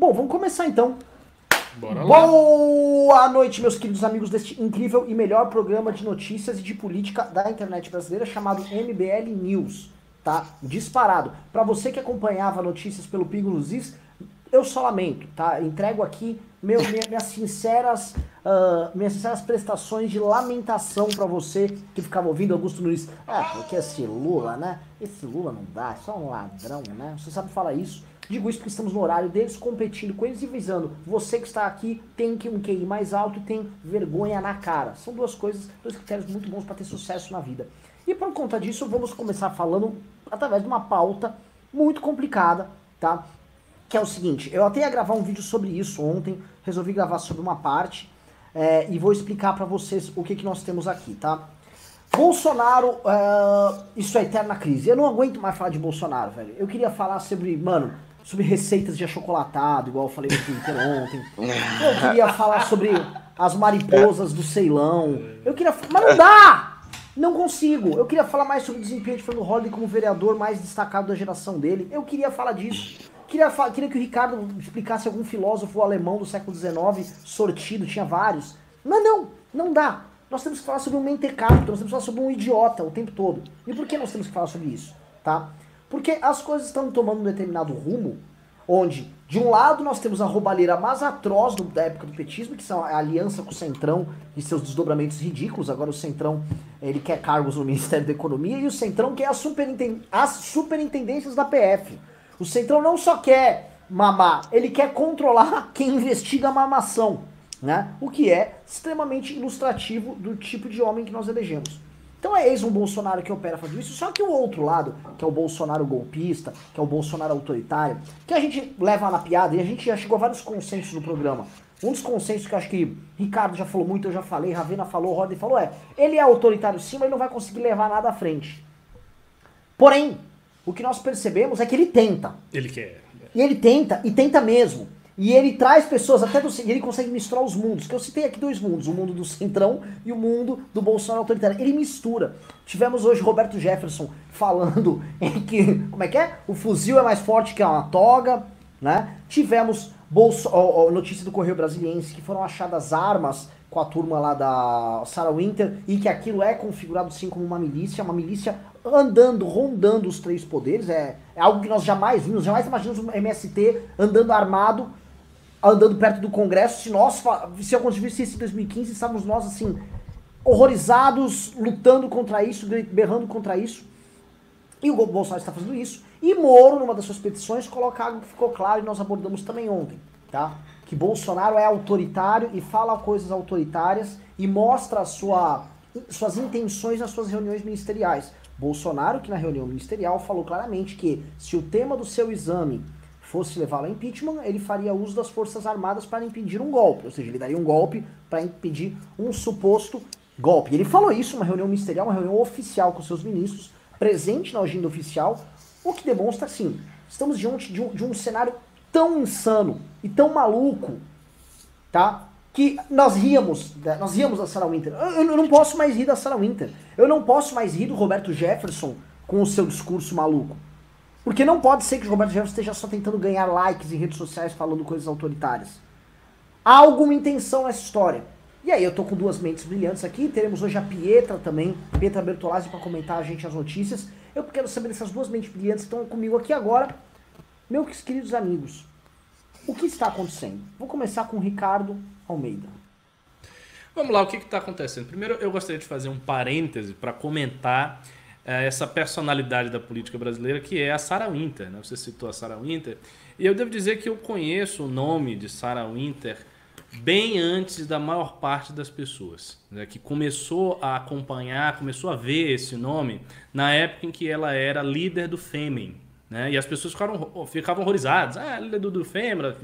Bom, vamos começar então. Bora lá. Boa noite, meus queridos amigos deste incrível e melhor programa de notícias e de política da internet brasileira chamado MBL News, tá? Disparado. Para você que acompanhava notícias pelo Pigo Luzis, eu só lamento, tá? Entrego aqui meu, minha- minhas sinceras ah, minhas sinceras prestações de lamentação para você que ficava ouvindo Augusto Nunes. Ah, porque esse Lula, né? Esse Lula não dá, é só um ladrão, né? Você sabe falar isso? Digo isso porque estamos no horário deles, competindo com eles e visando. Você que está aqui tem que um QI mais alto e tem vergonha na cara. São duas coisas, dois critérios muito bons para ter sucesso na vida. E por conta disso, vamos começar falando através de uma pauta muito complicada, tá? Que é o seguinte, eu até ia gravar um vídeo sobre isso ontem, resolvi gravar sobre uma parte é, e vou explicar pra vocês o que, que nós temos aqui, tá? Bolsonaro, é, isso é eterna crise. Eu não aguento mais falar de Bolsonaro, velho. Eu queria falar sobre, mano, sobre receitas de achocolatado, igual eu falei no Twitter ontem. Eu queria falar sobre as mariposas do Ceilão. Eu queria. Mas não dá! Não consigo. Eu queria falar mais sobre o desempenho de Fernando Holliday como vereador mais destacado da geração dele. Eu queria falar disso. Queria, fa- queria que o Ricardo explicasse algum filósofo alemão do século XIX, sortido, tinha vários. Mas não, não dá. Nós temos que falar sobre um mentecato, nós temos que falar sobre um idiota o tempo todo. E por que nós temos que falar sobre isso? Tá? Porque as coisas estão tomando um determinado rumo, onde, de um lado, nós temos a roubalheira mais atroz do- da época do petismo, que são a aliança com o Centrão e seus desdobramentos ridículos. Agora o Centrão, ele quer cargos no Ministério da Economia, e o Centrão quer as, as superintendências da PF. O Centrão não só quer mamar, ele quer controlar quem investiga a mamação, né? O que é extremamente ilustrativo do tipo de homem que nós elegemos. Então é ex um Bolsonaro que opera fazendo isso, só que o outro lado, que é o Bolsonaro golpista, que é o Bolsonaro autoritário, que a gente leva na piada e a gente já chegou a vários consensos no programa. Um dos consensos que acho que Ricardo já falou muito, eu já falei, Ravena falou, Rodney falou, é, ele é autoritário sim, mas ele não vai conseguir levar nada à frente. Porém, o que nós percebemos é que ele tenta. Ele quer. E ele tenta, e tenta mesmo. E ele traz pessoas até do. E ele consegue misturar os mundos. Que eu citei aqui dois mundos: o mundo do Centrão e o mundo do Bolsonaro autoritário. Ele mistura. Tivemos hoje Roberto Jefferson falando em que. Como é que é? O fuzil é mais forte que uma toga. Né? Tivemos Bolso, ó, ó, notícia do Correio Brasiliense que foram achadas armas com a turma lá da Sarah Winter e que aquilo é configurado sim como uma milícia, uma milícia andando, rondando os três poderes. É, é algo que nós jamais vimos, jamais imaginamos um MST andando armado, andando perto do Congresso. Se nós, se acontecesse isso em 2015, estávamos nós assim, horrorizados, lutando contra isso, berrando contra isso. E o Bolsonaro está fazendo isso. E Moro, numa das suas petições, coloca algo que ficou claro e nós abordamos também ontem, tá? Que Bolsonaro é autoritário e fala coisas autoritárias e mostra sua, suas intenções nas suas reuniões ministeriais. Bolsonaro, que na reunião ministerial falou claramente que se o tema do seu exame fosse levá-lo a impeachment, ele faria uso das Forças Armadas para impedir um golpe. Ou seja, ele daria um golpe para impedir um suposto golpe. E ele falou isso numa reunião ministerial, uma reunião oficial com seus ministros, presente na agenda oficial, o que demonstra, assim, estamos diante de um, de um cenário tão insano e tão maluco, tá? Que nós ríamos, né? nós ríamos da Sarah Winter. Eu, eu não posso mais rir da Sarah Winter. Eu não posso mais rir do Roberto Jefferson com o seu discurso maluco. Porque não pode ser que o Roberto Jefferson esteja só tentando ganhar likes em redes sociais falando coisas autoritárias. Há alguma intenção nessa história. E aí, eu tô com duas mentes brilhantes aqui. Teremos hoje a Pietra também, Pietra Bertolazzi, para comentar a gente as notícias. Eu quero saber dessas duas mentes brilhantes que estão comigo aqui agora. Meus queridos amigos, o que está acontecendo? Vou começar com o Ricardo Almeida. Vamos lá, o que está acontecendo? Primeiro, eu gostaria de fazer um parêntese para comentar essa personalidade da política brasileira que é a Sarah Winter. Né? Você citou a Sarah Winter. E eu devo dizer que eu conheço o nome de Sarah Winter bem antes da maior parte das pessoas, né? que começou a acompanhar, começou a ver esse nome na época em que ela era líder do Fêmen. Né? E as pessoas ficaram, ficavam horrorizadas. Ah, líder do, do Fêmea,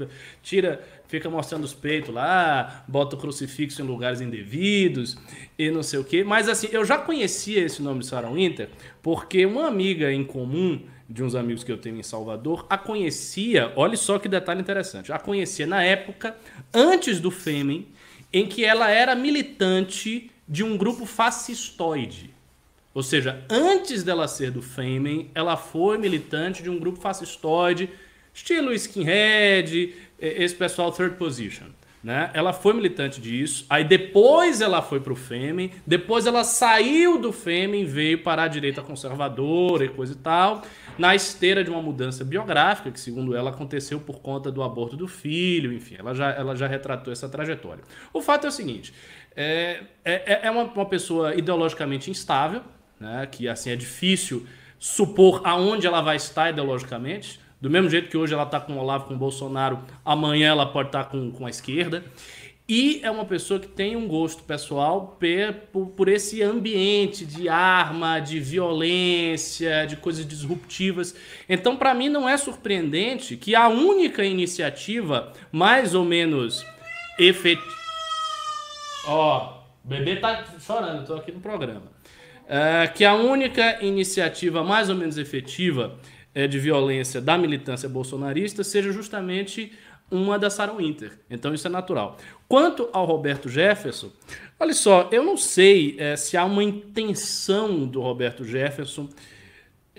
tira, fica mostrando os peitos lá, bota o crucifixo em lugares indevidos e não sei o quê. Mas assim, eu já conhecia esse nome de Sarah Winter porque uma amiga em comum de uns amigos que eu tenho em Salvador, a conhecia, olha só que detalhe interessante, a conhecia na época, antes do Fêmen, em que ela era militante de um grupo fascistoide. Ou seja, antes dela ser do Fêmen, ela foi militante de um grupo fascistoide estilo skinhead, esse pessoal third position. Né? Ela foi militante disso, aí depois ela foi para o Fêmen, depois ela saiu do Fêmen, veio para a direita conservadora e coisa e tal, na esteira de uma mudança biográfica, que segundo ela aconteceu por conta do aborto do filho, enfim, ela já, ela já retratou essa trajetória. O fato é o seguinte, é, é, é uma, uma pessoa ideologicamente instável, né? que assim é difícil supor aonde ela vai estar ideologicamente, do mesmo jeito que hoje ela está com o Olavo, com o Bolsonaro, amanhã ela pode estar tá com, com a esquerda. E é uma pessoa que tem um gosto pessoal por, por, esse ambiente de arma, de violência, de coisas disruptivas. Então, para mim, não é surpreendente que a única iniciativa mais ou menos efetiva. Ó, o bebê tá chorando, estou aqui no programa. Uh, que a única iniciativa mais ou menos efetiva é, de violência da militância bolsonarista seja justamente uma da Sarah Winter. Então isso é natural. Quanto ao Roberto Jefferson, olha só, eu não sei é, se há uma intenção do Roberto Jefferson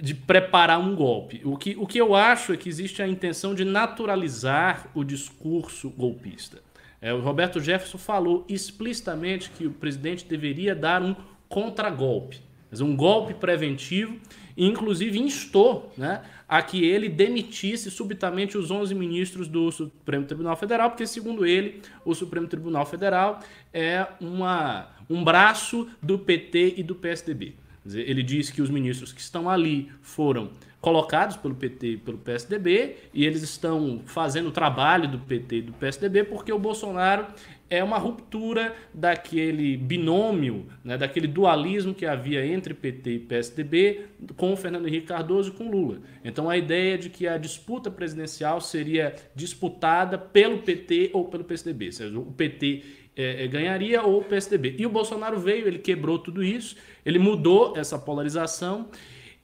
de preparar um golpe. O que, o que eu acho é que existe a intenção de naturalizar o discurso golpista. É, o Roberto Jefferson falou explicitamente que o presidente deveria dar um contragolpe, um golpe preventivo e inclusive instou né, a que ele demitisse subitamente os 11 ministros do Supremo Tribunal Federal, porque, segundo ele, o Supremo Tribunal Federal é uma, um braço do PT e do PSDB. Ele diz que os ministros que estão ali foram colocados pelo PT e pelo PSDB e eles estão fazendo o trabalho do PT e do PSDB porque o Bolsonaro é uma ruptura daquele binômio, né, daquele dualismo que havia entre PT e PSDB com o Fernando Henrique Cardoso e com Lula. Então a ideia de que a disputa presidencial seria disputada pelo PT ou pelo PSDB, ou seja, o PT é, é, ganharia ou o PSDB. E o Bolsonaro veio, ele quebrou tudo isso, ele mudou essa polarização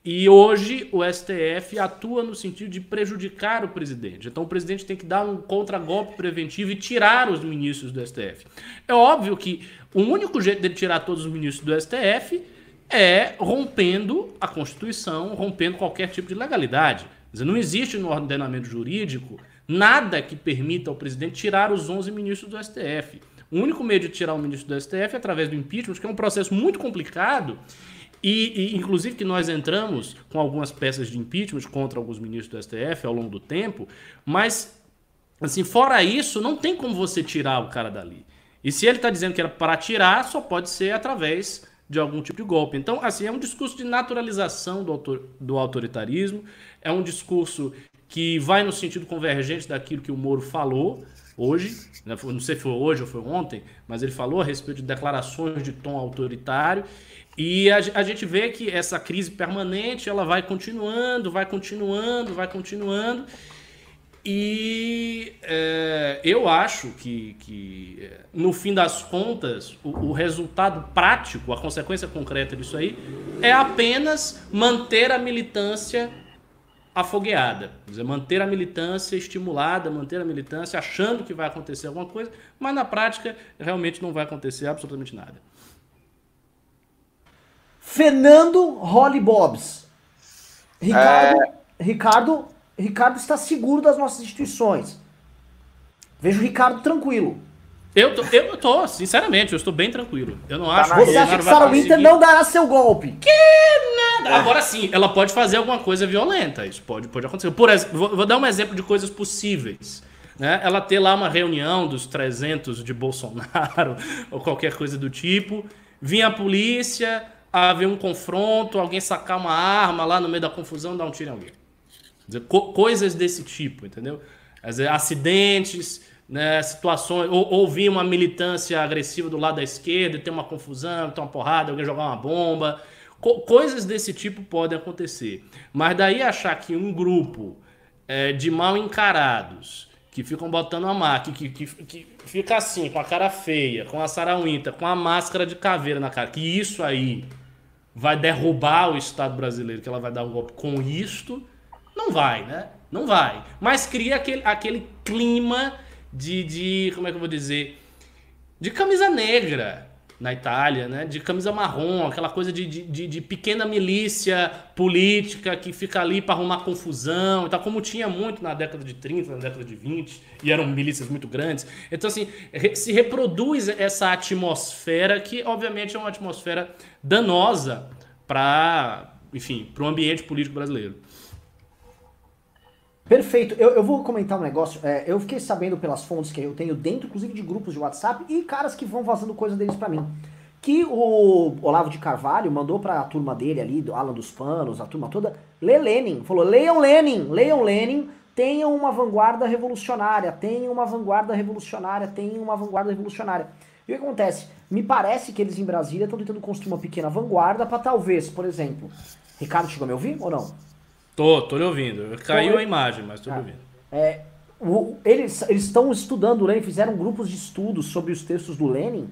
e hoje o STF atua no sentido de prejudicar o presidente. Então o presidente tem que dar um contragolpe preventivo e tirar os ministros do STF. É óbvio que o único jeito dele tirar todos os ministros do STF é rompendo a Constituição, rompendo qualquer tipo de legalidade. Não existe no ordenamento jurídico nada que permita ao presidente tirar os 11 ministros do STF. O único meio de tirar o ministro do STF é através do impeachment, que é um processo muito complicado e, e, inclusive que nós entramos com algumas peças de impeachment contra alguns ministros do STF ao longo do tempo, mas assim, fora isso, não tem como você tirar o cara dali. E se ele está dizendo que era para tirar, só pode ser através de algum tipo de golpe. Então, assim, é um discurso de naturalização do, autor, do autoritarismo, é um discurso que vai no sentido convergente daquilo que o Moro falou hoje, né? não sei se foi hoje ou foi ontem, mas ele falou a respeito de declarações de tom autoritário e a, a, gente vê que essa crise permanente ela vai continuando, vai continuando, vai continuando. E é, eu acho que, que, é, no fim das contas, o, o, resultado prático, a consequência concreta disso aí, é apenas manter a militância afogueada. Quer dizer, manter a militância estimulada, manter a militância achando que vai acontecer alguma coisa, mas na prática realmente não vai acontecer absolutamente nada. Fernando Holly Bobs. Ricardo, é... Ricardo, Ricardo está seguro das nossas instituições. Vejo o Ricardo tranquilo. Eu tô, eu tô, sinceramente, eu estou bem tranquilo. Eu não acho tá que Você acha que Sarah Winter não dará seu golpe? Que nada! Agora sim, ela pode fazer alguma coisa violenta. Isso pode, pode acontecer. Por exemplo, vou, vou dar um exemplo de coisas possíveis. Né? Ela ter lá uma reunião dos 300 de Bolsonaro ou qualquer coisa do tipo. Vinha a polícia, haver um confronto, alguém sacar uma arma lá no meio da confusão, dar um tiro em alguém. Dizer, co coisas desse tipo, entendeu? Dizer, acidentes, né, situações, ou, ou vir uma militância agressiva do lado da esquerda, ter uma confusão, ter uma porrada, alguém jogar uma bomba. Co coisas desse tipo podem acontecer. Mas daí achar que um grupo é, de mal encarados, que ficam botando a máquina, que, que, que, fica assim, com a cara feia, com a sarauinta, com a máscara de caveira na cara, que isso aí vai derrubar o Estado brasileiro, que ela vai dar um golpe com isto, não vai, né? Não vai. Mas cria aquele, aquele clima de, de. Como é que eu vou dizer? De camisa negra. Na Itália, né? De camisa marrom, aquela coisa de, de, de pequena milícia política que fica ali para arrumar confusão e tal, como tinha muito na década de 30, na década de 20, e eram milícias muito grandes. Então, assim, se reproduz essa atmosfera que, obviamente, é uma atmosfera danosa para, enfim, para o ambiente político brasileiro. Perfeito. Eu, eu vou comentar um negócio. É, eu fiquei sabendo pelas fontes que eu tenho dentro, inclusive de grupos de WhatsApp, e caras que vão vazando coisa deles para mim. Que o Olavo de Carvalho mandou pra turma dele ali, do Alan dos Panos, a turma toda, ler Lenin. Falou: leiam Lenin, leiam Lenin, tenham uma vanguarda revolucionária, tenham uma vanguarda revolucionária, tenham uma vanguarda revolucionária. E o que acontece? Me parece que eles em Brasília estão tentando construir uma pequena vanguarda para talvez, por exemplo. Ricardo chegou a me ouvir ou não? Tô, tô lhe ouvindo. Caiu então, a imagem, mas tô lhe ah, ouvindo. É, o, eles estão estudando o Lenin, fizeram grupos de estudos sobre os textos do Lenin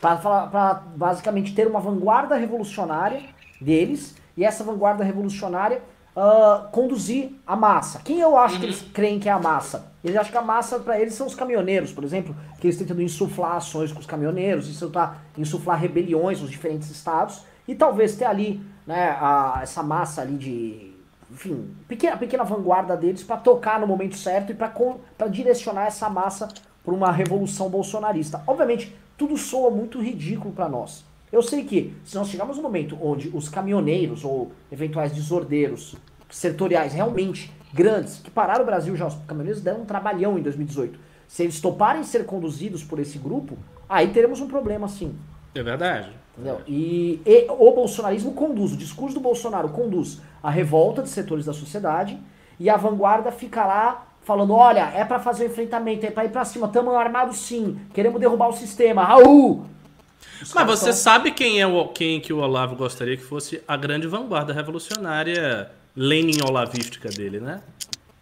para basicamente ter uma vanguarda revolucionária deles e essa vanguarda revolucionária uh, conduzir a massa. Quem eu acho uhum. que eles creem que é a massa? Eles acham que a massa para eles são os caminhoneiros, por exemplo, que eles estão tentando insuflar ações com os caminhoneiros, tá insuflar rebeliões nos diferentes estados e talvez ter ali né, a, essa massa ali de enfim, pequena, pequena vanguarda deles para tocar no momento certo e para direcionar essa massa para uma revolução bolsonarista. Obviamente, tudo soa muito ridículo para nós. Eu sei que se nós chegarmos no momento onde os caminhoneiros ou eventuais desordeiros setoriais realmente grandes, que pararam o Brasil já, os caminhoneiros deram um trabalhão em 2018, se eles toparem ser conduzidos por esse grupo, aí teremos um problema sim. É verdade. Entendeu? E, e, o bolsonarismo conduz, o discurso do Bolsonaro conduz a revolta de setores da sociedade e a vanguarda fica lá falando, olha, é para fazer o enfrentamento, é para ir para cima, estamos armados sim, queremos derrubar o sistema, Raul! Mas você sabe quem é o, quem que o Olavo gostaria que fosse a grande vanguarda revolucionária Lenin-olavística dele, né?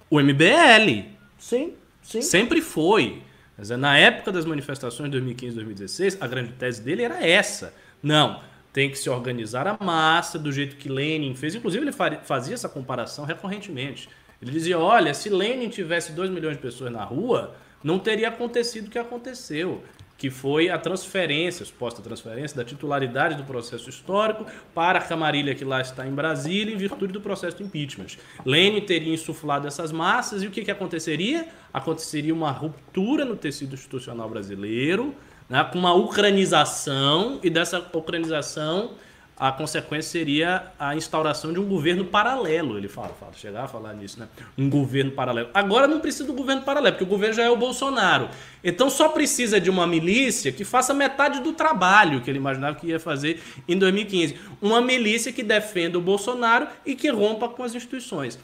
O MBL. Sim, sim. Sempre foi. Mas é, na época das manifestações de 2015 2016, a grande tese dele era essa não, tem que se organizar a massa do jeito que Lenin fez. Inclusive, ele fazia essa comparação recorrentemente. Ele dizia: olha, se Lenin tivesse 2 milhões de pessoas na rua, não teria acontecido o que aconteceu. Que foi a transferência, a suposta transferência da titularidade do processo histórico para a camarilha que lá está em Brasília, em virtude do processo de impeachment. Lenin teria insuflado essas massas e o que, que aconteceria? Aconteceria uma ruptura no tecido institucional brasileiro, né, com uma ucranização, e dessa ucranização a consequência seria a instauração de um governo paralelo. Ele fala, fala, chegar a falar nisso, né? Um governo paralelo. Agora não precisa do governo paralelo, porque o governo já é o Bolsonaro. Então só precisa de uma milícia que faça metade do trabalho que ele imaginava que ia fazer em 2015. Uma milícia que defenda o Bolsonaro e que rompa com as instituições.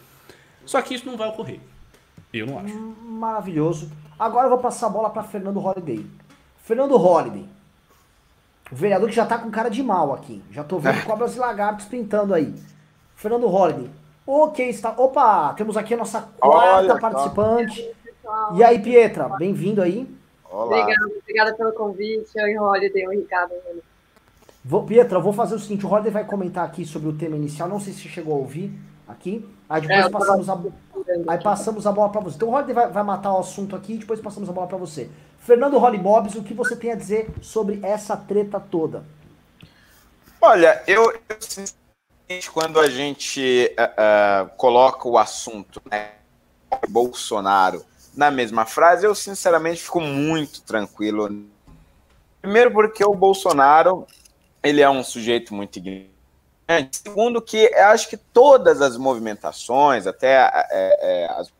Só que isso não vai ocorrer. Eu não acho. Maravilhoso. Agora eu vou passar a bola para Fernando Holliday. Fernando Holliday. O vereador que já tá com cara de mal aqui. Já tô vendo cobras e lagartos pintando aí. Fernando Holliday. Ok, está. Opa, temos aqui a nossa quarta Olha, participante. E aí, Pietra, bem-vindo aí. Olá. Obrigada, obrigada pelo convite. Eu e o Holliday, o Ricardo. Vou, Pietra, eu vou fazer o seguinte: o Holliday vai comentar aqui sobre o tema inicial. Não sei se chegou a ouvir aqui. Aí depois é, passamos, a, aí passamos a bola para você. Então o Holliday vai, vai matar o assunto aqui e depois passamos a bola para você. Fernando Bobs, o que você tem a dizer sobre essa treta toda? Olha, eu, eu quando a gente uh, uh, coloca o assunto né, Bolsonaro na mesma frase, eu sinceramente fico muito tranquilo. Primeiro porque o Bolsonaro ele é um sujeito muito ignorante. Segundo que acho que todas as movimentações, até é, é, as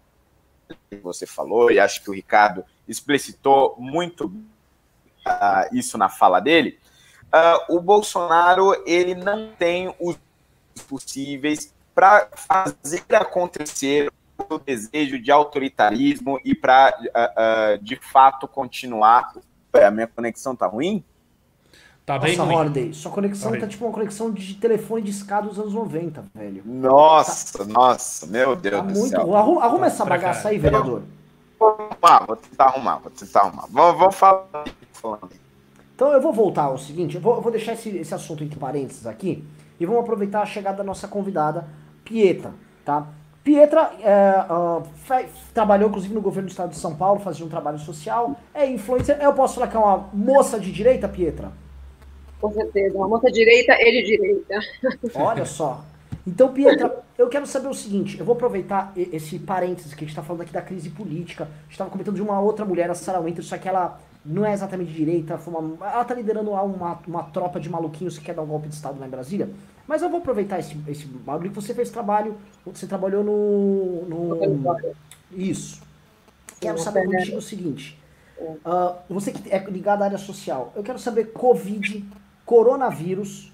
que você falou, e acho que o Ricardo explicitou muito uh, isso na fala dele, uh, o Bolsonaro ele não tem os possíveis para fazer acontecer o desejo de autoritarismo e para, uh, de fato, continuar. A minha conexão tá ruim? Tá bem Nossa, Holiday, sua conexão tá, tá tipo uma conexão de telefone de escada dos anos 90, velho. Nossa, tá... nossa, meu Deus tá do muito... céu. Arruma, arruma essa bagaça aí, vereador. Vou arrumar, vou tentar arrumar, vou tentar arrumar. Vamos, vamos falar. Então eu vou voltar ao seguinte, eu vou, eu vou deixar esse, esse assunto entre parênteses aqui e vamos aproveitar a chegada da nossa convidada, Pietra, tá? Pietra é, uh, trabalhou inclusive no governo do estado de São Paulo, fazia um trabalho social, é influencer. Eu posso falar que é uma moça de direita, Pietra? Com certeza. Uma moça direita e de direita. Olha só. Então, Pietra, eu quero saber o seguinte, eu vou aproveitar esse parênteses que a gente está falando aqui da crise política. A gente estava comentando de uma outra mulher, a Sarah Winter, só que ela não é exatamente de direita, uma, ela está liderando lá uma, uma tropa de maluquinhos que quer dar um golpe de Estado lá em Brasília. Mas eu vou aproveitar esse, esse bagulho que você fez trabalho, você trabalhou no... no... Isso. Quero saber contigo o seguinte, uh, você que é ligado à área social, eu quero saber Covid, coronavírus,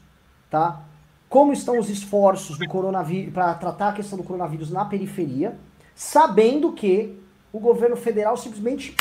tá? Como estão os esforços do coronavírus para tratar a questão do coronavírus na periferia, sabendo que o governo federal simplesmente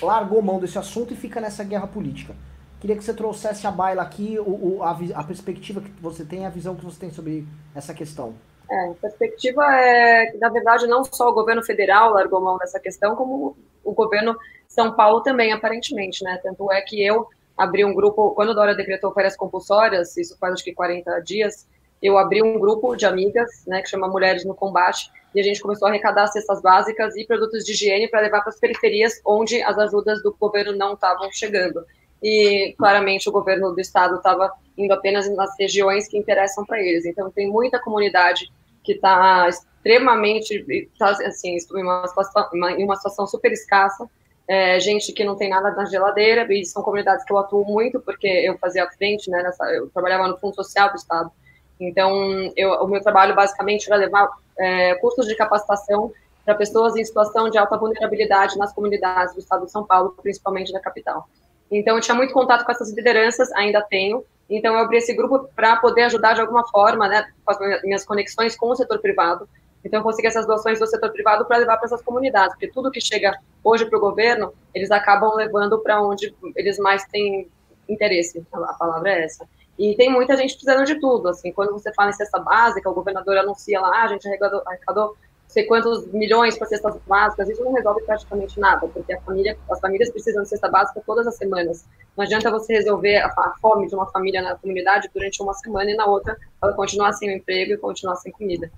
largou mão desse assunto e fica nessa guerra política. Queria que você trouxesse a baila aqui, o, o a, a, perspectiva que você tem, a visão que você tem sobre essa questão. É, a perspectiva é que, na verdade, não só o governo federal largou mão dessa questão, como o governo São Paulo também, aparentemente, né? Tanto é que eu abri um grupo, quando a Dória decretou férias compulsórias, isso faz acho que 40 dias, eu abri um grupo de amigas, né, que chama Mulheres no Combate, e a gente começou a arrecadar cestas básicas e produtos de higiene para levar para as periferias onde as ajudas do governo não estavam chegando. E claramente o governo do estado estava indo apenas nas regiões que interessam para eles. Então tem muita comunidade que está extremamente, tá, assim, em uma, situação, em uma situação super escassa, é, gente que não tem nada na geladeira, e são comunidades que eu atuo muito, porque eu fazia frente, né, nessa, eu trabalhava no Fundo Social do Estado. Então, eu, o meu trabalho basicamente era levar é, cursos de capacitação para pessoas em situação de alta vulnerabilidade nas comunidades do Estado de São Paulo, principalmente da capital. Então, eu tinha muito contato com essas lideranças, ainda tenho. Então, eu abri esse grupo para poder ajudar de alguma forma, né, com as minhas conexões com o setor privado, então, conseguir essas doações do setor privado para levar para essas comunidades, porque tudo que chega hoje para o governo, eles acabam levando para onde eles mais têm interesse, a palavra é essa. E tem muita gente precisando de tudo, assim, quando você fala em cesta básica, o governador anuncia lá, ah, a gente arrecadou, arrecadou sei quantos milhões para cestas básicas, isso não resolve praticamente nada, porque família, as famílias precisam de cesta básica todas as semanas. Não adianta você resolver a, a, fome de uma família na comunidade durante uma semana e na outra ela continuar sem emprego e continuar sem comida.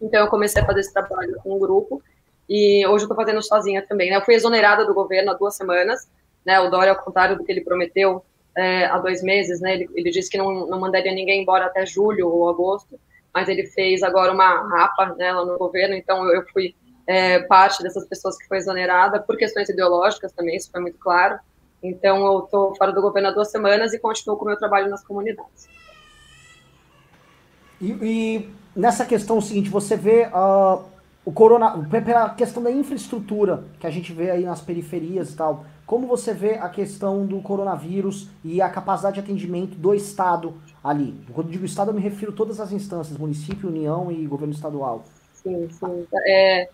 Então eu comecei a fazer esse trabalho com um grupo e hoje eu estou fazendo sozinha também. Né? Eu fui exonerada do governo há duas semanas. Né? O Dória, ao contrário do que ele prometeu é, há dois meses, né? ele, ele disse que não, não mandaria ninguém embora até julho ou agosto, mas ele fez agora uma rapa né, lá no governo. Então eu, eu fui é, parte dessas pessoas que foi exonerada por questões ideológicas também, isso foi muito claro. Então eu estou fora do governo há duas semanas e continuo com o meu trabalho nas comunidades. E, e nessa questão seguinte, você vê uh, o corona, pela questão da infraestrutura que a gente vê aí nas periferias e tal, como você vê a questão do coronavírus e a capacidade de atendimento do Estado ali? Quando digo Estado, eu me refiro a todas as instâncias, município, União e governo estadual. Sim, sim. É,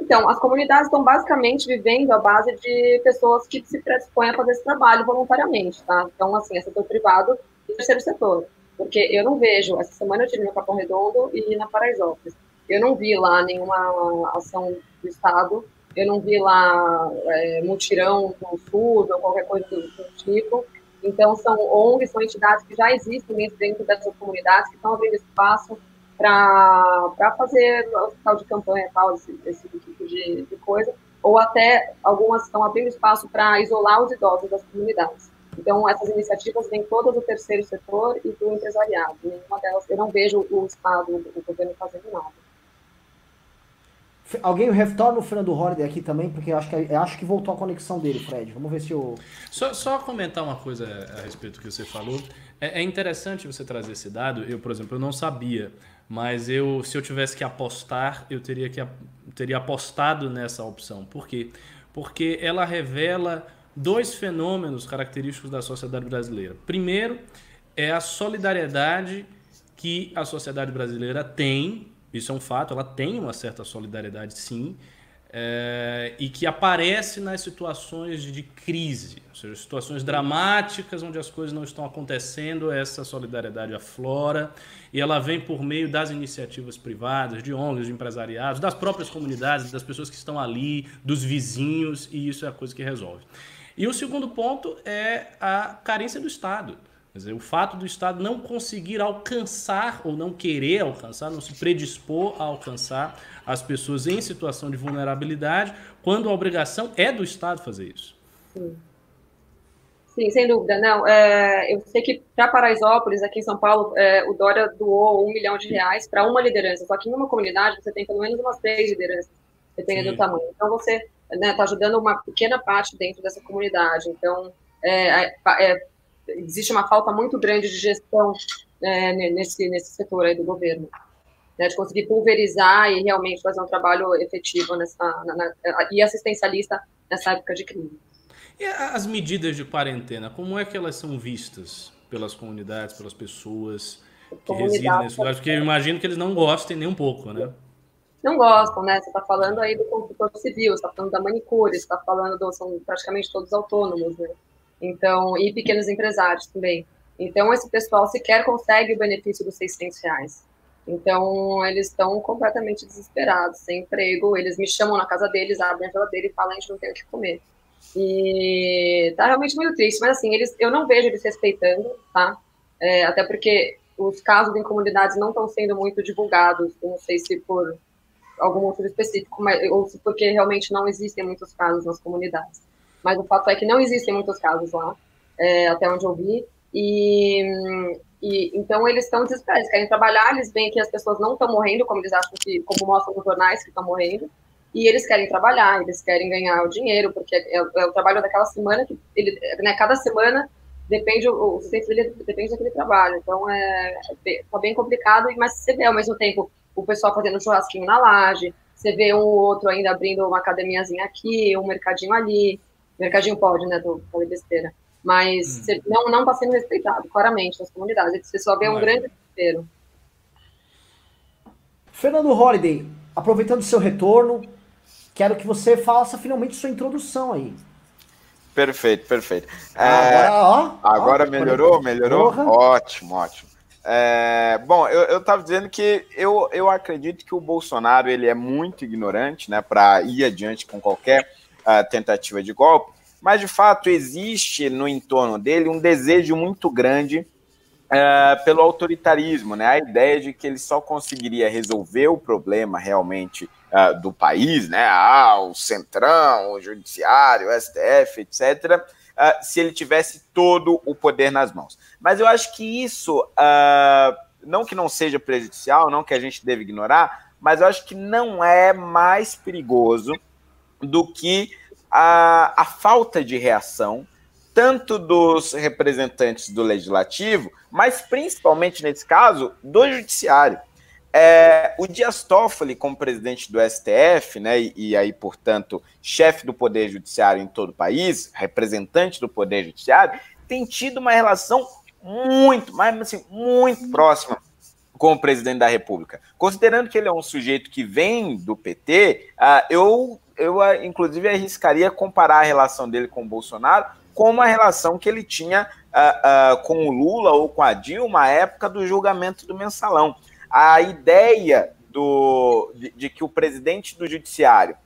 então, as comunidades estão basicamente vivendo à base de pessoas que se predispõem a fazer esse trabalho voluntariamente, tá? Então, assim, é setor privado e terceiro setor. Porque eu não vejo, essa semana eu tive no Capão Redondo e na Paraisópolis, eu não vi lá nenhuma ação do Estado, eu não vi lá é, mutirão no SUS ou qualquer coisa do, do tipo. Então, são ONGs, são entidades que já existem dentro dessas comunidades, que estão abrindo espaço para fazer hospital de campanha tal, esse, esse tipo de, de coisa, ou até algumas estão abrindo espaço para isolar os idosos das comunidades. Então, essas iniciativas vêm todas do terceiro setor e do empresariado. Nenhuma delas, eu não vejo o Estado, o governo fazendo nada. Alguém retorna o Fernando Horder aqui também, porque eu acho, que, eu acho que voltou a conexão dele, Fred. Vamos ver se o. Só, só comentar uma coisa a respeito do que você falou. É, é, interessante você trazer esse dado. Eu, por exemplo, eu não sabia, mas eu, se eu tivesse que apostar, eu teria, que, teria apostado nessa opção. Por quê? Porque ela revela dois fenômenos característicos da sociedade brasileira. Primeiro é a solidariedade que a sociedade brasileira tem, isso é um fato, ela tem uma certa solidariedade sim, é, e que aparece nas situações de crise, ou seja, situações dramáticas onde as coisas não estão acontecendo, essa solidariedade aflora e ela vem por meio das iniciativas privadas, de ONGs, de empresariados, das próprias comunidades, das pessoas que estão ali, dos vizinhos, e isso é a coisa que resolve. E o segundo ponto é a carência do Estado. Quer dizer, o fato do Estado não conseguir alcançar ou não querer alcançar, não se predispor a alcançar as pessoas em situação de vulnerabilidade, quando a obrigação é do Estado fazer isso. Sim. Sim, sem dúvida. Não, é, eu sei que para Paraisópolis, aqui em São Paulo, é, o Dória doou um milhão de reais para uma liderança. Só que em uma comunidade você tem pelo menos umas três lideranças, dependendo Sim. do tamanho. Então você né, tá ajudando uma pequena parte dentro dessa comunidade. Então é, é, existe uma falta muito grande de gestão é, nesse, nesse setor aí do governo. Né, de conseguir pulverizar e realmente fazer um trabalho efetivo nessa, na, na, e assistencialista nessa época de crise. E as medidas de quarentena, como é que elas são vistas pelas comunidades, pelas pessoas que residem nesse lugar? Porque eu imagino que eles não gostem nem um pouco, né? Não gostam, né? Você está falando aí do construtor civil, está falando da manicure, está falando do, são praticamente todos autônomos, né? Então, e pequenos empresários também. Então, esse pessoal sequer consegue o benefício dos 600 reais. Então, eles estão completamente desesperados, sem emprego. Eles me chamam na casa deles, abrem a geladeira e falam: a gente não tem o que comer. E tá realmente muito triste, mas assim, eles, eu não vejo eles respeitando, tá? É, até porque os casos em comunidades não estão sendo muito divulgados, não sei se por algum motivo específico, mas, ou se porque realmente não existem muitos casos nas comunidades. Mas o fato é que não existem muitos casos lá, é, até onde eu vi, e, e então eles estão desesperados, querem trabalhar, eles veem que as pessoas não estão morrendo, como eles acham que, como mostram nos jornais que estão morrendo, e eles querem trabalhar, eles querem ganhar o dinheiro, porque é, é o trabalho daquela semana que ele, né, cada semana depende o, o dele depende daquele trabalho. Então é, é tá bem complicado, mas você vê ao mesmo tempo o pessoal fazendo churrasquinho na laje, você vê um ou outro ainda abrindo uma academiazinha aqui, um mercadinho ali. Mercadinho pode, né? Tô falei besteira. Mas hum. não não está sendo respeitado, claramente, nas comunidades. Você só vê um grande desespero. Fernando Holliday, aproveitando o seu retorno, quero que você faça finalmente sua introdução aí. Perfeito, perfeito. É, agora, ó, agora ó, melhorou? Melhorou? Porra. Ótimo, ótimo. É, bom, eu estava dizendo que eu, eu acredito que o Bolsonaro ele é muito ignorante né, para ir adiante com qualquer uh, tentativa de golpe, mas de fato existe no entorno dele um desejo muito grande uh, pelo autoritarismo, né, a ideia de que ele só conseguiria resolver o problema realmente uh, do país, né? Ah, o Centrão, o Judiciário, o STF, etc., uh, se ele tivesse todo o poder nas mãos. Mas eu acho que isso, uh, não que não seja prejudicial, não que a gente deve ignorar, mas eu acho que não é mais perigoso do que a, a falta de reação tanto dos representantes do legislativo, mas principalmente nesse caso do judiciário. É, o Dias Toffoli, como presidente do STF, né, e, e, aí, portanto, chefe do Poder Judiciário em todo o país, representante do Poder Judiciário, tem tido uma relação muito, mas assim, muito próxima com o presidente da República. Considerando que ele é um sujeito que vem do PT, uh, eu, eu, uh, inclusive, arriscaria comparar a relação dele com o Bolsonaro com uma relação que ele tinha uh, com o Lula ou com a Dilma à época do julgamento do mensalão a ideia do, de, de que o presidente do judiciário,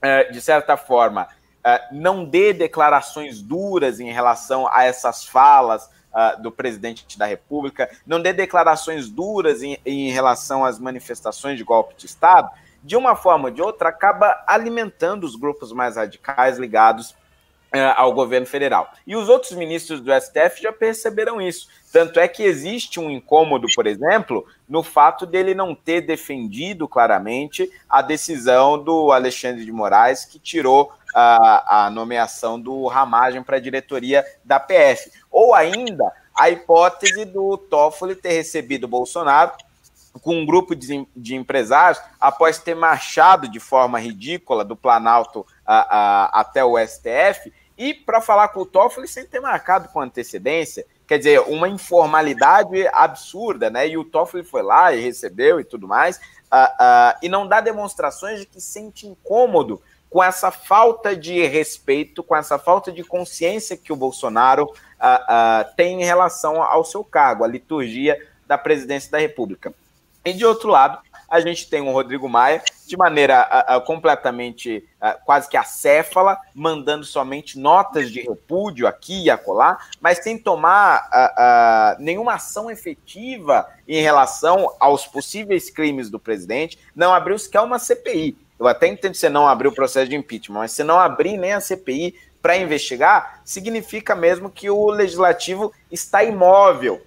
é, de certa forma, é, não dê declarações duras em relação a essas falas uh, do presidente da República, não dê declarações duras em, em, relação às manifestações de golpe de Estado, de uma forma ou de outra, acaba alimentando os grupos mais radicais ligados ao governo federal. E os outros ministros do STF já perceberam isso. Tanto é que existe um incômodo, por exemplo, no fato dele não ter defendido claramente a decisão do Alexandre de Moraes, que tirou a, a nomeação do Ramagem para a diretoria da PF. Ou ainda a hipótese do Toffoli ter recebido Bolsonaro com um grupo de, de, empresários após ter marchado de forma ridícula do Planalto até o STF e para falar com o Toffoli sem ter marcado com antecedência quer dizer, uma informalidade absurda, né? E o Toffoli foi lá e recebeu e tudo mais, uh, uh, e não dá demonstrações de que sente incômodo com essa falta de respeito, com essa falta de consciência que o Bolsonaro uh, tem em relação ao seu cargo, a liturgia da presidência da República. E de outro lado, a gente tem o Rodrigo Maia, de maneira uh, uh, completamente uh, quase que acéfala, mandando somente notas de repúdio aqui e acolá, mas sem tomar nenhuma ação efetiva em relação aos possíveis crimes do presidente. Não abriu sequer uma CPI. Eu até entendo você não abrir o processo de impeachment, mas se não abrir nem a CPI para investigar, significa mesmo que o legislativo está imóvel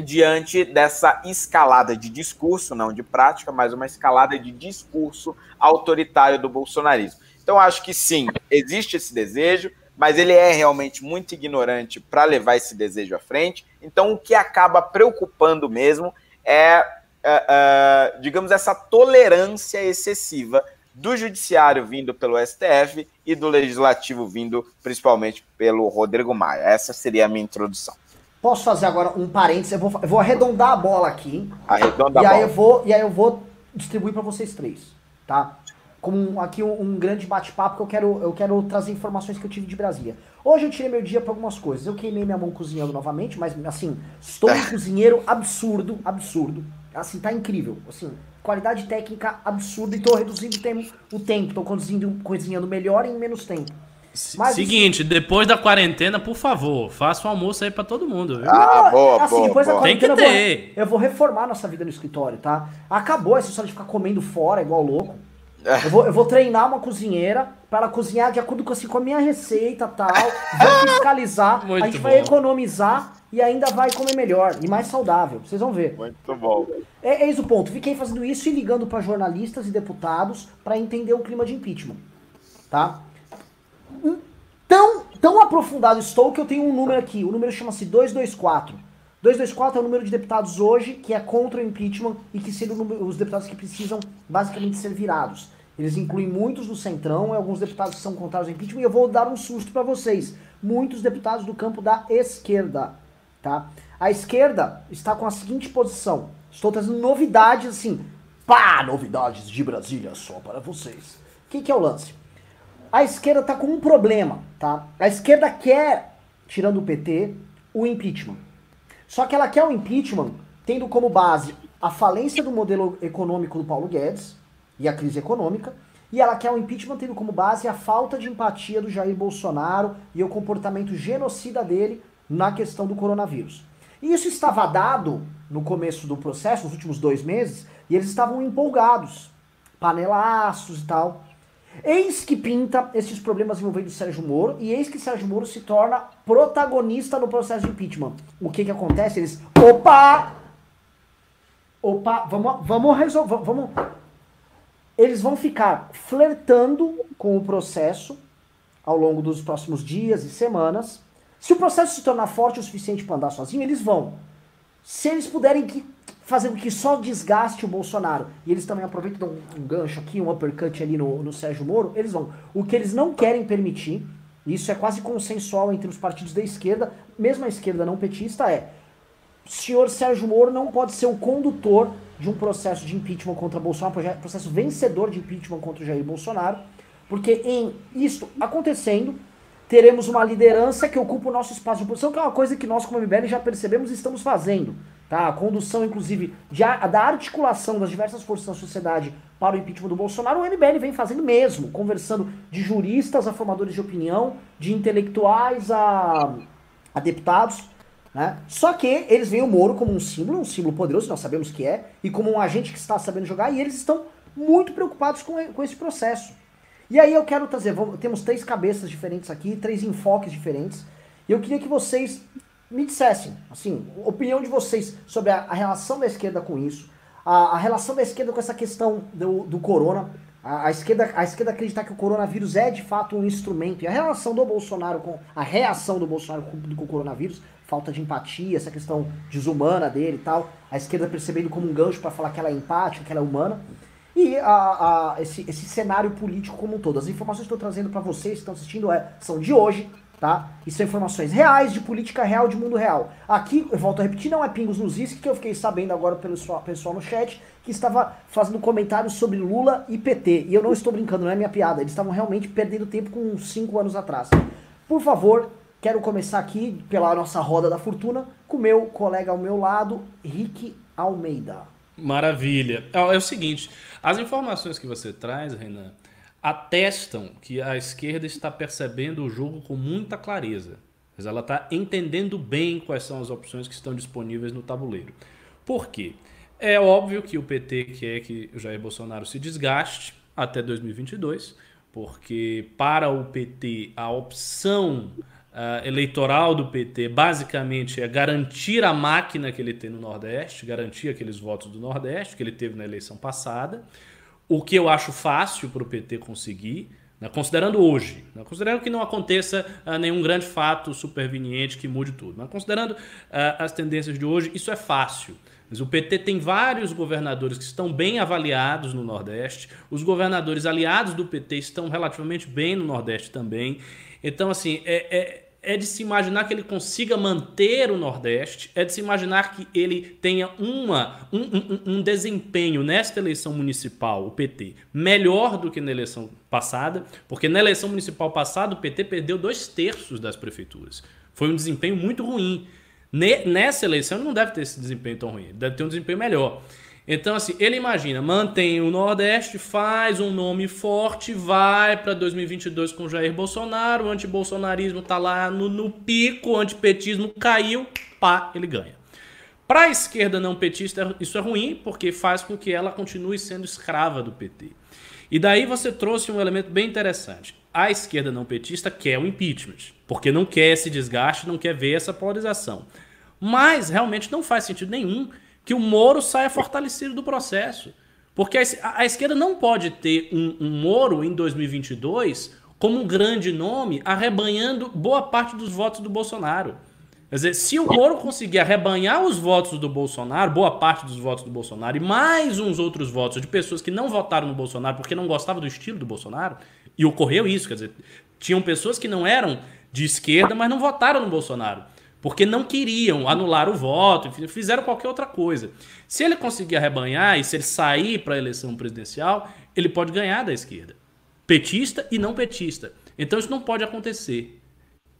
diante dessa escalada de discurso, não de prática, mas uma escalada de discurso autoritário do bolsonarismo. Então, acho que sim, existe esse desejo, mas ele é realmente muito ignorante para levar esse desejo à frente. Então, o que acaba preocupando mesmo é, é, é digamos, essa tolerância excessiva do judiciário vindo pelo STF e do legislativo vindo principalmente pelo Rodrigo Maia. Essa seria a minha introdução. Posso fazer agora um parênteses? Eu vou, eu vou arredondar a bola aqui. Arredonda e a aí bola. Eu vou, e aí eu vou distribuir para vocês três, tá? Como aqui um, um grande bate-papo que eu quero, eu quero trazer informações que eu tive de Brasília. Hoje eu tirei meu dia para algumas coisas. Eu queimei minha mão cozinhando novamente, mas assim, estou um cozinheiro absurdo, absurdo. Assim, tá incrível. Assim, qualidade técnica absurda e tô reduzindo o tempo, o tempo. Tô cozinhando, cozinhando melhor em menos tempo. Mas Seguinte, isso... depois da quarentena, por favor, faça um almoço aí pra todo mundo. Viu? Ah, boa, assim, boa, depois boa. Da quarentena, Tem que ter. Eu vou, eu vou reformar nossa vida no escritório, tá? Acabou essa história de ficar comendo fora igual louco. Eu vou, eu vou treinar uma cozinheira para ela cozinhar de acordo com, assim, com a minha receita e tal. Vou fiscalizar. Muito a gente bom. vai economizar e ainda vai comer melhor e mais saudável. Vocês vão ver. Muito bom. É, é o ponto. Fiquei fazendo isso e ligando para jornalistas e deputados para entender o clima de impeachment. Tá? Tão, tão aprofundado estou que eu tenho um número aqui. O número chama-se 224. 224 é o número de deputados hoje que é contra o impeachment e que seriam os deputados que precisam basicamente ser virados. Eles incluem muitos do Centrão e alguns deputados que são contrários ao impeachment. E eu vou dar um susto para vocês. Muitos deputados do campo da esquerda. Tá? A esquerda está com a seguinte posição. Estou trazendo novidades assim. Pá, novidades de Brasília só para vocês. O que, que é o lance? A esquerda está com um problema, tá? A esquerda quer, tirando o PT, o impeachment. Só que ela quer o impeachment tendo como base a falência do modelo econômico do Paulo Guedes e a crise econômica, e ela quer o impeachment tendo como base a falta de empatia do Jair Bolsonaro e o comportamento genocida dele na questão do coronavírus. E isso estava dado no começo do processo, nos últimos dois meses, e eles estavam empolgados, panelaços e tal. Eis que pinta esses problemas envolvendo Sérgio Moro e eis que Sérgio Moro se torna protagonista no processo de impeachment. O que que acontece? Eles, opa! Opa, vamos, vamos resolver, vamos... Eles vão ficar flertando com o processo ao longo dos próximos dias e semanas. Se o processo se tornar forte o suficiente para andar sozinho, eles vão. Se eles puderem fazer com que só desgaste o Bolsonaro, e eles também aproveitam um, um gancho aqui, um uppercut ali no, no Sérgio Moro, eles vão. O que eles não querem permitir, isso é quase consensual entre os partidos da esquerda, mesmo a esquerda não petista, é senhor Sérgio Moro não pode ser o condutor de um processo de impeachment contra Bolsonaro, processo vencedor de impeachment contra Jair Bolsonaro, porque em isto acontecendo, teremos uma liderança que ocupa o nosso espaço de oposição, que é uma coisa que nós, como MBL, já percebemos e estamos fazendo. Tá? A condução, inclusive, de, da articulação das diversas forças da sociedade para o impeachment do Bolsonaro, o MBL vem fazendo mesmo, conversando de juristas a formadores de opinião, de intelectuais a, a deputados. Né? Só que eles veem o Moro como um símbolo, um símbolo poderoso, nós sabemos que é, e como um agente que está sabendo jogar, e eles estão muito preocupados com, com esse processo. E aí eu quero trazer, vamos, temos três cabeças diferentes aqui, três enfoques diferentes, e eu queria que vocês me dissessem, assim, opinião de vocês sobre a, a relação da esquerda com isso, a, a, relação da esquerda com essa questão do, do corona, a, a, esquerda, a esquerda acreditar que o coronavírus é de fato um instrumento, e a relação do Bolsonaro com, a reação do Bolsonaro com, com o coronavírus, falta de empatia, essa questão desumana dele e tal, a esquerda percebendo como um gancho para falar que ela é empática, que ela é humana, e a, a, esse, esse cenário político como um todo. As informações que eu estou trazendo para vocês que estão assistindo é, são de hoje, tá? E são informações reais, de política real, de mundo real. Aqui, eu volto a repetir, não é pingos nos is, que eu fiquei sabendo agora pelo pessoal no chat, que estava fazendo comentários sobre Lula e PT. E eu não estou brincando, não é minha piada. Eles estavam realmente perdendo tempo com uns 5 anos atrás. Por favor, quero começar aqui pela nossa roda da fortuna com o meu colega ao meu lado, Rick Almeida. Maravilha. É o seguinte, as informações que você traz, Renan, atestam que a esquerda está percebendo o jogo com muita clareza. Mas ela está entendendo bem quais são as opções que estão disponíveis no tabuleiro. Por quê? É óbvio que o PT quer que Jair Bolsonaro se desgaste. até 2022, porque para o PT a opção uh, eleitoral do PT basicamente é garantir a máquina que ele tem no Nordeste, garantir aqueles votos do Nordeste que ele teve na eleição passada, o que eu acho fácil para o PT conseguir. Né, considerando hoje, né, considerando que não aconteça uh, nenhum grande fato superveniente que mude tudo, mas considerando uh, as tendências de hoje, isso é fácil. Mas o PT tem vários governadores que estão bem avaliados no Nordeste, os governadores aliados do PT estão relativamente bem no Nordeste também. Então, assim, é, é é de se imaginar que ele consiga manter o Nordeste, é de se imaginar que ele tenha uma, um, um, um, desempenho nesta eleição municipal, o PT, melhor do que na eleição passada, porque na eleição municipal passada o PT perdeu dois terços das prefeituras. Foi um desempenho muito ruim. Nessa eleição ele não deve ter esse desempenho tão ruim, deve ter um desempenho melhor. Então, assim, ele imagina, mantém o Nordeste, faz um nome forte, vai para 2022 com Jair Bolsonaro, o antibolsonarismo tá lá no, no pico, o antipetismo caiu, pá, ele ganha. Para a esquerda não petista, isso é ruim, porque faz com que ela continue sendo escrava do PT. E daí você trouxe um elemento bem interessante. A esquerda não petista quer o impeachment, porque não quer esse desgaste, não quer ver essa polarização. Mas realmente não faz sentido nenhum que o Moro saia fortalecido do processo. Porque a, a esquerda não pode ter um, um Moro em 2022 como um grande nome arrebanhando boa parte dos votos do Bolsonaro. Quer dizer, se o Moro conseguir arrebanhar os votos do Bolsonaro, boa parte dos votos do Bolsonaro, e mais uns outros votos de pessoas que não votaram no Bolsonaro porque não gostavam do estilo do Bolsonaro, e ocorreu isso, quer dizer, tinham pessoas que não eram de esquerda, mas não votaram no Bolsonaro porque não queriam anular o voto, fizeram qualquer outra coisa. Se ele conseguir arrebanhar e se ele sair para a eleição presidencial, ele pode ganhar da esquerda. Petista e não petista. Então isso não pode acontecer.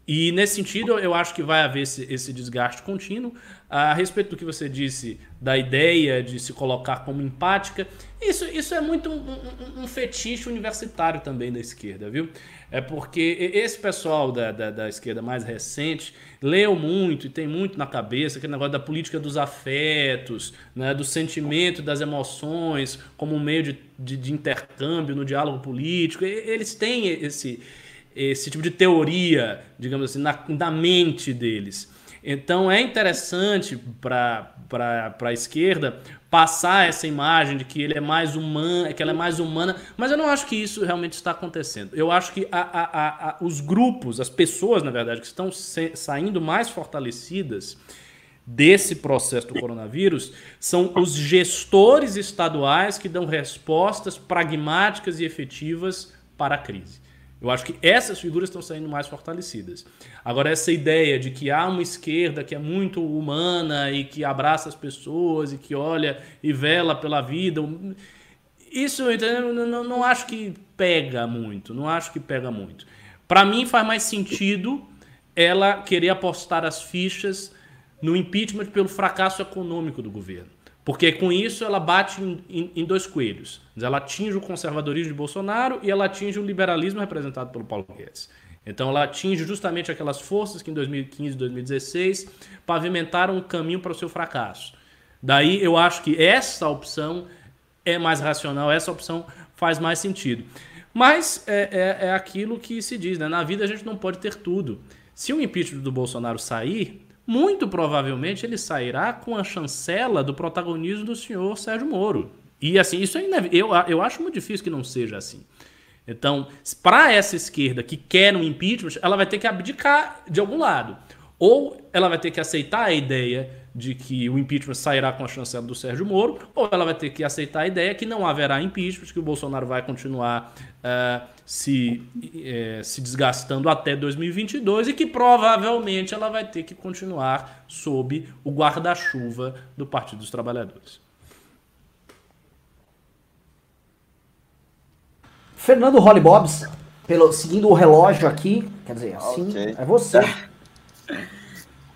E nesse sentido, eu acho que vai haver esse, esse, desgaste contínuo. A respeito do que você disse da ideia de se colocar como empática, isso, isso é muito um, um, um fetiche universitário também da esquerda, viu? É porque esse pessoal da, da, da, esquerda mais recente leu muito e tem muito na cabeça aquele negócio da política dos afetos, né, do sentimento, das emoções, como um meio de, de, de intercâmbio no diálogo político. Eles têm esse, esse tipo de teoria, digamos assim, na, na mente deles. Então é interessante para a esquerda passar essa imagem de que ele é mais humano, que ela é mais humana, mas eu não acho que isso realmente está acontecendo. Eu acho que a, a, a, os grupos, as pessoas, na verdade, que estão saindo mais fortalecidas desse processo do coronavírus são os gestores estaduais que dão respostas pragmáticas e efetivas para a crise. Eu acho que essas figuras estão saindo mais fortalecidas. Agora, essa ideia de que há uma esquerda que é muito humana e que abraça as pessoas e que olha e vela pela vida, isso entendeu? Não, acho que pega muito. Não acho que pega muito. Para mim, faz mais sentido ela querer apostar as fichas no impeachment pelo fracasso econômico do governo. Porque com isso ela bate em, dois coelhos. Ela atinge o conservadorismo de Bolsonaro e ela atinge o liberalismo representado pelo Paulo Guedes. Então ela atinge justamente aquelas forças que em 2015 e 2016 pavimentaram um caminho para o seu fracasso. Daí eu acho que essa opção é mais racional, essa opção faz mais sentido. Mas é, é, é aquilo que se diz, né? Na vida a gente não pode ter tudo. Se o impeachment do Bolsonaro sair, muito provavelmente ele sairá com a chancela do protagonismo do senhor Sérgio Moro. E assim, isso é eu, eu acho muito difícil que não seja assim. Então, para essa esquerda que quer um impeachment, ela vai ter que abdicar de algum lado. Ou ela vai ter que aceitar a ideia de que o impeachment sairá com a chancela do Sérgio Moro, ou ela vai ter que aceitar a ideia que não haverá impeachment, que o Bolsonaro vai continuar uh, se, uh, se desgastando até 2022 e que provavelmente ela vai ter que continuar sob o guarda-chuva do Partido dos Trabalhadores. Fernando Holly Bobs, pelo, seguindo o relógio aqui, quer dizer, assim, okay. é você.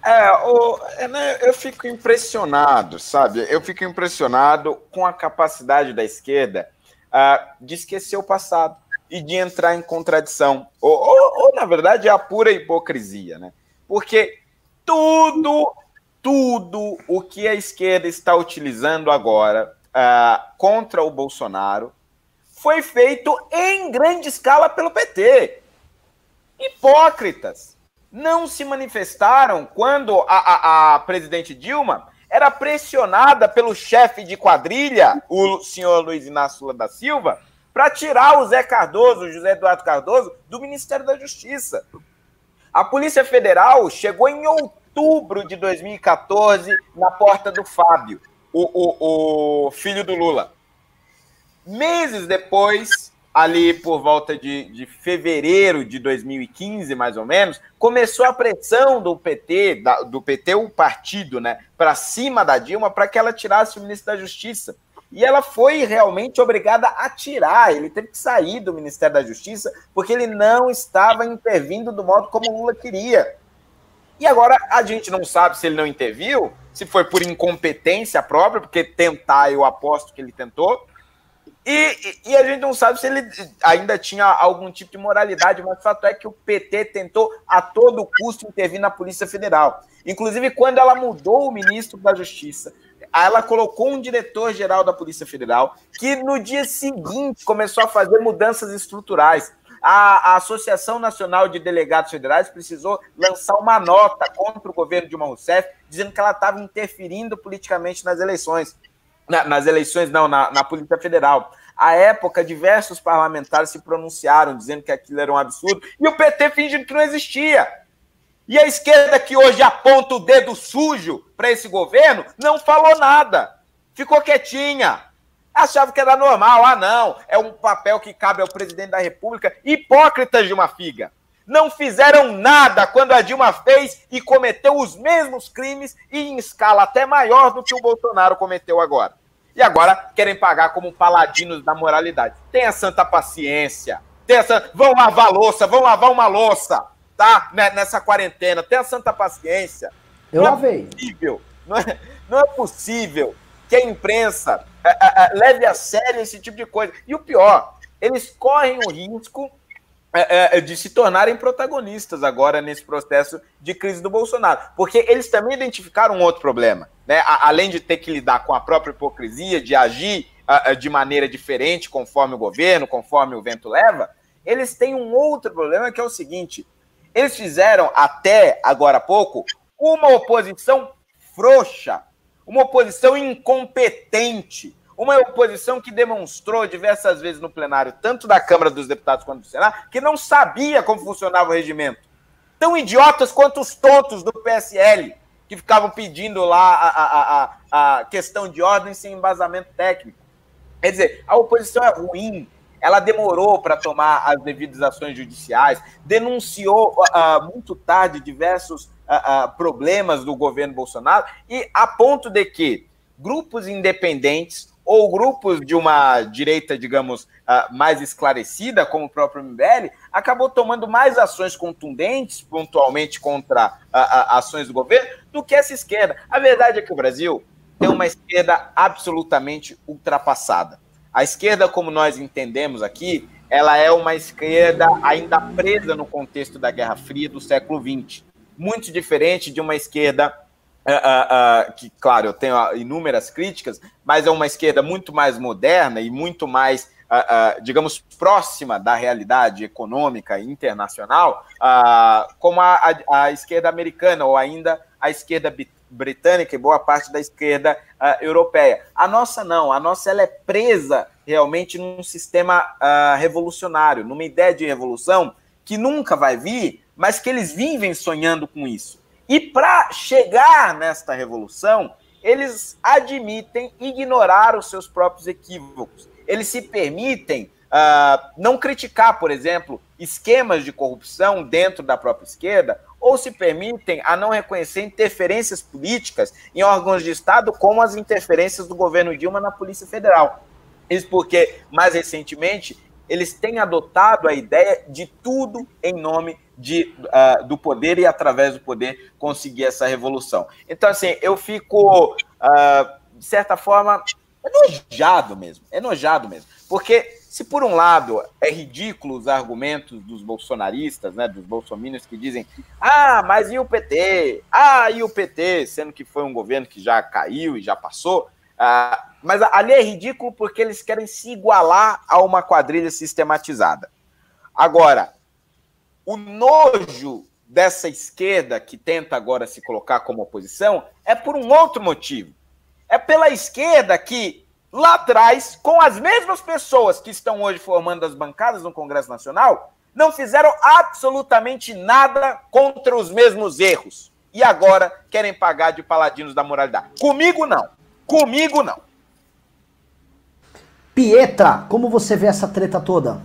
É, o, é, né, eu fico impressionado, sabe? Eu fico impressionado com a capacidade da esquerda uh, de esquecer o passado e de entrar em contradição. Ou, ou, ou, na verdade, é a pura hipocrisia, né? Porque tudo, tudo o que a esquerda está utilizando agora uh, contra o Bolsonaro foi feito em grande escala pelo PT. Hipócritas. Não se manifestaram quando a, a, a presidente Dilma era pressionada pelo chefe de quadrilha, o senhor Luiz Inácio Lula da Silva, para tirar o Zé Cardoso, o José Eduardo Cardoso, do Ministério da Justiça. A Polícia Federal chegou em outubro de 2014 na porta do Fábio, o, o, o filho do Lula. Meses depois, ali por volta de, de fevereiro de 2015, mais ou menos, começou a pressão do PT, da, do PT, o partido, né, para cima da Dilma, para que ela tirasse o ministro da Justiça. E ela foi realmente obrigada a tirar. Ele teve que sair do Ministério da Justiça porque ele não estava intervindo do modo como Lula queria. E agora a gente não sabe se ele não interviu, se foi por incompetência própria, porque tentar eu aposto que ele tentou, e, e, a gente não sabe se ele ainda tinha algum tipo de moralidade, mas o fato é que o PT tentou a todo custo intervir na Polícia Federal. Inclusive, quando ela mudou o ministro da Justiça, ela colocou um diretor-geral da Polícia Federal que no dia seguinte começou a fazer mudanças estruturais. A, a, Associação Nacional de Delegados Federais precisou lançar uma nota contra o governo Dilma Rousseff, dizendo que ela estava interferindo politicamente nas eleições na, nas eleições, não, na, na Polícia Federal. À época, diversos parlamentares se pronunciaram dizendo que aquilo era um absurdo e o PT fingindo que não existia. E a esquerda, que hoje aponta o dedo sujo para esse governo, não falou nada. Ficou quietinha. Achava que era normal. Ah, não. É um papel que cabe ao presidente da República. Hipócritas de uma figa. Não fizeram nada quando a Dilma fez e cometeu os mesmos crimes e em escala até maior do que o Bolsonaro cometeu agora. E agora querem pagar como paladinos da moralidade. Tenha santa paciência. Tenha. Vão lavar louça, vão lavar uma louça, tá? Né, nessa quarentena. Tenha santa paciência. Eu não lavei. É possível, não, é, não é possível que a imprensa é, é, é, leve a sério esse tipo de coisa. E o pior, eles correm o risco é, é, de se tornarem protagonistas agora nesse processo de crise do Bolsonaro. Porque eles também identificaram um outro problema. Né? além de ter que lidar com a própria hipocrisia, de agir uh, de maneira diferente conforme o governo, conforme o vento leva, eles têm um outro problema que é o seguinte: eles fizeram até agora há pouco uma oposição frouxa, uma oposição incompetente uma oposição que demonstrou diversas vezes no plenário, tanto da Câmara dos Deputados quanto do Senado, que não sabia como funcionava o regimento. Tão idiotas quanto os tontos do PSL, que ficavam pedindo lá a, a, a, a questão de ordem sem embasamento técnico. Quer dizer, a oposição é ruim, ela demorou para tomar as devidas ações judiciais, denunciou uh, muito tarde diversos uh, uh, problemas do governo Bolsonaro, e a ponto de que grupos independentes ou grupos de uma direita, digamos, uh, mais esclarecida, como o próprio MBL, acabou tomando mais ações contundentes, pontualmente contra uh, uh, ações do governo, do que essa esquerda. A verdade é que o Brasil tem uma esquerda absolutamente ultrapassada. A esquerda, como nós entendemos aqui, ela é uma esquerda ainda presa no contexto da Guerra Fria do século XX. Muito diferente de uma esquerda Uh, uh, que, claro, eu tenho inúmeras críticas, mas é uma esquerda muito mais moderna e muito mais, digamos, próxima da realidade econômica internacional, como a, a, a, esquerda americana ou ainda a esquerda britânica e boa parte da esquerda europeia. A nossa não, a nossa ela é presa realmente num sistema revolucionário, numa ideia de revolução que nunca vai vir, mas que eles vivem sonhando com isso. E para chegar nesta revolução, eles admitem ignorar os seus próprios equívocos. Eles se permitem uh, não criticar, por exemplo, esquemas de corrupção dentro da própria esquerda, ou se permitem a não reconhecer interferências políticas em órgãos de Estado, como as interferências do governo Dilma na Polícia Federal. Isso porque, mais recentemente, eles têm adotado a ideia de tudo em nome de, uh, do poder e através do poder conseguir essa revolução. Então, assim, eu fico, uh, de certa forma, enojado mesmo, enojado mesmo. Porque se por um lado é ridículo os argumentos dos bolsonaristas, né, dos bolsominions que dizem, ah, mas e o PT? Ah, e o PT? Sendo que foi um governo que já caiu e já passou. Uh, Mas ali é ridículo porque eles querem se igualar a uma quadrilha sistematizada. Agora, o nojo dessa esquerda que tenta agora se colocar como oposição é por um outro motivo. É pela esquerda que, lá atrás, com as mesmas pessoas que estão hoje formando as bancadas no Congresso Nacional, não fizeram absolutamente nada contra os mesmos erros. E agora querem pagar de paladinos da moralidade. Comigo não. Comigo não. Pietra, como você vê essa treta toda?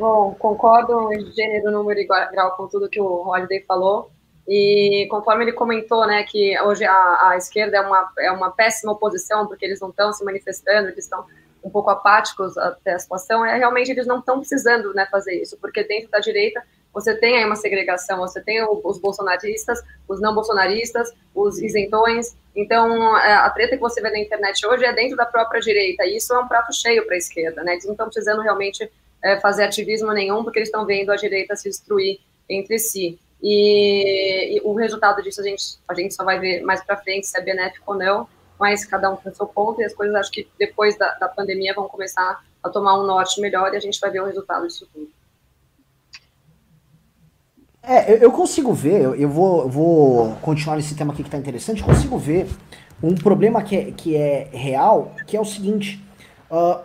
Bom, concordo em gênero, número e grau com tudo que o Rodney falou. E conforme ele comentou, né, que hoje a, a, esquerda é uma, é uma péssima oposição, porque eles não estão se manifestando, eles estão um pouco apáticos até a situação, é realmente eles não estão precisando né, fazer isso, porque dentro da direita você tem aí uma segregação, você tem os bolsonaristas, os não bolsonaristas, os isentões. Então, é, a treta que você vê na internet hoje é dentro da própria direita, e isso é um prato cheio para a esquerda, né? Eles não estão precisando realmente é, fazer ativismo nenhum, porque eles estão vendo a direita se destruir entre si. E, e, o resultado disso a gente, a gente só vai ver mais para frente se é benéfico ou não, mas cada um tem seu ponto e as coisas acho que depois da, da pandemia vão começar a tomar um norte melhor e a gente vai ver o resultado disso tudo. É, eu consigo ver, eu, vou, vou continuar nesse tema aqui que está interessante, consigo ver um problema que é, que é real, que é o seguinte, uh,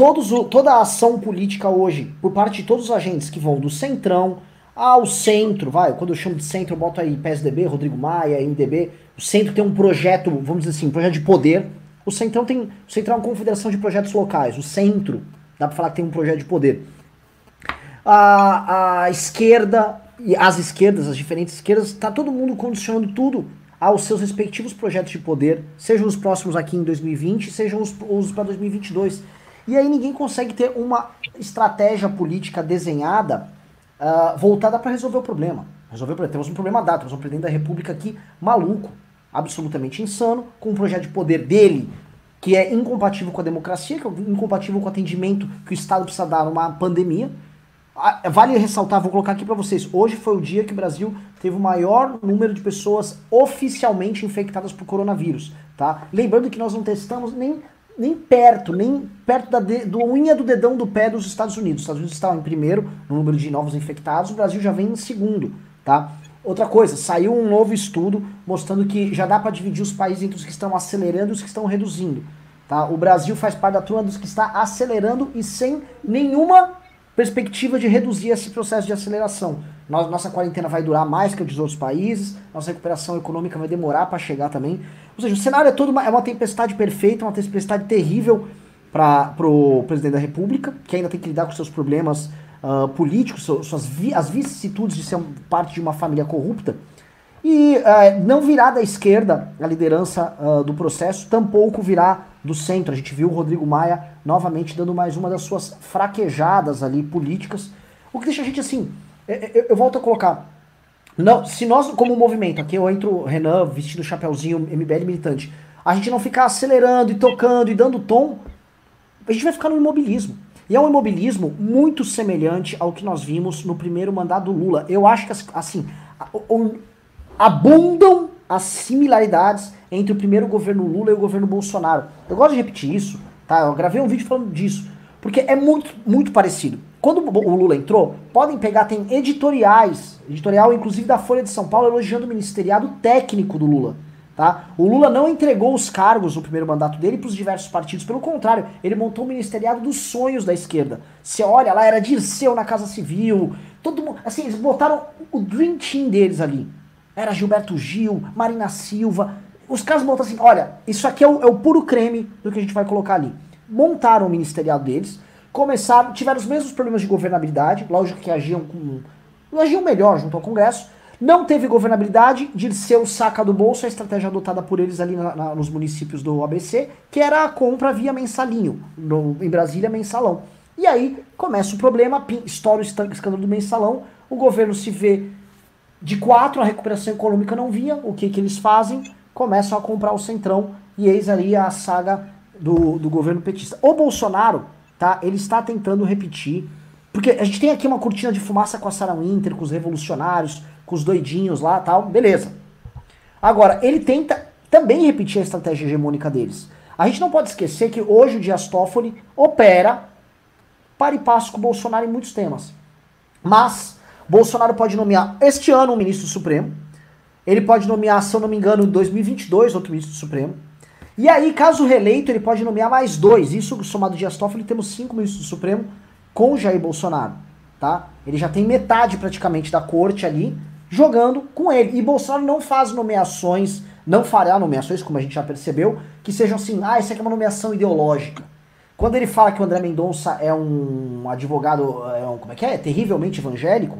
todos o, toda a ação política hoje, por parte de todos os agentes que vão do centrão ao centro, vai, quando eu chamo de centro, eu boto aí PSDB, Rodrigo Maia, MDB, o centro tem um projeto, vamos dizer assim, um projeto de poder, o centrão tem, o centrão é uma confederação de projetos locais, o centro, dá pra falar que tem um projeto de poder. A, a esquerda, e as esquerdas, as diferentes esquerdas, tá todo mundo condicionando tudo aos seus respectivos projetos de poder, sejam os próximos aqui em 2020, sejam os, os para 2022. E aí ninguém consegue ter uma estratégia política desenhada uh, voltada para resolver o problema. Resolver o problema. Temos um problema dado, temos um presidente da República aqui maluco, absolutamente insano, com um projeto de poder dele que é incompatível com a democracia, que é incompatível com o atendimento que o Estado precisa dar numa pandemia. Vale ressaltar, vou colocar aqui para vocês. Hoje foi o dia que o Brasil teve o maior número de pessoas oficialmente infectadas por coronavírus, tá? Lembrando que nós não testamos nem nem perto, nem perto da de, do unha do dedão do pé dos Estados Unidos. Os Estados Unidos estão em primeiro no número de novos infectados, o Brasil já vem em segundo, tá? Outra coisa, saiu um novo estudo mostrando que já dá para dividir os países entre os que estão acelerando e os que estão reduzindo, tá? O Brasil faz parte da turma dos que está acelerando e sem nenhuma perspectiva de reduzir esse processo de aceleração. Nossa quarentena vai durar mais que a dos outros países, nossa recuperação econômica vai demorar para chegar também. Ou seja, o cenário é todo uma, é uma tempestade perfeita, uma tempestade terrível para o presidente da República, que ainda tem que lidar com seus problemas uh, políticos, suas vi, as vicissitudes de ser parte de uma família corrupta. E uh, não virá da esquerda a liderança uh, do processo, tampouco virá do centro. A gente viu o Rodrigo Maia novamente dando mais uma das suas fraquejadas ali políticas, o que deixa a gente assim. Eu, é, é, eu volto a colocar. Não, se nós, como movimento, aqui eu entro Renan vestido chapéuzinho MBL militante, a gente não ficar acelerando e tocando e dando tom, a gente vai ficar no imobilismo. E é um imobilismo muito semelhante ao que nós vimos no primeiro mandato do Lula. Eu acho que, assim, abundam as similaridades entre o primeiro governo Lula e o governo Bolsonaro. Eu gosto de repetir isso, tá? Eu gravei um vídeo falando disso, porque é muito, muito parecido. Quando o Lula entrou, podem pegar, tem editoriais, editorial inclusive da Folha de São Paulo, elogiando o ministeriado técnico do Lula. Tá? O Lula não entregou os cargos no primeiro mandato dele para os diversos partidos, pelo contrário, ele montou o ministeriado dos sonhos da esquerda. Você olha lá, era Dirceu na Casa Civil, todo mundo, assim, eles botaram o dream team deles ali. Era Gilberto Gil, Marina Silva. Os caras montaram assim, olha, isso aqui é o, é o puro creme do que a gente vai colocar ali. Montaram o ministeriado deles, começaram, tiveram os mesmos problemas de governabilidade, lógico que agiam com. agiam melhor junto ao Congresso. Não teve governabilidade, Dirceu saca do bolso a estratégia adotada por eles ali na, na, nos municípios do ABC, que era a compra via mensalinho, no, em Brasília, mensalão. E aí começa o problema, estoura o escândalo do mensalão, o governo se vê de quatro, a recuperação econômica não vinha, o que, que eles fazem? Começam a comprar o centrão, e eis ali a saga do, do governo petista. O Bolsonaro tá? Ele está tentando repetir. Porque a gente tem aqui uma cortina de fumaça com a Sarah Winter, com os revolucionários, com os doidinhos lá tal, beleza. Agora, ele tenta também repetir a estratégia hegemônica deles. A gente não pode esquecer que hoje o Dias Toffoli opera para e passo com o Bolsonaro em muitos temas. Mas Bolsonaro pode nomear este ano um ministro Supremo. Ele pode nomear, se eu não me engano, em 2022 outro ministro Supremo. E aí, caso reeleito, ele pode nomear mais dois. Isso somado Dias Toffoli, temos cinco ministros do Supremo com Jair Bolsonaro, tá? Ele já tem metade praticamente da corte ali jogando com ele. E Bolsonaro não faz nomeações, não fará nomeações, como a gente já percebeu, que sejam assim, ah, isso aqui é uma nomeação ideológica. Quando ele fala que o André Mendonça é um advogado, é um, como é que é? Terrivelmente evangélico,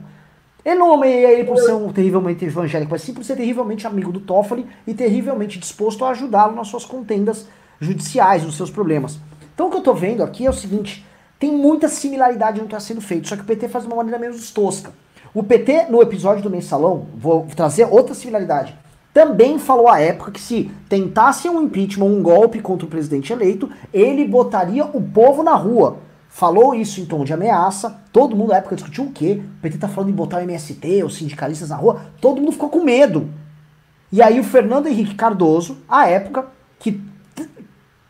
ele não nomeia ele por ser um terrivelmente evangélico, mas sim por ser terrivelmente amigo do Toffoli e terrivelmente disposto a ajudá-lo nas suas contendas judiciais, nos seus problemas. Então o que eu tô vendo aqui é o seguinte, tem muita similaridade no que está sendo feito, só que o PT faz de uma maneira menos tosca. O PT, no episódio do Mensalão, vou trazer outra similaridade, também falou à época que se tentasse um impeachment, um golpe contra o presidente eleito, ele botaria o povo na rua. Falou isso em tom de ameaça, todo mundo na época discutiu o quê? O PT tá falando em botar o MST, os sindicalistas na rua, todo mundo ficou com medo. E aí o Fernando Henrique Cardoso, à época, que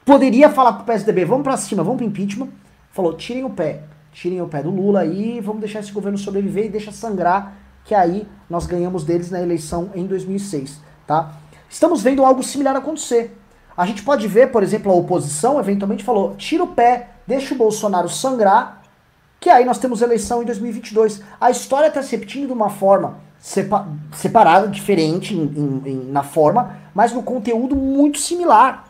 poderia falar pro PSDB, vamos para cima, vamos pro impeachment, falou: tirem o pé, tirem o pé do Lula aí, vamos deixar esse governo sobreviver e deixa sangrar, que aí nós ganhamos deles na eleição em 2006, tá? Estamos vendo algo similar acontecer. A gente pode ver, por exemplo, a oposição eventualmente falou: tira o pé, deixa o Bolsonaro sangrar, que aí nós temos eleição em 2022. A história está se repetindo de uma forma sepa separada, diferente em, em, em, na forma, mas no conteúdo muito similar.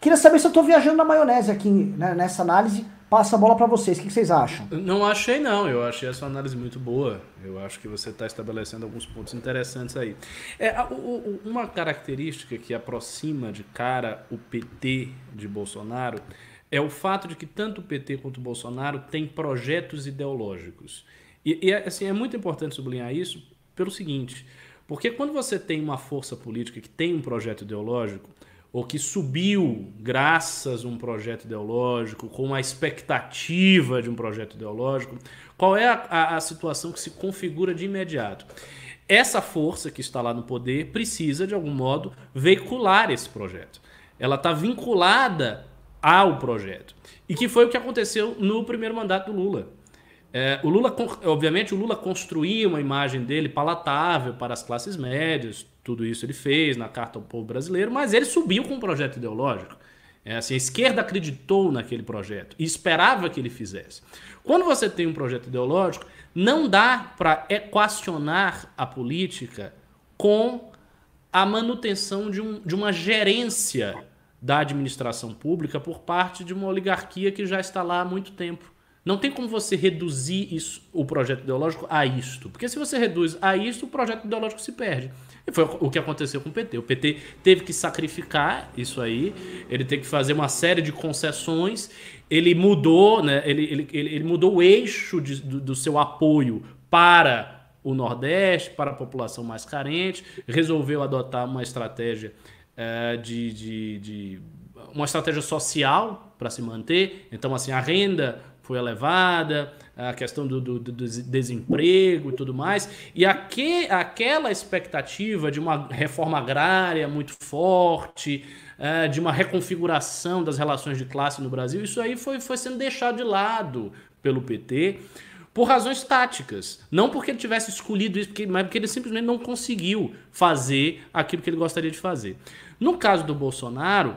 Queria saber se eu estou viajando na maionese aqui né, nessa análise. Passa a bola para vocês. O que vocês acham? Não achei, não. Eu achei essa análise muito boa. Eu acho que você está estabelecendo alguns pontos interessantes aí. É, uma característica que aproxima de cara o PT de Bolsonaro é o fato de que tanto o PT quanto o Bolsonaro têm projetos ideológicos. E, e assim, é muito importante sublinhar isso pelo seguinte: porque quando você tem uma força política que tem um projeto ideológico, ou que subiu graças a um projeto ideológico, com uma expectativa de um projeto ideológico, qual é a, a, a, situação que se configura de imediato? Essa força que está lá no poder precisa, de algum modo, veicular esse projeto. Ela está vinculada ao projeto. E que foi o que aconteceu no primeiro mandato do Lula. É, o Lula, obviamente, o Lula construía uma imagem dele palatável para as classes médias, tudo isso ele fez na Carta ao Povo Brasileiro, mas ele subiu com um projeto ideológico. É, assim, a esquerda acreditou naquele projeto e esperava que ele fizesse. Quando você tem um projeto ideológico, não dá para equacionar a política com a manutenção de, um, de uma gerência da administração pública por parte de uma oligarquia que já está lá há muito tempo. Não tem como você reduzir isso, o projeto ideológico a isto. Porque se você reduz a isto, o projeto ideológico se perde. E foi o que aconteceu com o PT. O PT teve que sacrificar isso aí, ele teve que fazer uma série de concessões, ele mudou, né, ele, ele, ele mudou o eixo de, do, do seu apoio para o Nordeste, para a população mais carente, resolveu adotar uma estratégia é, de, de, de, uma estratégia social para se manter. Então, assim, a renda foi elevada, a questão do, do, do desemprego e tudo mais. E aque, aquela expectativa de uma reforma agrária muito forte, é, de uma reconfiguração das relações de classe no Brasil, isso aí foi, foi sendo deixado de lado pelo PT por razões táticas. Não porque ele tivesse escolhido isso, porque, mas porque ele simplesmente não conseguiu fazer aquilo que ele gostaria de fazer. No caso do Bolsonaro,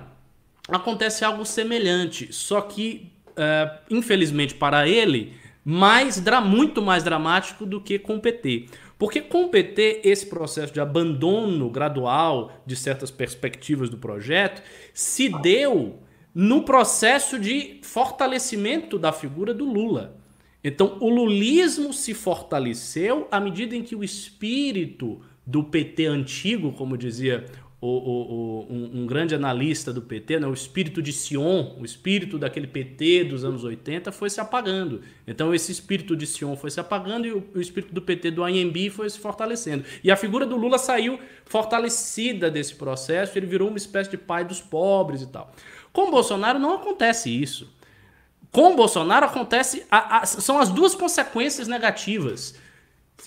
acontece algo semelhante, só que uh, infelizmente para ele, mais, muito mais dramático do que com o PT. Porque com o PT, esse processo de abandono gradual de certas perspectivas do projeto se deu no processo de fortalecimento da figura do Lula. Então, o lulismo se fortaleceu à medida em que o espírito do PT antigo, como dizia o, o, o, um, um, grande analista do PT, né, o espírito de Sion, o espírito daquele PT dos anos 80 foi se apagando. Então esse espírito de Sion foi se apagando e o, o espírito do PT do AMB foi se fortalecendo. E a figura do Lula saiu fortalecida desse processo, ele virou uma espécie de pai dos pobres e tal. Com Bolsonaro não acontece isso. Com Bolsonaro acontece a, a, são as duas consequências negativas.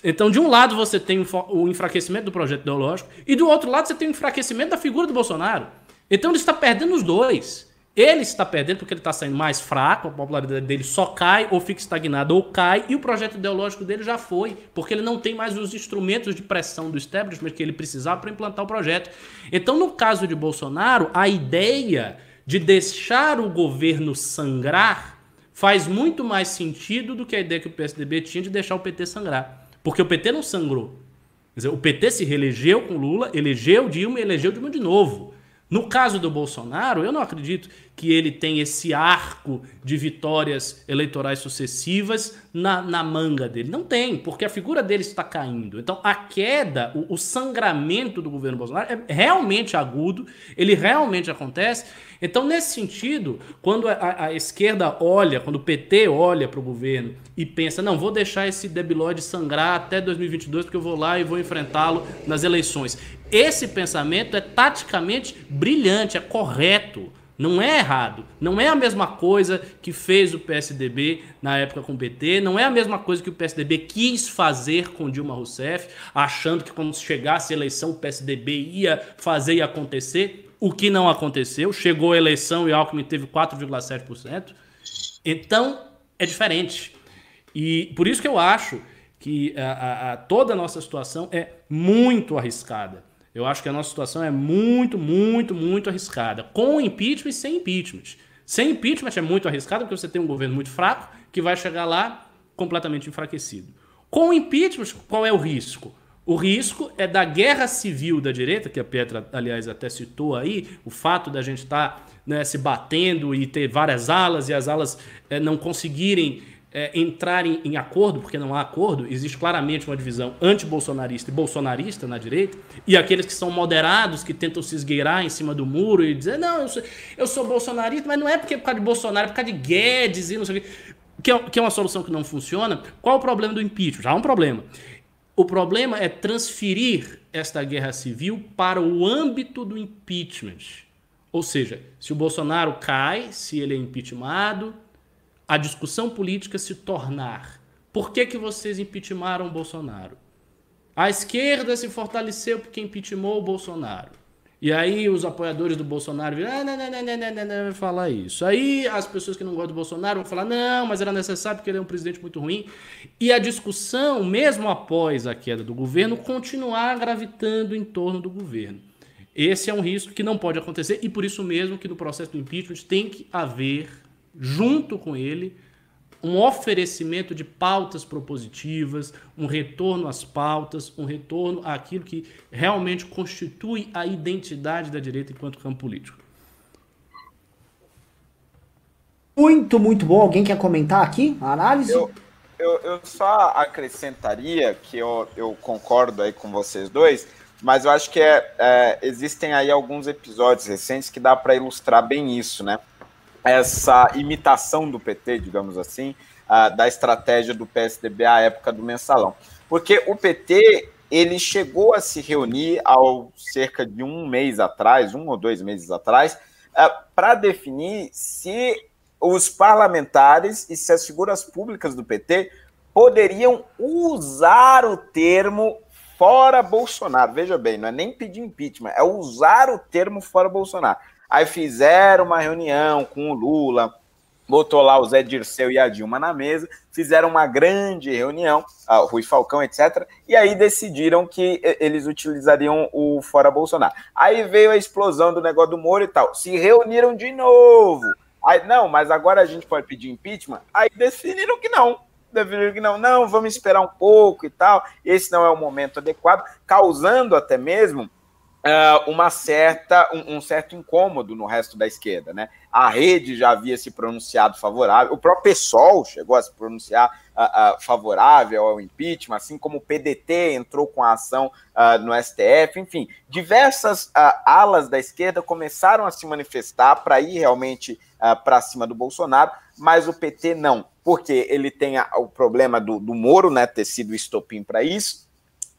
Então, de um lado você tem o enfraquecimento do projeto ideológico e do outro lado você tem o enfraquecimento da figura do Bolsonaro. Então ele está perdendo os dois. Ele está perdendo porque ele está saindo mais fraco, a popularidade dele só cai ou fica estagnada ou cai, e o projeto ideológico dele já foi, porque ele não tem mais os instrumentos de pressão do establishment que ele precisava para implantar o projeto. Então, no caso de Bolsonaro, a ideia de deixar o governo sangrar faz muito mais sentido do que a ideia que o PSDB tinha de deixar o PT sangrar. Porque o PT não sangrou. Dizer, o PT se reelegeu com Lula, elegeu Dilma e elegeu Dilma de novo. No caso do Bolsonaro, eu não acredito que ele tem esse arco de vitórias eleitorais sucessivas na, na manga dele. Não tem, porque a figura dele está caindo. Então, a queda, o, o sangramento do governo Bolsonaro é realmente agudo, ele realmente acontece. Então, nesse sentido, quando a, a esquerda olha, quando o PT olha para o governo e pensa, não, vou deixar esse debilóide sangrar até 2022 porque eu vou lá e vou enfrentá-lo nas eleições. Esse pensamento é taticamente brilhante, é correto. Não é errado. Não é a mesma coisa que fez o PSDB na época com o PT. Não é a mesma coisa que o PSDB quis fazer com Dilma Rousseff, achando que quando chegasse a eleição o PSDB ia fazer e acontecer. O que não aconteceu. Chegou a eleição e Alckmin teve 4,7%. Então, é diferente. E por isso que eu acho que a, a, a, toda a nossa situação é muito arriscada. Eu acho que a nossa situação é muito, muito, muito arriscada. Com impeachment e sem impeachment. Sem impeachment é muito arriscado porque você tem um governo muito fraco que vai chegar lá completamente enfraquecido. Com impeachment, qual é o risco? O risco é da guerra civil da direita, que a Petra, aliás, até citou aí, o fato da gente estar tá, né, se batendo e ter várias alas e as alas é, não conseguirem é, entrarem em acordo, porque não há acordo, existe claramente uma divisão anti-bolsonarista e bolsonarista na direita, e aqueles que são moderados, que tentam se esgueirar em cima do muro e dizer, não, eu sou, eu sou bolsonarista, mas não é porque é por causa de Bolsonaro, é por causa de Guedes e não sei o quê, que é, que é uma solução que não funciona. Qual o problema do impeachment? Já há um problema. O problema é transferir esta guerra civil para o âmbito do impeachment. Ou seja, se o Bolsonaro cai, se ele é impeachmentado, a discussão política se tornar por que, que vocês impeachmaram o Bolsonaro? A esquerda se fortaleceu porque impeachmou o Bolsonaro. E aí os apoiadores do Bolsonaro viram, ah, não, não, não, não, não, não, não, falar isso. Aí as pessoas que não gostam do Bolsonaro vão falar, não, mas era necessário porque ele é um presidente muito ruim. E a discussão, mesmo após a queda do governo, continuar gravitando em torno do governo. Esse é um risco que não pode acontecer e por isso mesmo que no processo do impeachment tem que haver junto com ele, um oferecimento de pautas propositivas, um retorno às pautas, um retorno àquilo que realmente constitui a identidade da direita enquanto campo político. Muito, muito bom. Alguém quer comentar aqui a análise? Eu, eu, eu só acrescentaria que eu, eu concordo aí com vocês dois, mas eu acho que é, é existem aí alguns episódios recentes que dá para ilustrar bem isso, né? Essa imitação do PT, digamos assim, da estratégia do PSDB à época do mensalão. Porque o PT ele chegou a se reunir ao cerca de um mês atrás, um ou dois meses atrás, uh, para definir se os parlamentares e se as figuras públicas do PT poderiam usar o termo fora Bolsonaro. Veja bem, não é nem pedir impeachment, é usar o termo fora Bolsonaro. Aí fizeram uma reunião com o Lula, botou lá o Zé Dirceu e a Dilma na mesa, fizeram uma grande reunião, o Rui Falcão, etc. E aí decidiram que eles utilizariam o Fora Bolsonaro. Aí veio a explosão do negócio do Moro e tal. Se reuniram de novo. Aí, não, mas agora a gente pode pedir impeachment? Aí definiram que não. Definiram que não, não, vamos esperar um pouco e tal. Esse não é o momento adequado, causando até mesmo uh, uma certa, um, um, certo incômodo no resto da esquerda. Né? A rede já havia se pronunciado favorável, o próprio PSOL chegou a se pronunciar uh, uh, favorável ao impeachment, assim como o PDT entrou com a ação no STF, enfim, diversas alas da esquerda começaram a se manifestar para ir realmente para cima do Bolsonaro, mas o PT não, porque ele tem o problema do, do Moro né, ter sido estopim para isso,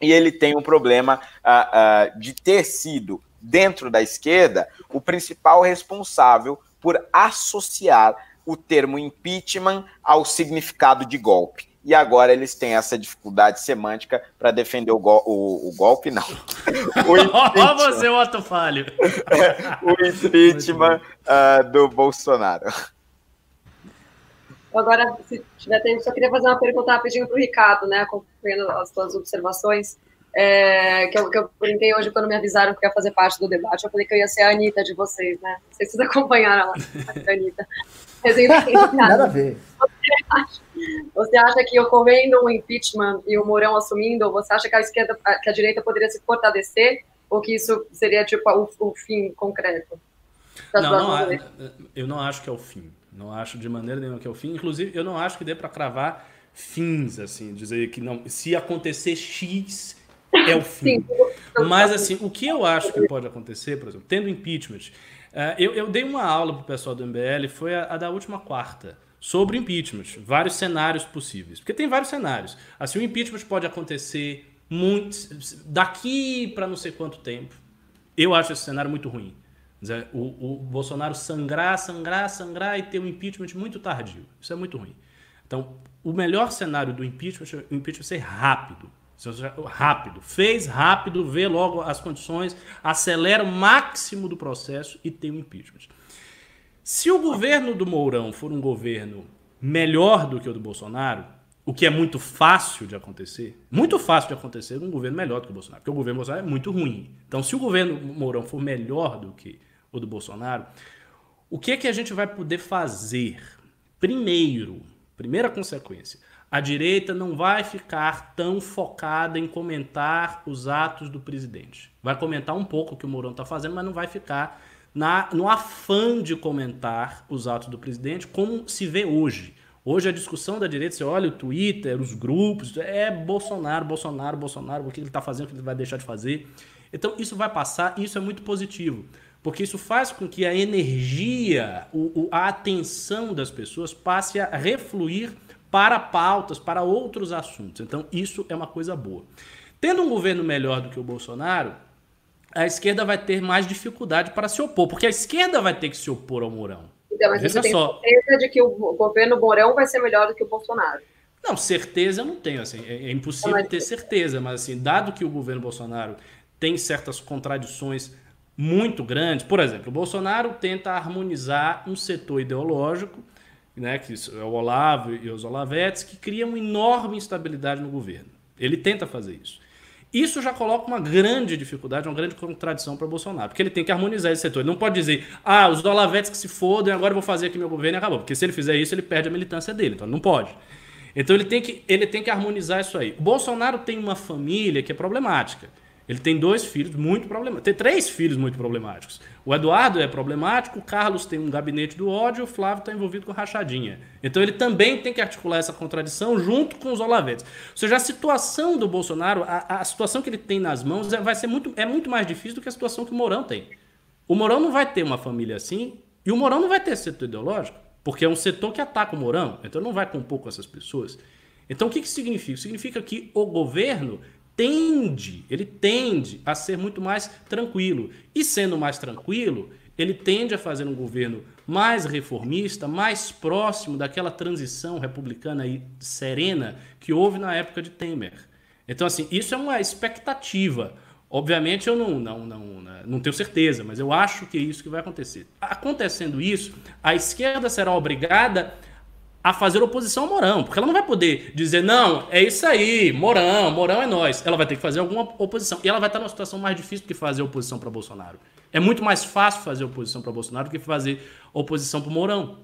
e ele tem um problema uh, uh, de ter sido, dentro da esquerda, o principal responsável por associar o termo impeachment ao significado de golpe. e agora eles têm essa dificuldade semântica para defender o, gol, o, o, golpe, não. Olha você, Otto Falho. o impeachment uh, do Bolsonaro. Agora, se tiver tempo, só queria fazer uma pergunta rapidinho para o Ricardo, né, acompanhando as suas observações. É, que, eu, que eu brinquei hoje quando me avisaram que ia fazer parte do debate. Eu falei que eu ia ser a Anitta de vocês, né? Não sei se vocês acompanharam a Anitta. Mas, enfim, Nada a ver. Você acha, você acha que ocorrendo um impeachment e o Mourão assumindo, você acha que a esquerda, que a direita poderia se fortalecer ou que isso seria tipo o, o fim concreto? Não, não, eu não acho que é o fim. Não acho de maneira nenhuma que é o fim. Inclusive, eu não acho que dê para cravar fins, assim, dizer que não, se acontecer X é o fim. Mas, assim, o que eu acho que pode acontecer, por exemplo, tendo impeachment, uh, eu, eu, dei uma aula para o pessoal do MBL, foi a, a, da última quarta, sobre impeachment, vários cenários possíveis. Porque tem vários cenários. Assim, o impeachment pode acontecer muito, daqui para não sei quanto tempo. Eu acho esse cenário muito ruim. O, o Bolsonaro sangrar, sangrar, sangrar e ter um impeachment muito tardio. Isso é muito ruim. Então, o melhor cenário do impeachment é o impeachment ser rápido. Rápido. Fez rápido, vê logo as condições, acelera o máximo do processo e tem um impeachment. Se o governo do Mourão for um governo melhor do que o do Bolsonaro, o que é muito fácil de acontecer, muito fácil de acontecer um governo melhor do que o Bolsonaro, porque o governo Bolsonaro é muito ruim. Então, se o governo Mourão for melhor do que o do Bolsonaro, o que é que a gente vai poder fazer? Primeiro, primeira consequência, a direita não vai ficar tão focada em comentar os atos do presidente. Vai comentar um pouco o que o Mourão está fazendo, mas não vai ficar na, no afã de comentar os atos do presidente, como se vê hoje. Hoje a discussão da direita, você olha o Twitter, os grupos, é Bolsonaro, Bolsonaro, Bolsonaro, o que ele está fazendo, o que ele vai deixar de fazer. Então isso vai passar isso é muito positivo, porque isso faz com que a energia, o, a atenção das pessoas passe a refluir para pautas, para outros assuntos. Então, isso é uma coisa boa. Tendo um governo melhor do que o Bolsonaro, a esquerda vai ter mais dificuldade para se opor, porque a esquerda vai ter que se opor ao Mourão. Então, mas Veja você só. tem certeza de que o governo Mourão vai ser melhor do que o Bolsonaro? Não, certeza eu não tenho, assim, é, é impossível mas... ter certeza, mas assim, dado que o governo Bolsonaro tem certas contradições muito grandes, por exemplo, o Bolsonaro tenta harmonizar um setor ideológico né, que é o Olavo e os Olavetes, que criam enorme instabilidade no governo. Ele tenta fazer isso. Isso já coloca uma grande dificuldade, uma grande contradição para Bolsonaro, porque ele tem que harmonizar esse setor. Ele não pode dizer, ah, os Olavetes que se fodem, agora eu vou fazer aqui meu governo e acabou. Porque se ele fizer isso, ele perde a militância dele, então não pode. Então ele tem que, ele tem que harmonizar isso aí. O Bolsonaro tem uma família que é problemática. Ele tem dois filhos muito problemáticos. Tem três filhos muito problemáticos. O Eduardo é problemático, o Carlos tem um gabinete do ódio, o Flávio está envolvido com rachadinha. Então ele também tem que articular essa contradição junto com os Olavetes. Ou seja, a situação do Bolsonaro, a, a situação que ele tem nas mãos é, vai ser muito, é muito mais difícil do que a situação que o Mourão tem. O Mourão não vai ter uma família assim e o Mourão não vai ter setor ideológico, porque é um setor que ataca o Mourão, então não vai compor com essas pessoas. Então o que, que significa? Significa que o governo tende, ele tende a ser muito mais tranquilo. E sendo mais tranquilo, ele tende a fazer um governo mais reformista, mais próximo daquela transição republicana e serena que houve na época de Temer. Então, assim, isso é uma expectativa. Obviamente eu não, não, não, né, não tenho certeza, mas eu acho que é isso que vai acontecer. Acontecendo isso, a esquerda será obrigada a fazer oposição ao Morão, porque ela não vai poder dizer, não, é isso aí, Morão, Morão é nós. Ela vai ter que fazer alguma oposição. E ela vai estar numa situação mais difícil do que fazer oposição para Bolsonaro. É muito mais fácil fazer oposição para Bolsonaro do que fazer oposição para o Mourão.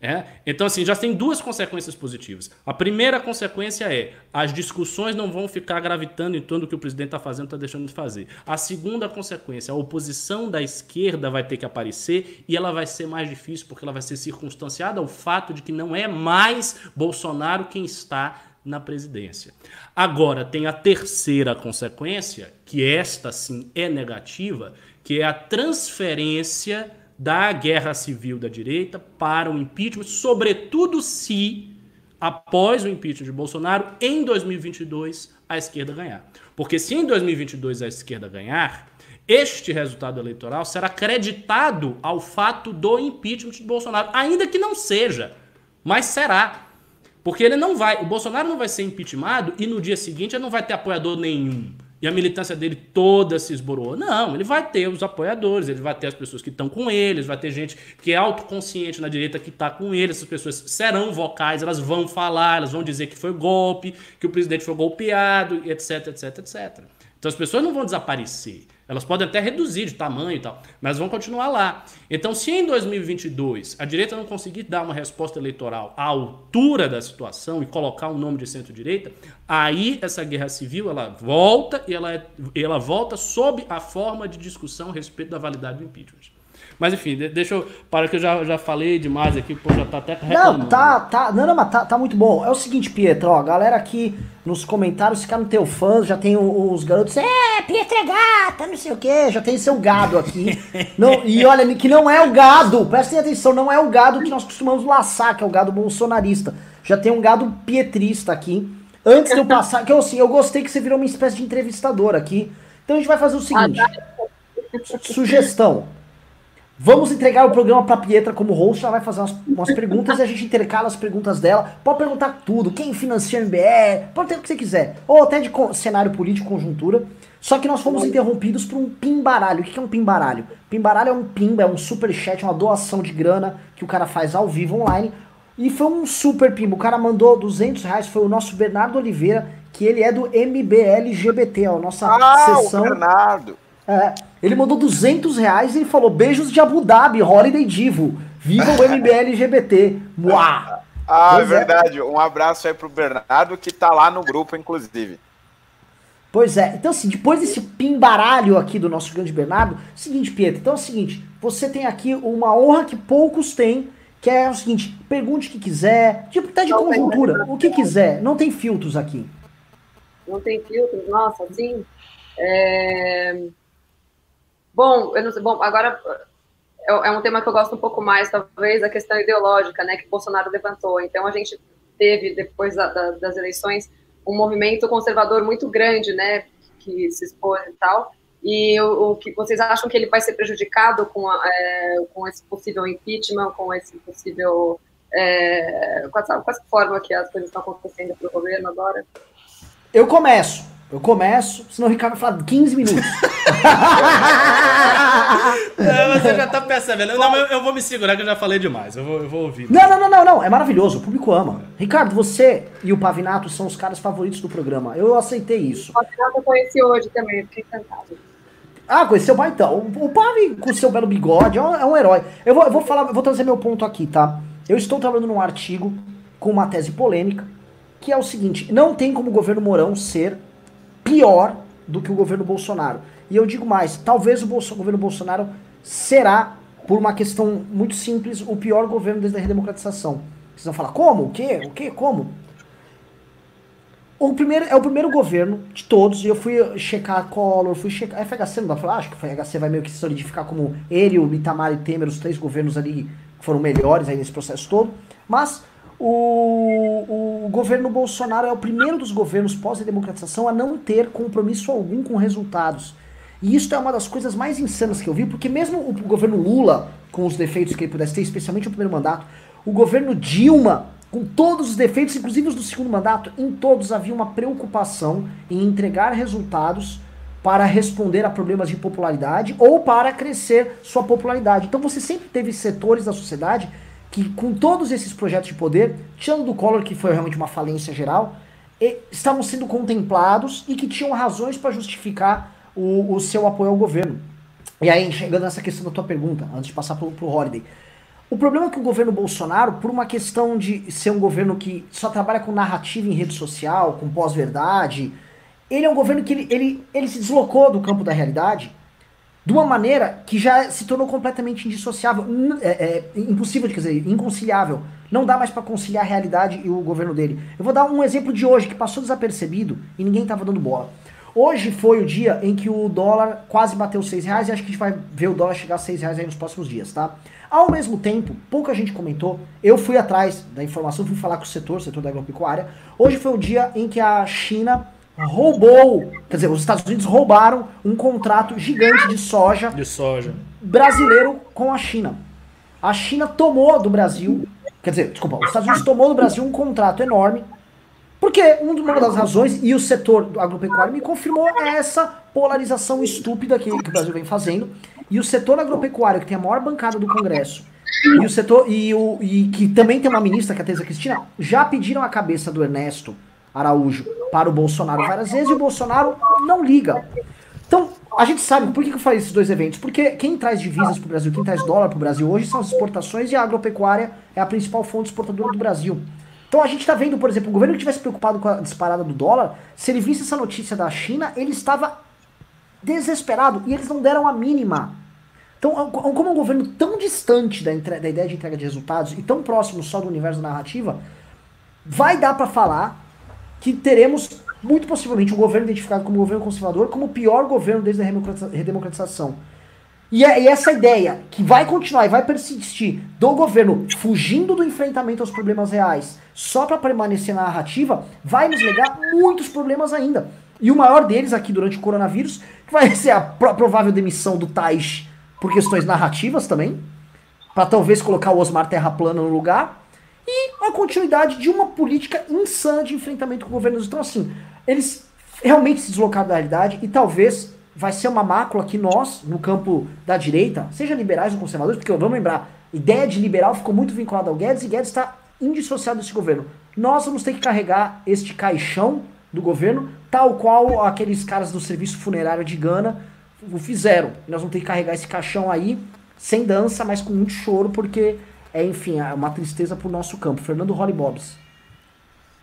É? Então, assim, já tem duas consequências positivas. A primeira consequência é as discussões não vão ficar gravitando em torno do que o presidente está fazendo está deixando de fazer. A segunda consequência, a oposição da esquerda vai ter que aparecer e ela vai ser mais difícil porque ela vai ser circunstanciada ao fato de que não é mais Bolsonaro quem está na presidência. Agora, tem a terceira consequência, que esta sim é negativa, que é a transferência da guerra civil da direita para o impeachment, sobretudo se, após o impeachment de Bolsonaro, em 2022, a esquerda ganhar. Porque se em 2022 a esquerda ganhar, este resultado eleitoral será creditado ao fato do impeachment de Bolsonaro, ainda que não seja, mas será. Porque ele não vai, o Bolsonaro não vai ser impeachmentado e no dia seguinte ele não vai ter apoiador nenhum. E a militância dele toda se esborou. Não, ele vai ter os apoiadores, ele vai ter as pessoas que estão com ele, vai ter gente que é autoconsciente na direita que está com ele. Essas pessoas serão vocais, elas vão falar, elas vão dizer que foi golpe, que o presidente foi golpeado, etc, etc, etc. Então as pessoas não vão desaparecer. Elas podem até reduzir de tamanho e tal, mas vão continuar lá. Então, se em 2022 a direita não conseguir dar uma resposta eleitoral à altura da situação e colocar um nome de centro-direita, aí essa guerra civil ela volta e ela, é, ela volta sob a forma de discussão a respeito da validade do impeachment. Mas enfim, deixa eu. Para que eu já, já falei demais aqui, pô, já tá até reclamando. Não, tá, tá. Não, não, mas tá, tá muito bom. É o seguinte, Pietro, ó, a galera aqui nos comentários, ficar no teu fãs, já tem os garotos, é, Pietro é gata, não sei o que, já tem seu gado aqui. não, e olha, que não é o gado, prestem atenção, não é o gado que nós costumamos laçar, que é o gado bolsonarista. Já tem um gado pietrista aqui. Antes de eu passar, que eu assim, eu gostei que você virou uma espécie de entrevistador aqui. Então a gente vai fazer o seguinte. Sugestão. Vamos entregar o programa pra Pietra como host, ela vai fazer umas, umas perguntas e a gente intercala as perguntas dela. Pode perguntar tudo, quem financia o MBR, pode ter o que você quiser. Ou até de cenário político, conjuntura. Só que nós fomos interrompidos por um pimbaralho. O que é um pimbaralho? Pimbaralho é um pimba, é um super chat, uma doação de grana que o cara faz ao vivo online. E foi um super pimba. O cara mandou 200 reais, foi o nosso Bernardo Oliveira, que ele é do MBLGBT, a nossa ah, sessão. O Bernardo. É, ele mandou 200 reais e ele falou: beijos de Abu Dhabi, Holiday Divo. Viva o MBL LGBT. Muá. Ah, pois é verdade. É. Um abraço aí pro Bernardo, que tá lá no grupo, inclusive. Pois é. Então, assim, depois desse pimbaralho aqui do nosso grande Bernardo, seguinte, Pietro. Então é o seguinte: você tem aqui uma honra que poucos têm, que é o seguinte: pergunte o que quiser, tipo, tá de não conjuntura, o que quiser. Não tem filtros aqui. Não tem filtros, nossa, assim. É... Bom, eu não sei, bom, agora é, é um tema que eu gosto um pouco mais, talvez, a questão ideológica, né, que Bolsonaro levantou. Então, a gente teve, depois da, da, das eleições, um movimento conservador muito grande, né, que se expôs e tal. E o, o que vocês acham que ele vai ser prejudicado com, a, é, com esse possível impeachment, com esse possível. É, com, essa, com essa forma que as coisas estão acontecendo para o governo agora? Eu começo. Eu começo, senão o Ricardo vai falar 15 minutos. não, você já tá percebendo. Não, eu, eu, vou me segurar que eu já falei demais. Eu vou, eu vou ouvir. Não, não, não, não, não. É maravilhoso. O público ama. Ricardo, você e o Pavinato são os caras favoritos do programa. Eu aceitei isso. O Pavinato eu conheci hoje também, fiquei encantado. Ah, conheceu o então. O Pavi com seu belo bigode é um, é um herói. Eu vou, eu vou falar, vou trazer meu ponto aqui, tá? Eu estou trabalhando num artigo com uma tese polêmica, que é o seguinte: não tem como o governo Mourão ser pior do que o governo Bolsonaro. E eu digo mais, talvez o Bolso governo Bolsonaro será, por uma questão muito simples, o pior governo desde a redemocratização. Vocês vão falar, como? O quê? O quê? Como? O primeiro, é o primeiro governo de todos, e eu fui checar a Collor, fui checar. FHC não dá pra falar, acho que a FHC vai meio que se solidificar como ele, o Itamar e Temer, os três governos ali que foram melhores aí nesse processo todo. Mas o, o governo Bolsonaro é o primeiro dos governos pós-democratização a não ter compromisso algum com resultados. E isso é uma das coisas mais insanas que eu vi, porque mesmo o governo Lula, com os defeitos que ele pudesse ter, especialmente o primeiro mandato, o governo Dilma, com todos os defeitos, inclusive os do segundo mandato, em todos havia uma preocupação em entregar resultados para responder a problemas de popularidade ou para crescer sua popularidade. Então você sempre teve setores da sociedade que com todos esses projetos de poder, tirando do Collor, que foi realmente uma falência geral, estavam sendo contemplados e que tinham razões para justificar o, o, seu apoio ao governo. E aí, chegando nessa questão da tua pergunta, antes de passar pro, pro Holiday. O problema é que o governo Bolsonaro, por uma questão de ser um governo que só trabalha com narrativa em rede social, com pós-verdade, ele é um governo que ele, ele, ele se deslocou do campo da realidade de uma maneira que já se tornou completamente indissociável, é, é, impossível de dizer, inconciliável. Não dá mais para conciliar a realidade e o governo dele. Eu vou dar um exemplo de hoje que passou desapercebido e ninguém estava dando bola. Hoje foi o dia em que o dólar quase bateu 6 reais e acho que a gente vai ver o dólar chegar a 6 reais nos próximos dias, tá? Ao mesmo tempo, pouca gente comentou, eu fui atrás da informação, fui falar com o setor, setor da agropecuária. Hoje foi o dia em que a China roubou, quer dizer, os Estados Unidos roubaram um contrato gigante de soja, de soja brasileiro com a China. A China tomou do Brasil, Quer dizer, desculpa, os Estados Unidos tomou do Brasil um contrato enorme, porque uma das razões, e o setor do agropecuário me confirmou, é essa polarização estúpida que, que o Brasil vem fazendo. E o setor agropecuário, que tem a maior bancada do Congresso, e o setor, e, o, e que também tem uma ministra, que é a Teresa Cristina, já pediram a cabeça do Ernesto Araújo para o Bolsonaro várias vezes, e o Bolsonaro não liga. Então, a gente sabe, por que, eu falei esses dois eventos? Porque quem traz divisas para o Brasil, quem traz dólar para o Brasil hoje são as exportações e a agropecuária é a principal fonte exportadora do Brasil. Então a gente está vendo, por exemplo, o governo que tivesse preocupado com a disparada do dólar, se ele visse essa notícia da China, ele estava desesperado e eles não deram a mínima. Então, como é um governo tão distante da, da ideia de entrega de resultados e tão próximo só do universo da narrativa, vai dar para falar que teremos muito possivelmente um governo identificado como governo conservador como o pior governo desde a redemocratização. E, é, e essa ideia que vai continuar e vai persistir do governo fugindo do enfrentamento aos problemas reais só para permanecer na narrativa vai nos legar muitos problemas ainda. E o maior deles aqui durante o coronavírus vai ser a provável demissão do Tais por questões narrativas também, para talvez colocar o Osmar Terra Plana no lugar, e a continuidade de uma política insana de enfrentamento com governos. Então, assim, eles realmente se deslocaram da realidade e talvez vai ser uma mácula que nós, no campo da direita, seja liberais ou conservadores, porque vamos lembrar, ideia de liberal ficou muito vinculada ao Guedes e Guedes está indissociado desse governo. Nós vamos ter que carregar este caixão do governo, tal qual aqueles caras do serviço funerário de Gana o fizeram. Nós vamos ter que carregar esse caixão aí, sem dança, mas com muito choro, porque é, enfim, é uma tristeza pro nosso campo. Fernando Holly Bobs.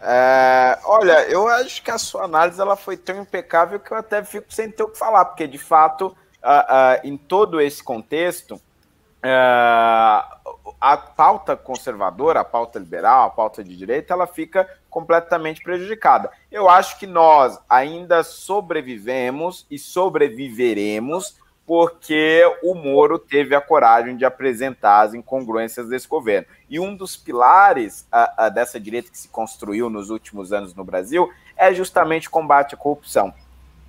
É, olha, eu acho que a sua análise ela foi tão impecável que eu até fico sem ter o que falar, porque de fato, uh, uh, em todo esse contexto, uh, a pauta conservadora, a pauta liberal, a pauta de direita, ela fica completamente prejudicada. Eu acho que nós ainda sobrevivemos e sobreviveremos porque o Moro teve a coragem de apresentar as incongruências desse governo. E um dos pilares a, a, dessa direita que se construiu nos últimos anos no Brasil é justamente combate à corrupção.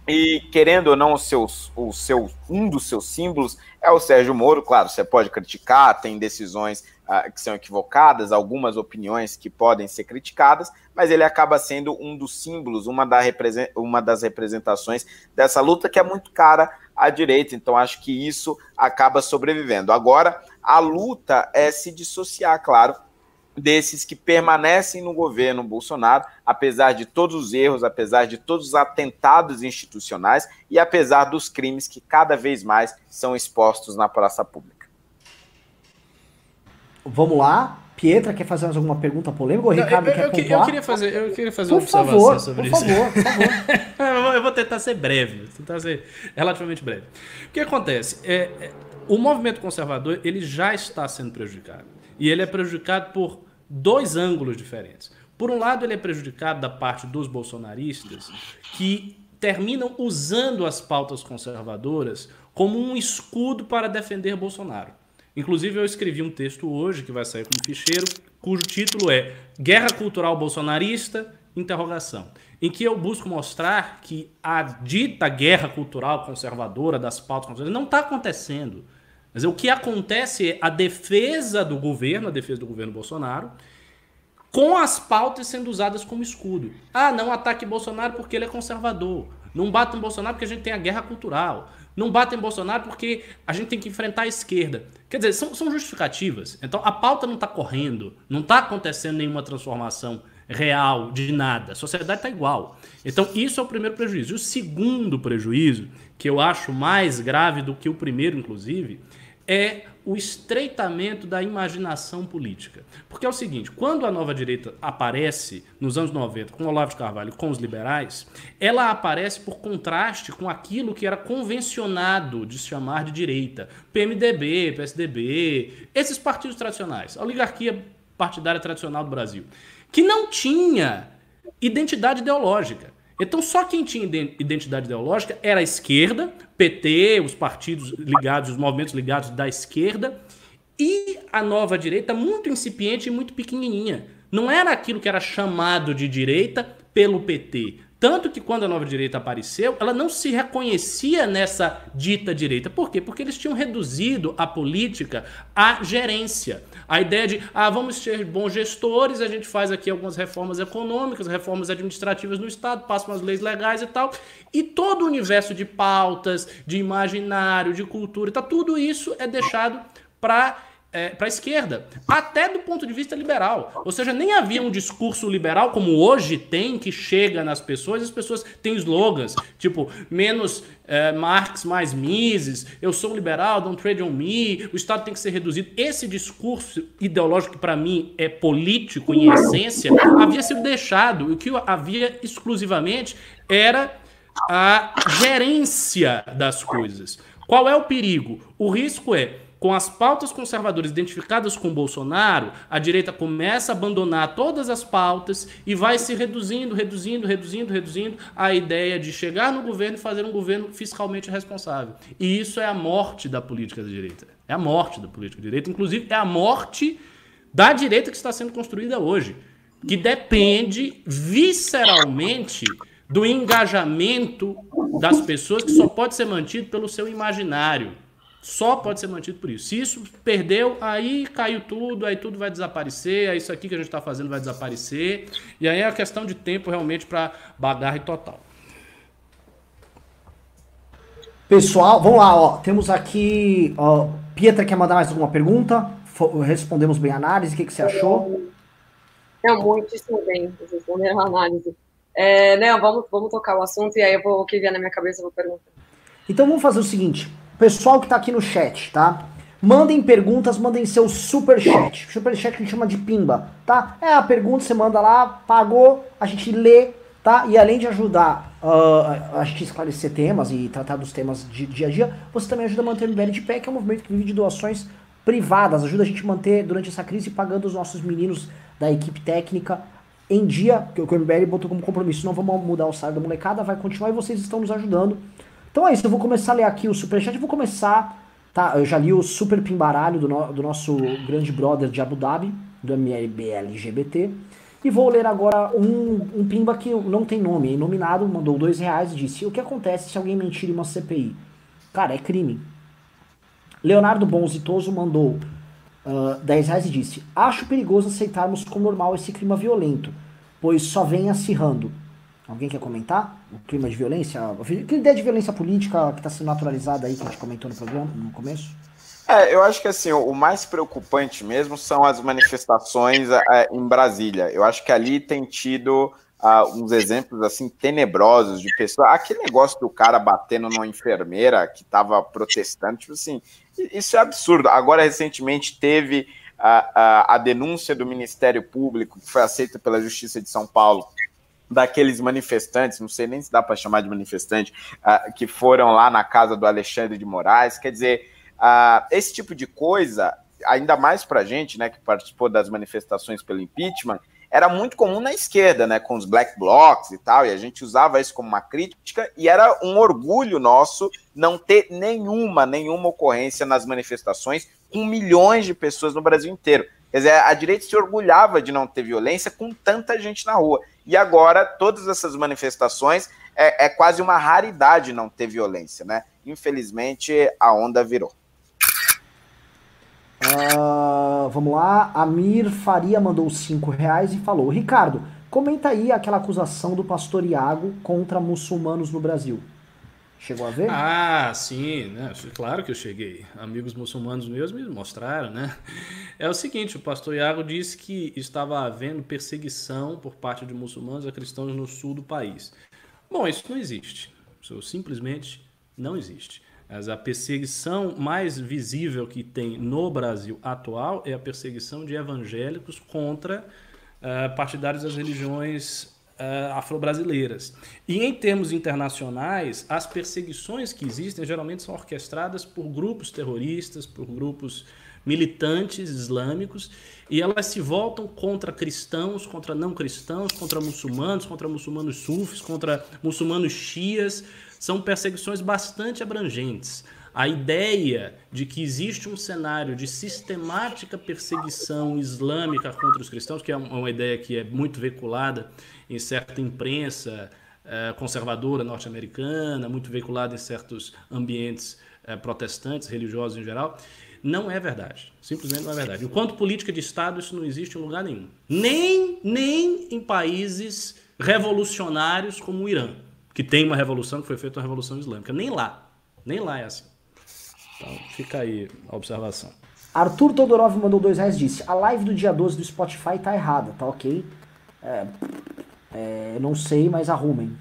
E querendo ou não, o seu, o seu, um dos seus símbolos é o Sérgio Moro. Claro, você pode criticar, tem decisões uh, que são equivocadas, algumas opiniões que podem ser criticadas, mas ele acaba sendo um dos símbolos, uma, da uma das representações dessa luta que é muito cara à direita. Então, acho que isso acaba sobrevivendo. Agora, a luta é se dissociar, claro, desses que permanecem no governo Bolsonaro, apesar de todos os erros, apesar de todos os atentados institucionais e apesar dos crimes que cada vez mais são expostos na praça pública. Vamos lá. Pietra quer fazer mais alguma pergunta polêmica? O Ricardo eu, eu, eu, quer eu, queria fazer, eu queria fazer por uma observação favor, sobre por isso. Favor, por favor. eu vou tentar ser breve, tentar ser relativamente breve. O que acontece? É, é, o movimento conservador ele já está sendo prejudicado. E ele é prejudicado por dois ângulos diferentes. Por um lado, ele é prejudicado da parte dos bolsonaristas que terminam usando as pautas conservadoras como um escudo para defender Bolsonaro. Inclusive, eu escrevi um texto hoje que vai sair como ficheiro, cujo título é Guerra Cultural Bolsonarista? Em que eu busco mostrar que a dita guerra cultural conservadora das pautas conservadoras não está acontecendo. Mas o que acontece é a defesa do governo, a defesa do governo Bolsonaro, com as pautas sendo usadas como escudo. Ah, não ataque Bolsonaro porque ele é conservador. Não bata em Bolsonaro porque a gente tem a guerra cultural. Não bata em Bolsonaro porque a gente tem que enfrentar a esquerda. Quer dizer, são, são justificativas. Então a pauta não está correndo, não está acontecendo nenhuma transformação real de nada. A sociedade está igual. Então isso é o primeiro prejuízo. E o segundo prejuízo, que eu acho mais grave do que o primeiro, inclusive, é o estreitamento da imaginação política. Porque é o seguinte, quando a nova direita aparece nos anos 90 com Olavo de Carvalho, com os liberais, ela aparece por contraste com aquilo que era convencionado de se chamar de direita. PMDB, PSDB, esses partidos tradicionais, a oligarquia partidária tradicional do Brasil, que não tinha identidade ideológica. Então, só quem tinha identidade ideológica era a esquerda, PT, os partidos ligados, os movimentos ligados da esquerda, e a nova direita muito incipiente e muito pequenininha. Não era aquilo que era chamado de direita pelo PT. Tanto que quando a nova direita apareceu, ela não se reconhecia nessa dita direita. Por quê? Porque eles tinham reduzido a política à gerência. A ideia de, ah, vamos ser bons gestores, a gente faz aqui algumas reformas econômicas, reformas administrativas no Estado, passa umas leis legais e tal. E todo o universo de pautas, de imaginário, de cultura, tá, tudo isso é deixado para é, para a esquerda, até do ponto de vista liberal. Ou seja, nem havia um discurso liberal como hoje tem, que chega nas pessoas, as pessoas têm slogans, tipo, menos é, Marx, mais Mises, eu sou liberal, don't trade on me, o Estado tem que ser reduzido. Esse discurso ideológico, que para mim é político em essência, havia sido deixado. O que havia exclusivamente era a gerência das coisas. Qual é o perigo? O risco é com as pautas conservadoras identificadas com Bolsonaro, a direita começa a abandonar todas as pautas e vai se reduzindo, reduzindo, reduzindo, reduzindo a ideia de chegar no governo e fazer um governo fiscalmente responsável. E isso é a morte da política da direita. É a morte da política da direita. Inclusive, é a morte da direita que está sendo construída hoje, que depende visceralmente do engajamento das pessoas que só pode ser mantido pelo seu imaginário só pode ser mantido por isso. Se isso perdeu, aí caiu tudo, aí tudo vai desaparecer, aí isso aqui que a gente está fazendo vai desaparecer. E aí é a questão de tempo realmente para bagarre total. Pessoal, vamos lá, ó. Temos aqui. Ó, Pietra quer mandar mais alguma pergunta? Respondemos bem a análise, o que, que você achou? Não, muitíssimo bem, vocês responderam a análise. É, não, vamos, vamos tocar o assunto e aí eu vou, o que vier na minha cabeça eu vou perguntar. Então vamos fazer o seguinte: pessoal que tá aqui no chat, tá? Mandem perguntas, mandem seu super chat. Super chat que a gente chama de pimba, tá? É a pergunta, você manda lá, pagou, a gente lê, tá? E além de ajudar uh, a gente esclarecer temas e tratar dos temas de dia a dia, você também ajuda a manter o MBL de pé, que é um movimento que vive de doações privadas. Ajuda a gente a manter durante essa crise pagando os nossos meninos da equipe técnica em dia, que o MBL botou como compromisso. Não vamos mudar o salário da molecada, vai continuar e vocês estão nos ajudando. Então é isso, eu vou começar a ler aqui o superchat, eu vou começar, tá? Eu já li o super pimbaralho do, no, do nosso grande brother de Abu Dhabi, do MLBLGBT, e vou ler agora um, um pimba que não tem nome, é inominado, mandou dois reais e disse, o que acontece se alguém mentir em uma CPI? Cara, é crime. Leonardo Bonzitoso mandou uh, 10 reais e disse, acho perigoso aceitarmos como normal esse clima violento, pois só vem acirrando. Alguém quer comentar? O clima de violência? Que ideia de violência política que está sendo naturalizada aí, que a gente comentou no programa, no começo? É, eu acho que assim, o mais preocupante mesmo são as manifestações é, em Brasília. Eu acho que ali tem tido uh, uns exemplos assim tenebrosos de pessoas. Aquele negócio do cara batendo numa enfermeira que estava protestando, tipo assim, isso é absurdo. Agora, recentemente, teve a, a, a denúncia do Ministério Público, que foi aceita pela Justiça de São Paulo, daqueles manifestantes, não sei nem se dá para chamar de manifestante, uh, que foram lá na casa do Alexandre de Moraes. Quer dizer, uh, esse tipo de coisa, ainda mais para a gente, né, que participou das manifestações pelo impeachment, era muito comum na esquerda, né, com os black blocs e tal, e a gente usava isso como uma crítica, e era um orgulho nosso não ter nenhuma, nenhuma ocorrência nas manifestações com milhões de pessoas no Brasil inteiro. Quer dizer, a direita se orgulhava de não ter violência com tanta gente na rua. E agora, todas essas manifestações, é, é quase uma raridade não ter violência, né? Infelizmente, a onda virou. Uh, vamos lá, Amir Faria mandou 5 reais e falou: Ricardo, comenta aí aquela acusação do pastor Iago contra muçulmanos no Brasil. Chegou a ver? Ah, sim, né? claro que eu cheguei. Amigos muçulmanos meus me mostraram, né? É o seguinte, o pastor Iago disse que estava havendo perseguição por parte de muçulmanos a cristãos no sul do país. Bom, isso não existe. Isso simplesmente não existe. Mas a perseguição mais visível que tem no Brasil atual é a perseguição de evangélicos contra uh, partidários das religiões uh, afro-brasileiras. E em termos internacionais, as perseguições que existem geralmente são orquestradas por grupos terroristas, por grupos militantes islâmicos, e elas se voltam contra cristãos, contra não cristãos, contra muçulmanos, contra muçulmanos sufis, contra muçulmanos xias. São perseguições bastante abrangentes. A ideia de que existe um cenário de sistemática perseguição islâmica contra os cristãos, que é uma ideia que é muito veiculada em certa imprensa é, conservadora norte-americana, muito veiculada em certos ambientes é, protestantes, religiosos em geral. Não é verdade. Simplesmente não é verdade. Enquanto política de Estado, isso não existe em lugar nenhum. Nem, nem em países revolucionários como o Irã, que tem uma revolução que foi feita uma revolução islâmica. Nem lá. Nem lá é assim. Então, fica aí a observação. Arthur Todorov mandou dois reais disse: A live do dia 12 do Spotify tá errada, tá ok? É, é, não sei, mas arrumem.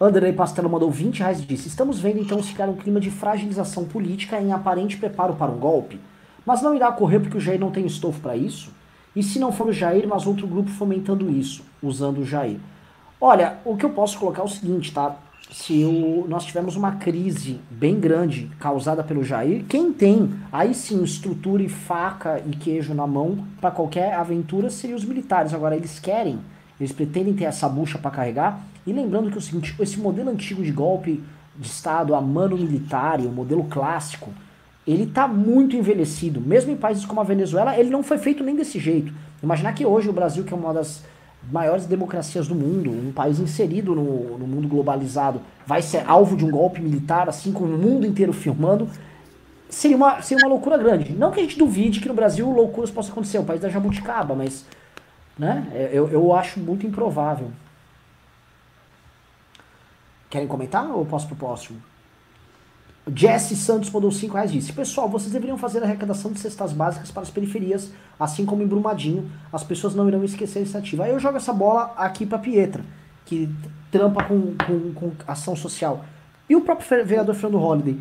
Anderley Pastelo mandou 20 reais e disse: Estamos vendo então se criar um clima de fragilização política em aparente preparo para um golpe. Mas não irá ocorrer porque o Jair não tem estofo para isso? E se não for o Jair, mas outro grupo fomentando isso, usando o Jair? Olha, o que eu posso colocar é o seguinte, tá? Se o, nós tivermos uma crise bem grande causada pelo Jair, quem tem aí sim estrutura e faca e queijo na mão para qualquer aventura seriam os militares. Agora, eles querem, eles pretendem ter essa bucha para carregar e lembrando que o seguinte, esse modelo antigo de golpe de Estado, a mano militar, o modelo clássico, ele está muito envelhecido. Mesmo em países como a Venezuela, ele não foi feito nem desse jeito. Imaginar que hoje o Brasil, que é uma das maiores democracias do mundo, um país inserido no, no mundo globalizado, vai ser alvo de um golpe militar, assim como o mundo inteiro filmando, seria uma, seria uma loucura grande. Não que a gente duvide que no Brasil loucuras possam acontecer, o país da jabuticaba, mas né, eu, eu acho muito improvável. Querem comentar ou posso pro próximo? Jesse Santos mandou 5 reais disse: Pessoal, vocês deveriam fazer a arrecadação de cestas básicas para as periferias, assim como em Brumadinho. As pessoas não irão esquecer a iniciativa. Aí eu jogo essa bola aqui para Pietra, que trampa com, com, com, ação social. E o próprio vereador Fernando Holliday.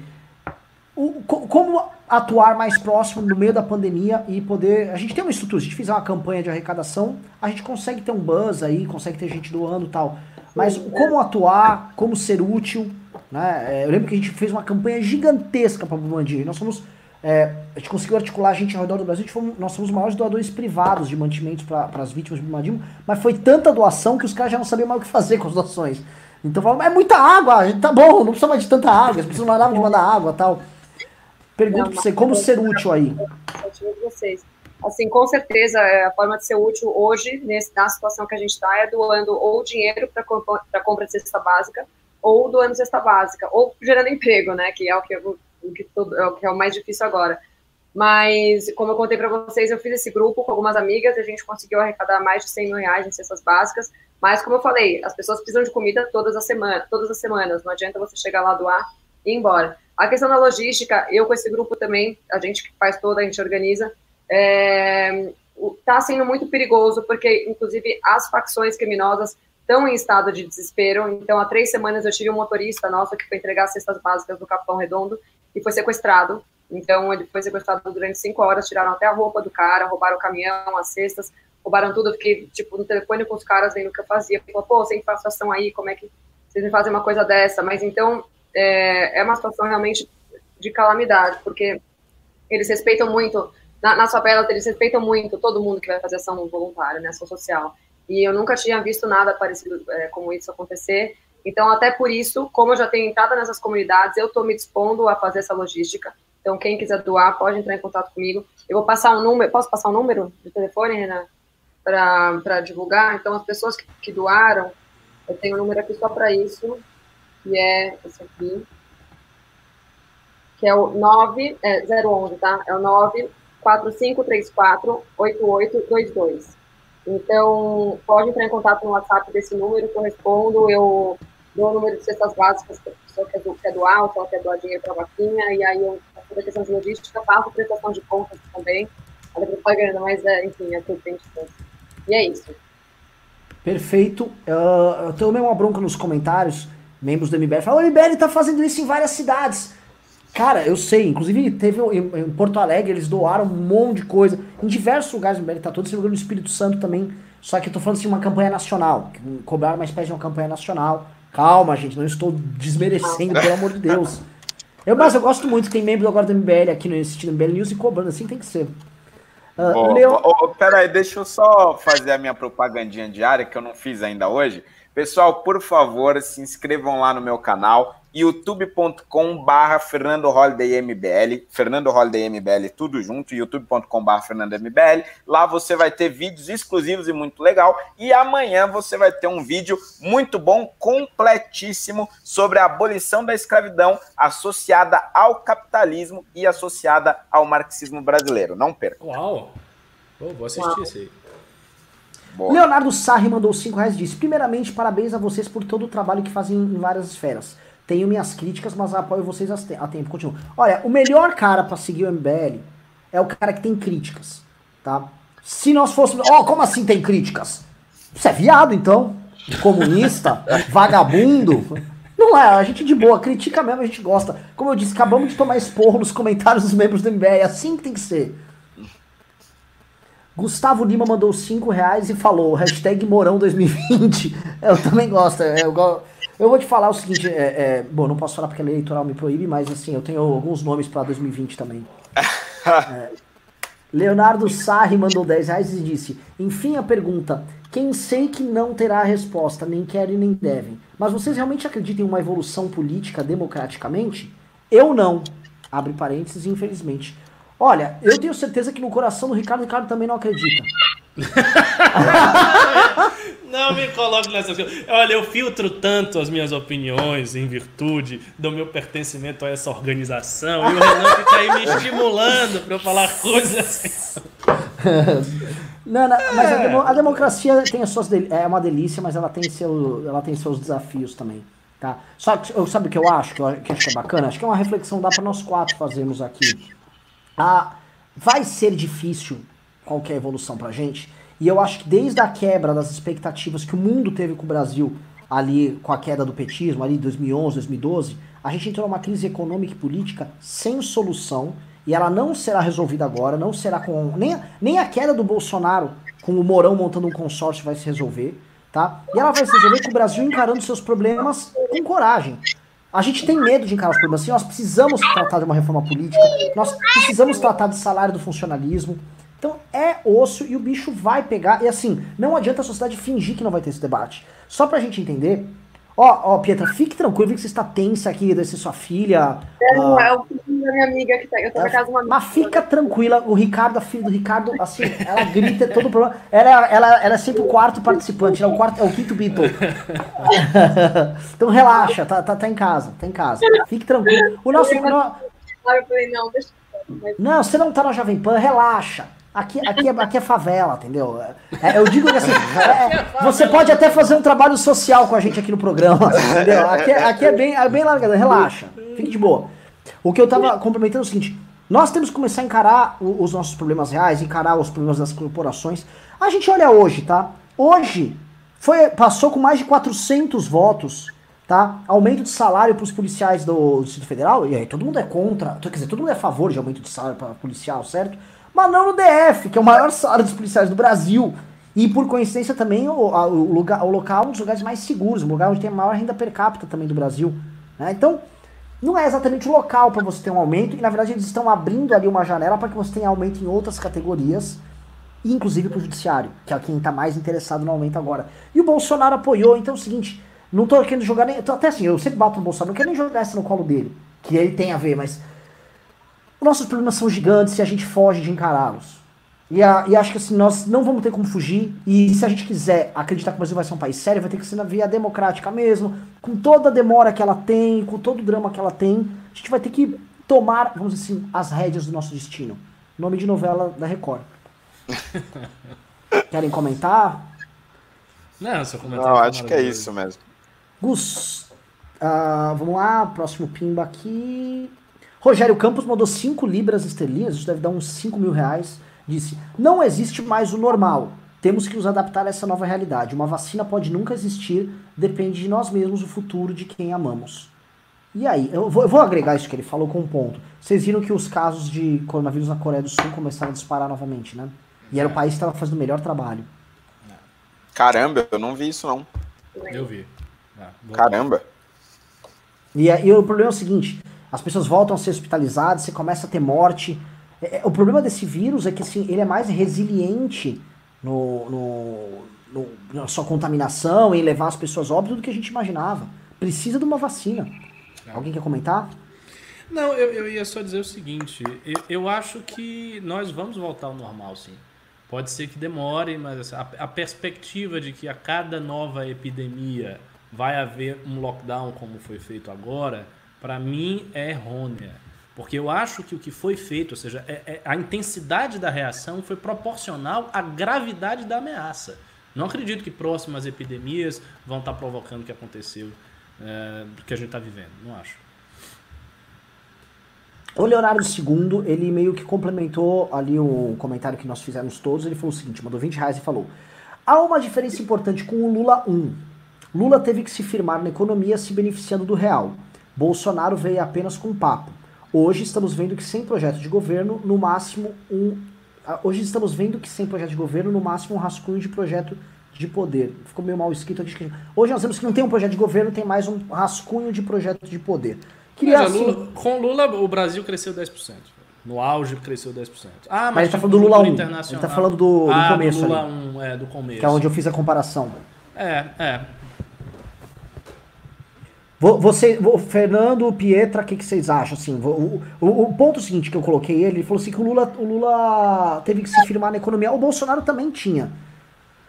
O, como atuar mais próximo no meio da pandemia e poder. A gente tem uma estrutura, se a gente fizer uma campanha de arrecadação, a gente consegue ter um buzz aí, consegue ter gente doando e tal. Mas como atuar, como ser útil, né? É, eu lembro que a gente fez uma campanha gigantesca para Brumadinho. Nós somos, é, a gente conseguiu articular a gente ao redor do Brasil. Fomos, nós somos os maiores doadores privados de mantimentos para as vítimas de Brumadinho. Mas foi tanta doação que os caras já não sabiam mais o que fazer com as doações. Então falaram, é muita água, tá bom, não precisa mais de tanta água, precisa mais de mandar água tal. Pergunto para você, como ser útil aí? vocês. Assim, com certeza, é, a forma de ser útil hoje, nesse, na situação que a gente está, é doando ou dinheiro para compra de cesta básica, ou doando cesta básica, ou gerando emprego, né, que é o que, eu, o que, todo, é o que é o mais difícil agora. Mas, como eu contei para vocês, eu fiz esse grupo com algumas amigas e a gente conseguiu arrecadar mais de 100 mil reais em cestas básicas. Mas, como eu falei, as pessoas precisam de comida todas as semanas, todas as semanas. Não adianta você chegar lá, doar e ir embora. A questão da logística, eu com esse grupo também, a gente que faz toda, a gente organiza, está é, sendo muito perigoso, porque, inclusive, as facções criminosas estão em estado de desespero. Então, há três semanas eu tive um motorista nosso que foi entregar as cestas básicas do Capão Redondo e foi sequestrado. Então, ele foi sequestrado durante cinco horas, tiraram até a roupa do cara, roubaram o caminhão, as cestas, roubaram tudo. Eu fiquei, tipo, no telefone com os caras vendo o que eu fazia. Falei, pô, sem situação aí, como é que vocês me fazem uma coisa dessa? Mas, então, é, é uma situação realmente de calamidade, porque eles respeitam muito, na, na favela, eles respeitam muito todo mundo que vai fazer ação voluntária, né, ação social. E eu nunca tinha visto nada parecido é, como isso acontecer. Então, até por isso, como eu já tenho entrado nessas comunidades, eu estou me dispondo a fazer essa logística. Então, quem quiser doar, pode entrar em contato comigo. Eu vou passar um número, posso passar um número de telefone, Renan, para divulgar? Então, as pessoas que, que doaram, eu tenho um número aqui só para isso, que é esse aqui, que é o 9, é, 011, tá? É o 94534 8822. Então, pode entrar em contato no WhatsApp desse número que eu respondo. Eu dou o número de cestas básicas para a pessoa que do, quer doar, ou quer doar dinheiro para a vaquinha, e aí eu faço a questão de logística, faço prestação de contas também. Olha propaganda, mas é, enfim, é tudo bem distância. E é isso. Perfeito. Uh, eu tenho mesmo uma bronca nos comentários, membros do MBL falam, o MBL está fazendo isso em várias cidades. Cara, eu sei, inclusive teve em, Porto Alegre, eles doaram um monte de coisa. Em diversos lugares MBL tá todo esse lugar no Espírito Santo também. Só que eu tô falando assim, uma campanha nacional. Cobrar uma espécie de uma campanha nacional. Calma, gente, não estou desmerecendo, pelo amor de Deus. Eu, mas eu gosto muito, tem membros agora do MBL aqui no Instituto MBL News e cobrando, assim tem que ser. Uh, oh, Leo... oh, peraí, deixa eu só fazer a minha propagandinha diária, que eu não fiz ainda hoje. Pessoal, por favor, se inscrevam lá no meu canal youtube.com barra Fernando Holiday MBL, Fernando Holiday MBL, tudo junto, youtube.com barra Fernando MBL, lá você vai ter vídeos exclusivos e muito legal, e amanhã você vai ter um vídeo muito bom, completíssimo, sobre a abolição da escravidão associada ao capitalismo e associada ao marxismo brasileiro, não perca. Uau! Oh, vou assistir Uau. esse aí. Boa. Leonardo Sarri mandou 5 reais e disse: Primeiramente, parabéns a vocês por todo o trabalho que fazem em várias esferas. Tenho minhas críticas, mas apoio vocês a tempo. Continua. Olha, o melhor cara para seguir o MBL é o cara que tem críticas, tá? Se nós fôssemos. Ó, oh, como assim tem críticas? Você é viado, então? Comunista? vagabundo? Não é, a gente de boa, critica mesmo, a gente gosta. Como eu disse, acabamos de tomar esporro nos comentários dos membros do MBL, é assim que tem que ser. Gustavo Lima mandou 5 reais e falou, hashtag Morão 2020. Eu também gosto, é, eu, eu vou te falar o seguinte, é, é, bom, não posso falar porque a lei eleitoral me proíbe, mas assim, eu tenho alguns nomes para 2020 também. é, Leonardo Sarri mandou 10 reais e disse, enfim a pergunta, quem sei que não terá a resposta, nem querem nem devem, mas vocês realmente acreditam em uma evolução política democraticamente? Eu não. Abre parênteses, infelizmente. Olha, eu tenho certeza que no coração do Ricardo, o Ricardo também não acredita. não me coloque nessa coisa. Olha, eu filtro tanto as minhas opiniões em virtude do meu pertencimento a essa organização e o Renan fica aí me estimulando para eu falar coisas assim. Não, não, mas a, demo, a, democracia tem as suas é uma delícia, mas ela tem, seu, ela tem seus desafios também. Tá? Só que sabe o que eu acho que eu que acho que é bacana? Acho que é uma reflexão dá para nós quatro fazermos aqui. Ah, vai ser difícil qualquer evolução pra gente. E eu acho que desde a quebra das expectativas que o mundo teve com o Brasil ali com a queda do petismo, ali 2011, 2012, a gente entrou numa crise econômica e política sem solução e ela não será resolvida agora, não será com nem, nem a queda do Bolsonaro com o Morão montando um consórcio vai se resolver, tá? E ela vai se resolver com o Brasil encarando seus problemas com coragem. A gente tem medo de encarar os problemas assim, nós precisamos tratar de uma reforma política, nós precisamos tratar de salário do funcionalismo. Então é osso e o bicho vai pegar. E assim, não adianta a sociedade fingir que não vai ter esse debate. Só pra gente entender. Ó, ó, Pietra, fique tranquilo, vi que você está tensa aqui, desse sua filha. Não, uh, é o filho da minha amiga que tá. Eu tô na casa de uma amiga. Mas fica tranquila, o Ricardo, a filha do Ricardo, assim, ela grita todo o problema. Ela, ela, ela é sempre o quarto participante, é o, quarto, é o quinto Beatle. então relaxa, tá, tá, tá em casa, tá em casa. Fique tranquilo. O nosso. Eu falei, não, deixa eu... Não, você não tá na Jovem Pan, relaxa. Aqui, aqui, é, aqui é favela, entendeu? É, eu digo que assim, é, você pode até fazer um trabalho social com a gente aqui no programa, entendeu? Aqui, é, aqui é bem, é bem largado, relaxa, fique de boa. O que eu tava complementando é o seguinte, nós temos que começar a encarar os nossos problemas reais, encarar os problemas das corporações. A gente olha hoje, tá? Hoje foi, passou com mais de 400 votos, tá? Aumento de salário para os policiais do Distrito Federal, e aí todo mundo é contra, quer dizer, todo mundo é a favor de aumento de salário para policial, certo? Mas não no DF, que é o maior salário dos policiais do Brasil. E por coincidência também o, o, lugar, o local é um dos lugares mais seguros, um lugar onde tem a maior renda per capita também do Brasil. Né? Então, não é exatamente o local para você ter um aumento, e na verdade eles estão abrindo ali uma janela para que você tenha aumento em outras categorias, inclusive para o judiciário, que é quem está mais interessado no aumento agora. E o Bolsonaro apoiou, então é o seguinte, não estou querendo jogar nem. Até assim, eu sempre bato no Bolsonaro, não quero nem jogar essa no colo dele, que ele tem a ver, mas nossos problemas são gigantes e a gente foge de encará-los. E, a, e, acho que assim, nós não vamos ter como fugir. E se a gente quiser acreditar que o Brasil vai ser um país sério, vai ter que ser na via democrática mesmo, com toda a demora que ela tem, com todo o drama que ela tem. A gente vai ter que tomar, vamos dizer assim, as rédeas do nosso destino. Nome de novela da Record. Querem comentar? Não, seu comentário. Não, acho que é isso mesmo. Gus, uh, vamos lá, próximo pimba aqui. Rogério Campos mandou 5 libras esterlinas, isso deve dar uns 5 mil reais. Disse: Não existe mais o normal. Temos que nos adaptar a essa nova realidade. Uma vacina pode nunca existir, depende de nós mesmos o futuro de quem amamos. E aí, eu vou, eu vou, agregar isso que ele falou com um ponto. Vocês viram que os casos de coronavírus na Coreia do Sul começaram a disparar novamente, né? E era o país que estava fazendo o melhor trabalho. Caramba, eu não vi isso não. Eu vi. Ah, Caramba. E, e o problema é o seguinte: as pessoas voltam a ser hospitalizadas, você começa a ter morte. É, é, o problema desse vírus é que assim, ele é mais resiliente no, no no, na sua contaminação, em levar as pessoas óbvio do que a gente imaginava. Precisa de uma vacina. Alguém quer comentar? Não, eu, eu ia só dizer o seguinte: eu, eu acho que nós vamos voltar ao normal, sim. Pode ser que demore, mas assim, a, a, perspectiva de que a cada nova epidemia vai haver um lockdown como foi feito agora, para mim é errônea. Porque eu acho que o que foi feito, ou seja, é, é, a intensidade da reação foi proporcional à gravidade da ameaça. Não acredito que próximas epidemias vão estar provocando o que aconteceu, é, que a gente está vivendo. Não acho. O Leonardo II, ele meio que complementou ali o comentário que nós fizemos todos. Ele falou o seguinte: mandou 20 reais e falou: Há uma diferença importante com o Lula 1. Lula teve que se firmar na economia se beneficiando do real. Bolsonaro veio apenas com papo. Hoje estamos vendo que sem projeto de governo, no máximo um. Ah, hoje estamos vendo que sem projeto de governo, no máximo um rascunho de projeto de poder. Ficou meio mal escrito aqui. Hoje nós vemos que não tem um projeto de governo, tem mais um rascunho de projeto de poder. Queria, assim... Lula, com Lula, o Brasil cresceu 10%. No auge cresceu 10%. Ah, mas, mas ele tá falando do Lula 1. Ele tá falando do, do ah, começo. Do Lula ali, 1, é, do começo. Que é onde eu fiz a comparação. É, é. Você, o Fernando Pietra, o que, que, vocês acham? Assim, o, o, o, ponto seguinte que eu coloquei ele, ele falou assim que o Lula, o Lula teve que se firmar na economia. O Bolsonaro também tinha.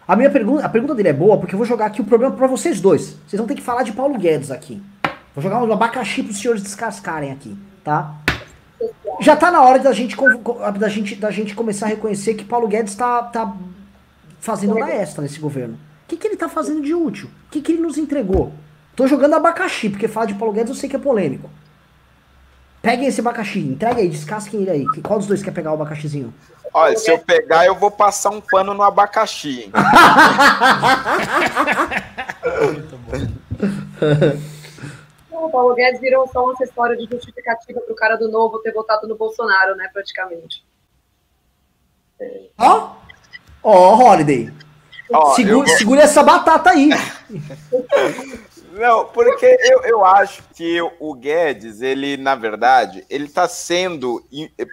A minha pergunta, a pergunta dele é boa, porque eu vou jogar aqui o problema para vocês dois. Vocês vão ter que falar de Paulo Guedes aqui. Vou jogar um abacaxi pros senhores descascarem aqui, tá? Já tá na hora da gente, da gente, da gente começar a reconhecer que Paulo Guedes tá, tá fazendo hora extra nesse governo. O que, que ele tá fazendo de útil? O que, que ele nos entregou? Tô jogando abacaxi, porque falar de Paulo Guedes eu sei que é polêmico. Peguem esse abacaxi, entregue aí, descasquem ele aí. Qual dos dois quer pegar o abacaxizinho? Olha, se eu pegar, eu vou passar um pano no abacaxi, hein? Muito bom. o Paulo Guedes virou só uma história de justificativa para o cara do novo ter votado no Bolsonaro, né, praticamente. Ó, ó, Holiday. Oh, segura, vou... segura essa batata aí. Não, porque eu, eu acho que o Guedes, ele, na verdade, ele está sendo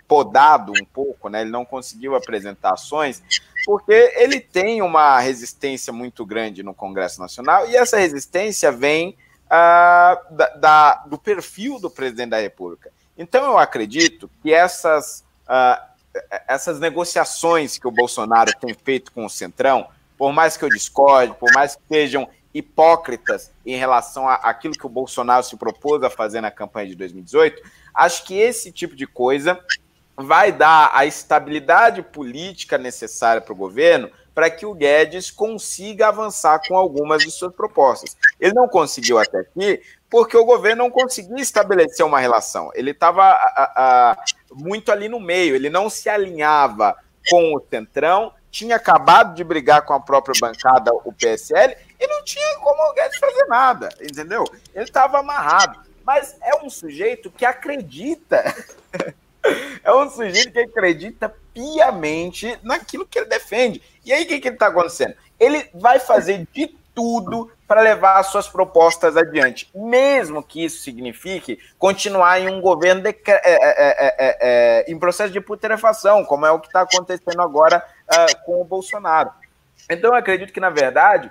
podado um pouco, né? Ele não conseguiu apresentar ações, porque ele tem uma resistência muito grande no Congresso Nacional, e essa resistência vem uh, da, da, do perfil do presidente da República. Então, eu acredito que essas, uh, essas negociações que o Bolsonaro tem feito com o Centrão, por mais que eu discorde, por mais que sejam hipócritas em relação àquilo que o Bolsonaro se propôs a fazer na campanha de 2018, acho que esse tipo de coisa vai dar a estabilidade política necessária para o governo para que o Guedes consiga avançar com algumas de suas propostas. Ele não conseguiu até aqui porque o governo não conseguia estabelecer uma relação. Ele estava muito ali no meio, ele não se alinhava com o Centrão, tinha acabado de brigar com a própria bancada, o PSL, e não tinha como o Guedes fazer nada, entendeu? Ele estava amarrado. Mas é um sujeito que acredita. é um sujeito que acredita piamente naquilo que ele defende. E aí, o que, que está acontecendo? Ele vai fazer de tudo para levar as suas propostas adiante, mesmo que isso signifique continuar em um governo de, é é, é, é, é, em processo de putrefação, como é o que está acontecendo agora uh, com o Bolsonaro. Então, eu acredito que, na verdade,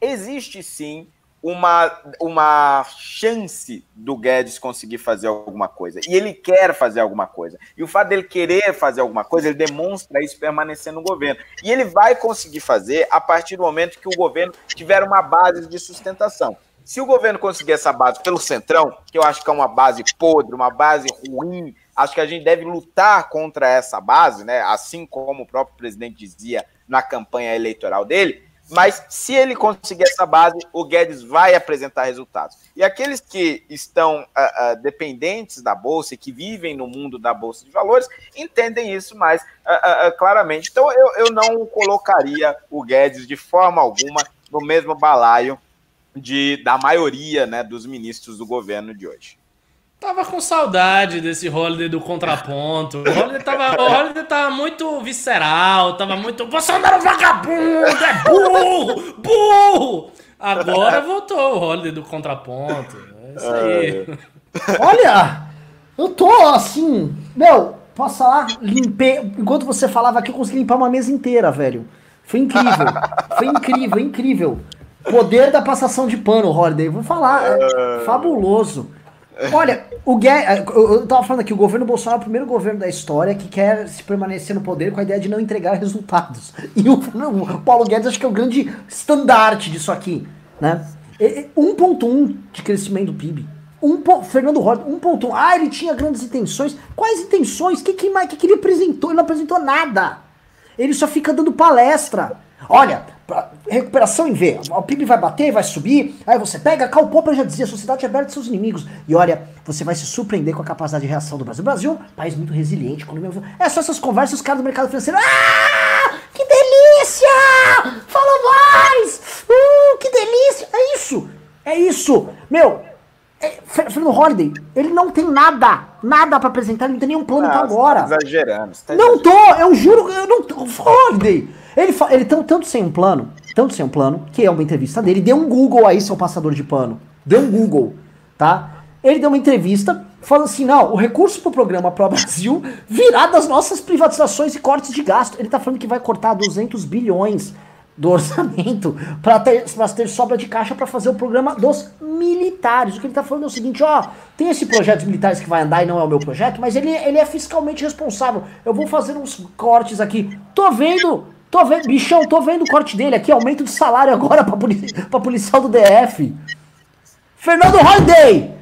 existe sim uma, uma chance do Guedes conseguir fazer alguma coisa. E ele quer fazer alguma coisa. E o fato dele querer fazer alguma coisa, ele demonstra isso permanecendo no governo. E ele vai conseguir fazer a partir do momento que o governo tiver uma base de sustentação. Se o governo conseguir essa base pelo Centrão, que eu acho que é uma base podre, uma base ruim, acho que a gente deve lutar contra essa base, né? Assim como o próprio presidente dizia na campanha eleitoral dele. Mas se ele conseguir essa base, o Guedes vai apresentar resultados. E aqueles que estão uh, uh, dependentes da Bolsa e que vivem no mundo da Bolsa de Valores entendem isso mais uh, claramente. Então eu, eu não colocaria o Guedes de forma alguma no mesmo balaio de, da maioria né, dos ministros do governo de hoje. Tava com saudade desse Holiday do contraponto. O Holiday tava, o Holiday tava muito visceral, tava muito. Bolsonaro vagabundo, é burro! Burro! Agora voltou o Holiday do contraponto. É isso aí. Olha! Eu tô assim. Meu, posso falar? Limpei. Enquanto você falava aqui, eu consegui limpar uma mesa inteira, velho. Foi incrível. Foi incrível, incrível. Poder da passação de pano, Holiday. Vou falar. É fabuloso. Olha, o Guedes, eu tava falando aqui, o governo Bolsonaro é o primeiro governo da história que quer se permanecer no poder com a ideia de não entregar resultados. E o, o Paulo Guedes acho que é o grande estandarte disso aqui, né? 1.1 de crescimento do PIB. Um, Fernando Rocha, 1.1. Ah, ele tinha grandes intenções. Quais intenções? O que, que, que, que ele apresentou? Ele não apresentou nada. Ele só fica dando palestra. Olha, recuperação em V. O PIB vai bater, vai subir. Aí você pega, Karl Popper já dizia, a sociedade é aberta de seus inimigos. E olha, você vai se surpreender com a capacidade de reação do Brasil. O Brasil é um país muito resiliente. É só essas conversas, os caras do mercado financeiro. Ah, que delícia! Fala mais! Uh, que delícia! É isso! É isso! Meu, é, Fernando Holiday, ele não tem nada, nada para apresentar, ele não tem nenhum plano para agora. Tá exagerando. Tá não tô, eu juro, eu não tô. Holiday! Ele, ele tão, tanto sem um plano, tanto sem um plano, que é uma entrevista dele, deu um Google aí, seu passador de pano. Deu um Google, tá? Ele deu uma entrevista falando assim: não, o recurso pro programa Pro Brasil virá das nossas privatizações e cortes de gasto. Ele tá falando que vai cortar 200 bilhões do orçamento para ter, ter sobra de caixa para fazer o programa dos militares. O que ele está falando é o seguinte, ó, tem esse projeto dos militares que vai andar e não é o meu projeto, mas ele, ele é fiscalmente responsável. Eu vou fazer uns cortes aqui. Tô vendo, tô vendo, bichão, tô vendo o corte dele aqui, aumento de salário agora para polici policial do DF. Fernando Holiday,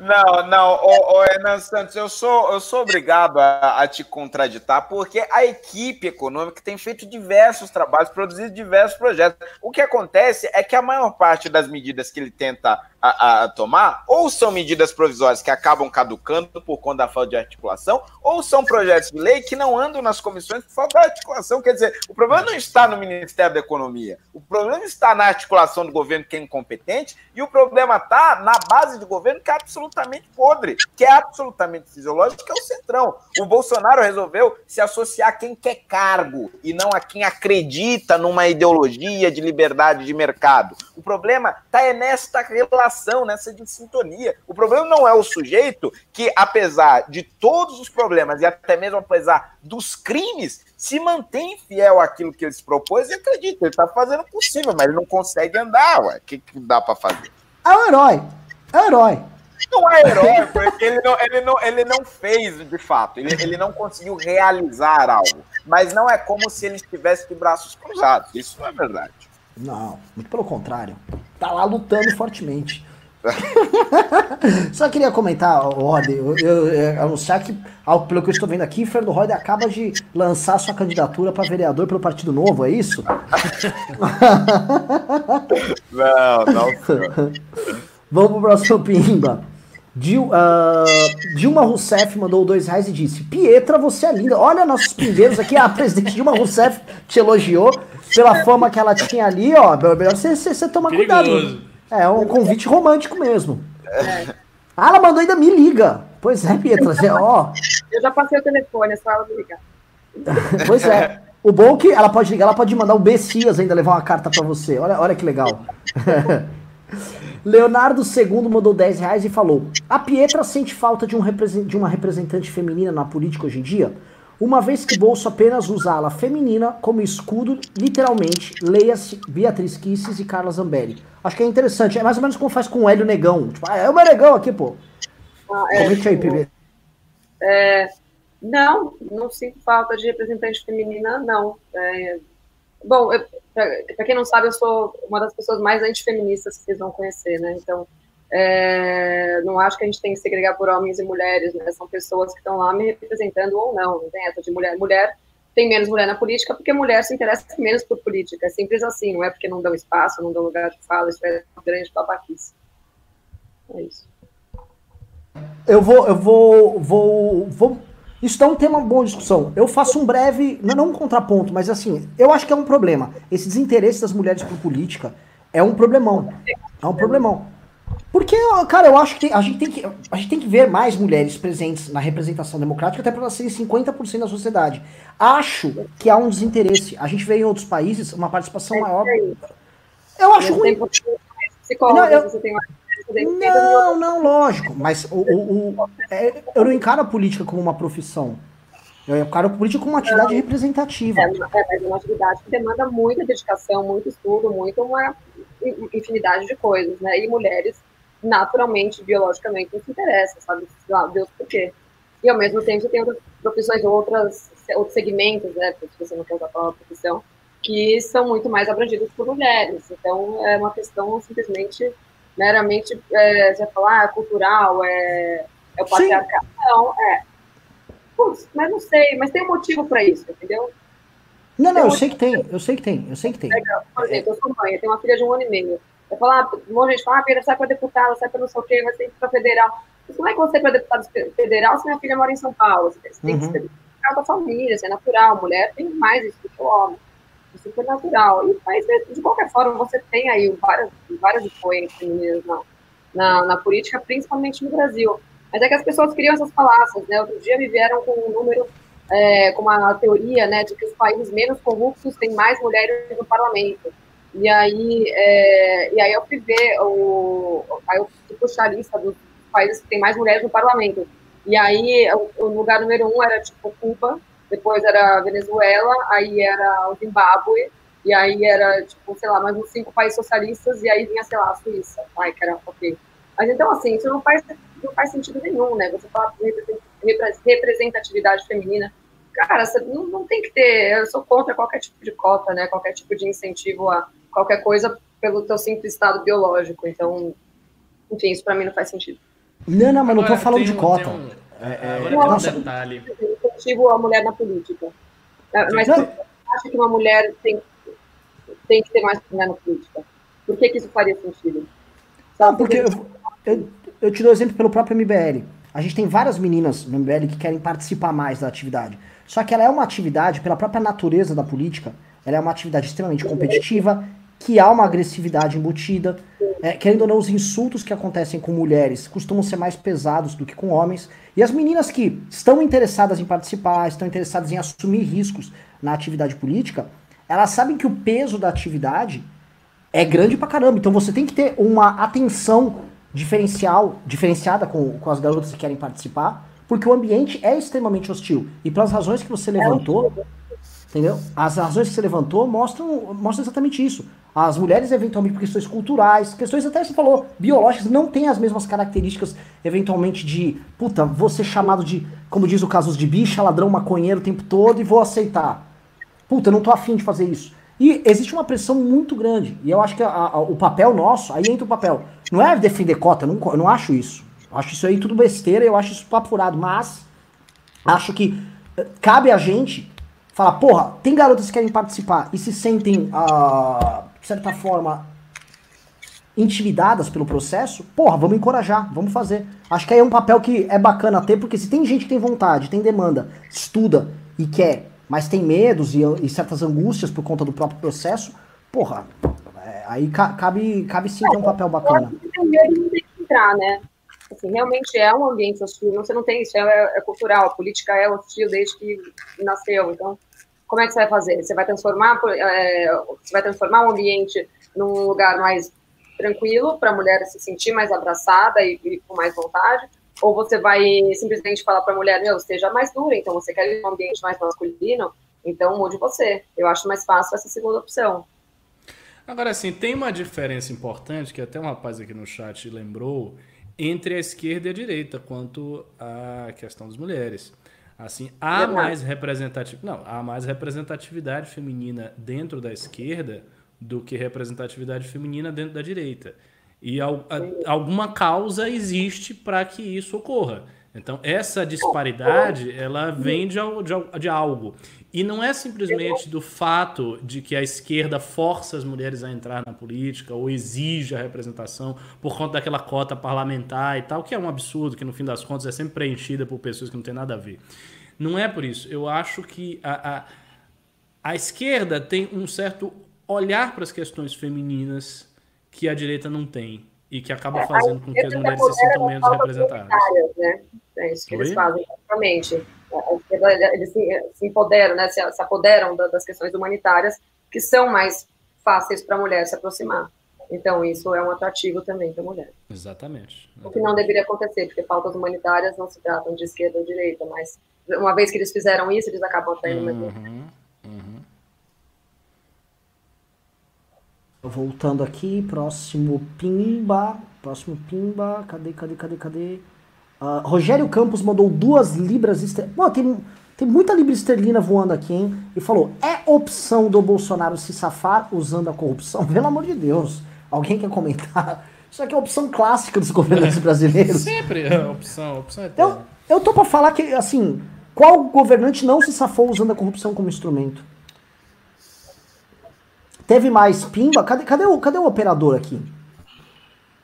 não, não, ô, ô Santos, eu sou, eu sou obrigado a, a, te contraditar, porque a equipe econômica tem feito diversos trabalhos, produzido diversos projetos. O que acontece é que a maior parte das medidas que ele tenta a, a, tomar, ou são medidas provisórias que acabam caducando por conta da falta de articulação, ou são projetos de lei que não andam nas comissões por falta de articulação. Quer dizer, o problema não está no Ministério da Economia, o problema está na articulação do governo que é incompetente, e o problema está na base do governo que é absolutamente podre, que é absolutamente fisiológico, que é o Centrão. O Bolsonaro resolveu se associar a quem quer cargo e não a quem acredita numa ideologia de liberdade de mercado. O problema está é nesta relação relação, nessa de sintonia. O problema não é o sujeito que, apesar de todos os problemas e até mesmo apesar dos crimes, se mantém fiel àquilo que ele se propôs e acredita. Ele está fazendo o possível, mas ele não consegue andar. O que, que dá para fazer? É o herói. É o herói. Não é herói, porque ele não, ele não, ele não fez de fato. Ele, ele não conseguiu realizar algo. Mas não é como se ele estivesse de braços cruzados. Isso não é verdade. Não, muito pelo contrário. Tá lá lutando fortemente. Só queria comentar, Rod, eu, eu, eu, anunciar que, pelo que eu estou vendo aqui, Fernando Rod acaba de lançar sua candidatura para vereador pelo Partido Novo, é isso? não, não. Vamos pro próximo Pimba. Dil, uh, Dilma Rousseff mandou dois reais e disse: Pietra, você é linda. Olha nossos pingeiros aqui. A presidente Dilma Rousseff te elogiou pela fama que ela tinha ali, ó. Melhor você, você, você tomar cuidado. É um convite romântico mesmo. É. Ah, ela mandou ainda me liga. Pois é, Pietra. Você, ó. Eu já passei o telefone, é só ela me ligar. pois é. O bom é que ela pode ligar, ela pode mandar o Bessias ainda levar uma carta para você. Olha, olha que legal. Leonardo II mandou 10 reais e falou: A Pietra sente falta de, um de uma representante feminina na política hoje em dia? Uma vez que Bolso apenas usa a feminina como escudo, literalmente, leia-se Beatriz Kisses e Carla Zambelli. Acho que é interessante. É mais ou menos como faz com o Hélio Negão. Tipo, ah, é o meu Negão aqui, pô. Ah, é, Comente aí, PB. É, não, não sinto falta de representante feminina, não. É, bom, para quem não sabe, eu sou uma das pessoas mais antifeministas que vocês vão conhecer, né? Então, é, não acho que a gente tem que segregar por homens e mulheres, né? São pessoas que estão lá me representando ou não. Não tem essa de mulher. Mulher tem menos mulher na política porque mulher se interessa menos por política. É simples assim, não é porque não dão espaço, não dão lugar de fala, isso é grande babaquice. É isso. Eu vou, eu vou, vou, vou. Isso dá um tema bom de discussão. Eu faço um breve, não um contraponto, mas assim, eu acho que é um problema. Esse desinteresse das mulheres por política é um problemão. É um problemão. Porque, cara, eu acho que tem, a, gente tem que a gente tem que ver mais mulheres presentes na representação democrática, até para elas serem 50% da sociedade. Acho que há um desinteresse. A gente vê em outros países uma participação é maior. Eu acho ruim. Não, eu... não, não, lógico. Mas o, o, o é, eu não encaro a política como uma profissão. Eu encaro política como uma atividade representativa. É, é, mas é uma atividade que demanda muita dedicação, muito estudo, muito uma infinidade de coisas, né? E mulheres, naturalmente, biologicamente, não se interessam, sabe? Lá, Deus por quê. E ao mesmo tempo você tem outras profissões, outras, outros segmentos, né? Se você não quer usar a palavra profissão, que são muito mais abrangidos por mulheres. Então, é uma questão simplesmente, meramente, é, você vai falar, ah, cultural, é, é o patriarcado. Não, é. Putz, mas não sei, mas tem um motivo para isso, entendeu? Não, não, eu sei que tem, eu sei que tem, eu sei que tem. Por exemplo, eu sou mãe, eu tenho uma filha de um ano e meio. Eu falo, ah, um monte de gente fala, ah, Pedro, sai para deputada, sai para não sei o quê, vai ser para federal. Mas como é que você é para deputado federal se minha filha mora em São Paulo? Você tem uhum. que ser com a família, isso é natural. Mulher tem mais isso do que o homem. É super natural. E, mas, de qualquer forma, você tem aí várias, várias influências femininas na, na, na, política, principalmente no Brasil. Mas é que as pessoas criam essas falácias, né? Outro dia me vieram com um número, é, com uma teoria, né, de que os países menos corruptos têm mais mulheres no parlamento. E aí, é, e aí eu fui ver, o, aí eu fui puxar a lista dos países que têm mais mulheres no parlamento. E aí, o, o lugar número um era, tipo, Cuba, depois era Venezuela, aí era o Zimbábue, e aí era, tipo, sei lá, mais uns cinco países socialistas, e aí vinha, sei lá, a Suíça, ai, que era ok. Mas então, assim, isso não faz, não faz sentido nenhum, né? Você fala de representatividade feminina, cara, não, não tem que ter, eu sou contra qualquer tipo de cota, né? Qualquer tipo de incentivo a qualquer coisa pelo teu simples estado biológico. Então, enfim, isso para mim não faz sentido. Não, não, mas não tô falando de cota. Um, é, é, agora tem um detalhe. Incentivo a mulher na política. É, mas você acha que uma mulher tem, tem que ter mais mulher na política? Por que, que isso faria sentido? Não, porque eu, eu, eu te dou exemplo pelo próprio MBL. A gente tem várias meninas no MBL que querem participar mais da atividade. Só que ela é uma atividade, pela própria natureza da política, ela é uma atividade extremamente competitiva, que há uma agressividade embutida. É, querendo ou não, os insultos que acontecem com mulheres costumam ser mais pesados do que com homens. E as meninas que estão interessadas em participar, estão interessadas em assumir riscos na atividade política, elas sabem que o peso da atividade é grande pra caramba. Então você tem que ter uma atenção diferencial, diferenciada com, com as garotas que querem participar, porque o ambiente é extremamente hostil. E pelas razões que você levantou, entendeu? As razões que você levantou mostram, mostram exatamente isso. As mulheres, eventualmente, por questões culturais, questões até você falou, biológicas, não têm as mesmas características, eventualmente, de, puta, vou ser chamado de, como diz o caso de bicha, ladrão, maconheiro o tempo todo e vou aceitar. Puta, não tô afim de fazer isso. E existe uma pressão muito grande. E eu acho que a, a, o papel nosso, aí entra o papel. Não é defender cota, não, não acho isso. Acho isso aí tudo besteira, eu acho isso apurado. Mas acho que eh, cabe a gente falar, porra, tem garotas que querem participar e se sentem. Uh, de certa forma, intimidadas pelo processo, porra, vamos encorajar, vamos fazer. Acho que aí é um papel que é bacana ter, porque se tem gente que tem vontade, tem demanda, estuda e quer, mas tem medos e, e certas angústias por conta do próprio processo, porra, é, aí ca cabe, cabe sim ter um papel bacana. Medo tem que entrar, né? Assim, realmente é um ambiente hostil, você não tem isso, é, é cultural, a política é hostil desde que nasceu, então como é que você vai fazer? Você vai transformar, é, você vai transformar o ambiente num lugar mais tranquilo para a mulher se sentir mais abraçada e, e, com mais vontade? Ou você vai simplesmente falar para a mulher, meu, seja mais dura, então você quer um ambiente mais masculino, então mude você. Eu acho mais fácil essa segunda opção. Agora, assim, tem uma diferença importante, que até um rapaz aqui no chat lembrou, entre a esquerda e a direita, quanto à questão das mulheres. Assim, há mais representatividade, não, há mais representatividade feminina dentro da esquerda do que representatividade feminina dentro da direita. E al, a, alguma causa existe para que isso ocorra. Então, essa disparidade, ela vem de, de, de, algo. E não é simplesmente do fato de que a esquerda força as mulheres a entrar na política ou exige a representação por conta daquela cota parlamentar e tal, que é um absurdo, que no fim das contas é sempre preenchida por pessoas que não tem nada a ver. Não é por isso. Eu acho que a, a, a esquerda tem um certo olhar para as questões femininas que a direita não tem e que acaba é, fazendo com que as mulheres se sintam menos representadas. Né? É isso que Oi? eles fazem, exatamente. Eles se, empoderam, né? se, se apoderam das questões humanitárias, que são mais fáceis para a mulher se aproximar. Então, isso é um atrativo também para a mulher. Exatamente. O que não deveria acontecer, porque pautas humanitárias não se tratam de esquerda ou direita, mas uma vez que eles fizeram isso, eles acabam atraindo mais Uhum, uhum. Voltando aqui, próximo Pimba. Próximo Pimba. Cadê, cadê, cadê, cadê? Ah, Rogério Campos mandou duas libras esterlinas. Tem, tem muita libra esterlina voando aqui, hein? E falou: é opção do Bolsonaro se safar usando a corrupção? Pelo amor de Deus. Alguém quer comentar? Isso aqui é a opção clássica dos governantes brasileiros. Sempre é opção, a opção é Eu, eu tô pra falar que, assim, qual governante não se safou usando a corrupção como instrumento? Teve mais pimba? Cadê, cadê, o, cadê o operador aqui?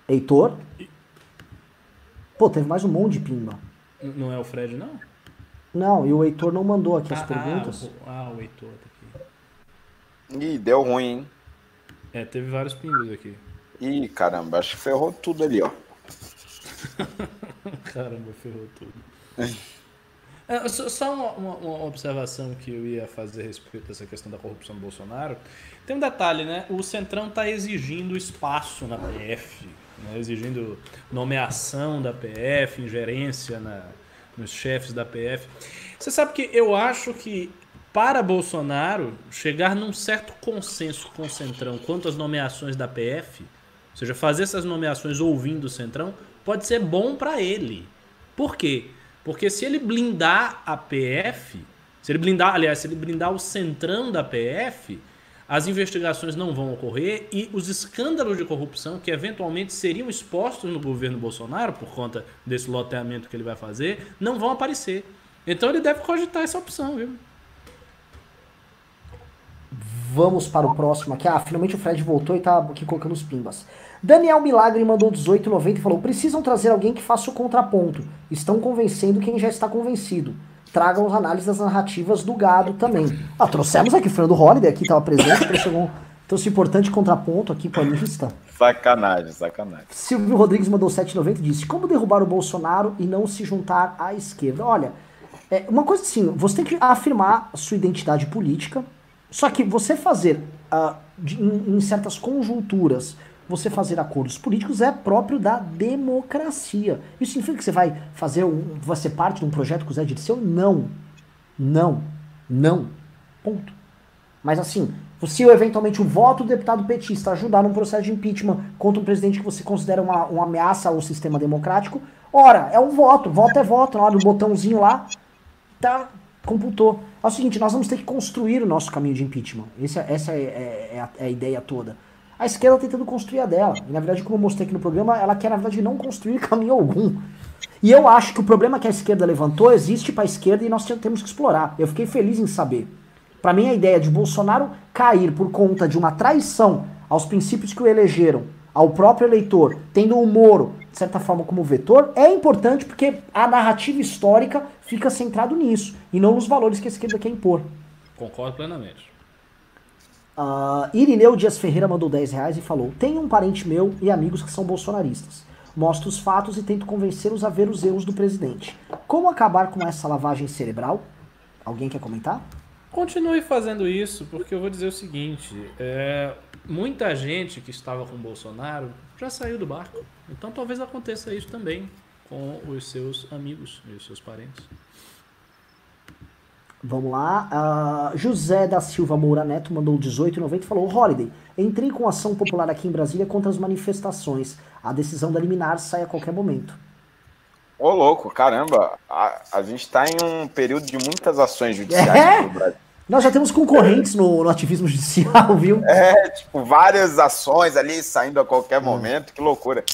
Heitor? Pô, teve mais um monte de pimba. Não é o Fred, não? Não, e o Heitor não mandou aqui as Ah, perguntas. Ah, o, ah, o Heitor tá aqui. Ih, deu ruim, hein? É, teve vários pimbas aqui. Ih, caramba, acho que ferrou tudo ali, ó. Caramba, ferrou tudo. É, só só uma, uma- uma observação que eu ia fazer a respeito dessa questão da corrupção do Bolsonaro. Tem um detalhe, né? O Centrão está exigindo espaço na PF, né? exigindo nomeação da PF, ingerência na, nos chefes da PF. Você sabe que eu acho que para Bolsonaro chegar num certo consenso com o Centrão quanto às nomeações da PF, ou seja, fazer essas nomeações ouvindo o Centrão, pode ser bom para ele. Por quê? Porque se ele blindar a PF, se ele blindar, aliás, se ele blindar o Centrão da PF, as investigações não vão ocorrer e os escândalos de corrupção que eventualmente seriam expostos no governo Bolsonaro por conta desse loteamento que ele vai fazer, não vão aparecer. Então ele deve cogitar essa opção, viu? Vamos para o próximo aqui. Ah, finalmente o Fred voltou e tá aqui colocando os pimbas. Daniel Milagre mandou 18,90 e falou: precisam trazer alguém que faça o contraponto. Estão convencendo quem já está convencido. Tragam as análises das narrativas do gado também. Ah, trouxemos aqui o Fernando Holliday, aqui estava presente, trouxe, algum, trouxe importante contraponto aqui para a lista. Sacanagem, sacanagem. Silvio Rodrigues mandou 7,90 e disse: Como derrubar o Bolsonaro e não se juntar à esquerda? Olha, é, uma coisa assim, você tem que afirmar sua identidade política, só que você fazer, ah, de- em, em certas conjunturas, você fazer acordos políticos é próprio da democracia. Isso significa que você vai fazer um, vai ser parte de um projeto com o Zé Dirceu? Não. Não. Não. Ponto. Mas assim, se eventualmente o voto do deputado petista ajudar num processo de impeachment contra um presidente que você considera uma, uma ameaça ao sistema democrático, ora, é um voto, voto é voto, na hora do botãozinho lá, tá, computou. É o seguinte, nós vamos ter que construir o nosso caminho de impeachment. Esse é- essa é, é- é a, é a ideia toda. A esquerda tentando construir a dela. E na verdade, como eu mostrei aqui no programa, ela quer, na verdade, não construir caminho algum. E eu acho que o problema que a esquerda levantou existe para a esquerda e nós temos que explorar. Eu fiquei feliz em saber. Para mim, a ideia de Bolsonaro cair por conta de uma traição aos princípios que o elegeram, ao próprio eleitor, tendo o Moro, de certa forma, como vetor, é importante porque a narrativa histórica fica centrado nisso e não nos valores que a esquerda quer impor. Concordo plenamente. Ah, Irineu Dias Ferreira mandou 10 reais e falou: Tenho um parente meu e amigos que são bolsonaristas. Mostro os fatos e tento convencê-los a ver os erros do presidente. Como acabar com essa lavagem cerebral? Alguém quer comentar? Continue fazendo isso, porque eu vou dizer o seguinte: é, muita gente que estava com Bolsonaro já saiu do barco. Então talvez aconteça isso também com os seus amigos e os seus parentes. Vamos lá. Ah, José da Silva Moura Neto mandou 18,90 e falou: Holiday, entrei com ação popular aqui em Brasília contra as manifestações. A decisão da liminar sai a qualquer momento. Ô, louco, caramba. A, a gente tá em um período de muitas ações judiciais É? no Brasil. Nós já temos concorrentes no, no ativismo judicial, viu? É, tipo, várias ações ali saindo a qualquer momento. Que loucura.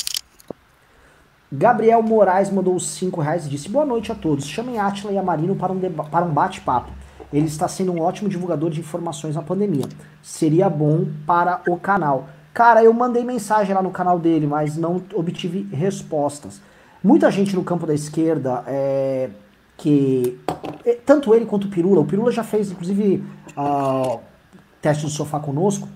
Gabriel Moraes mandou os 5 reais e disse: Boa noite a todos. Chamem Atila e a Marino para um, para um bate-papo. Ele está sendo um ótimo divulgador de informações na pandemia. Seria bom para o canal. Cara, eu mandei mensagem lá no canal dele, mas não obtive respostas. Muita gente no campo da esquerda é, que. é, Tanto ele quanto o Pirula. O Pirula já fez, inclusive, ah, teste do sofá conosco.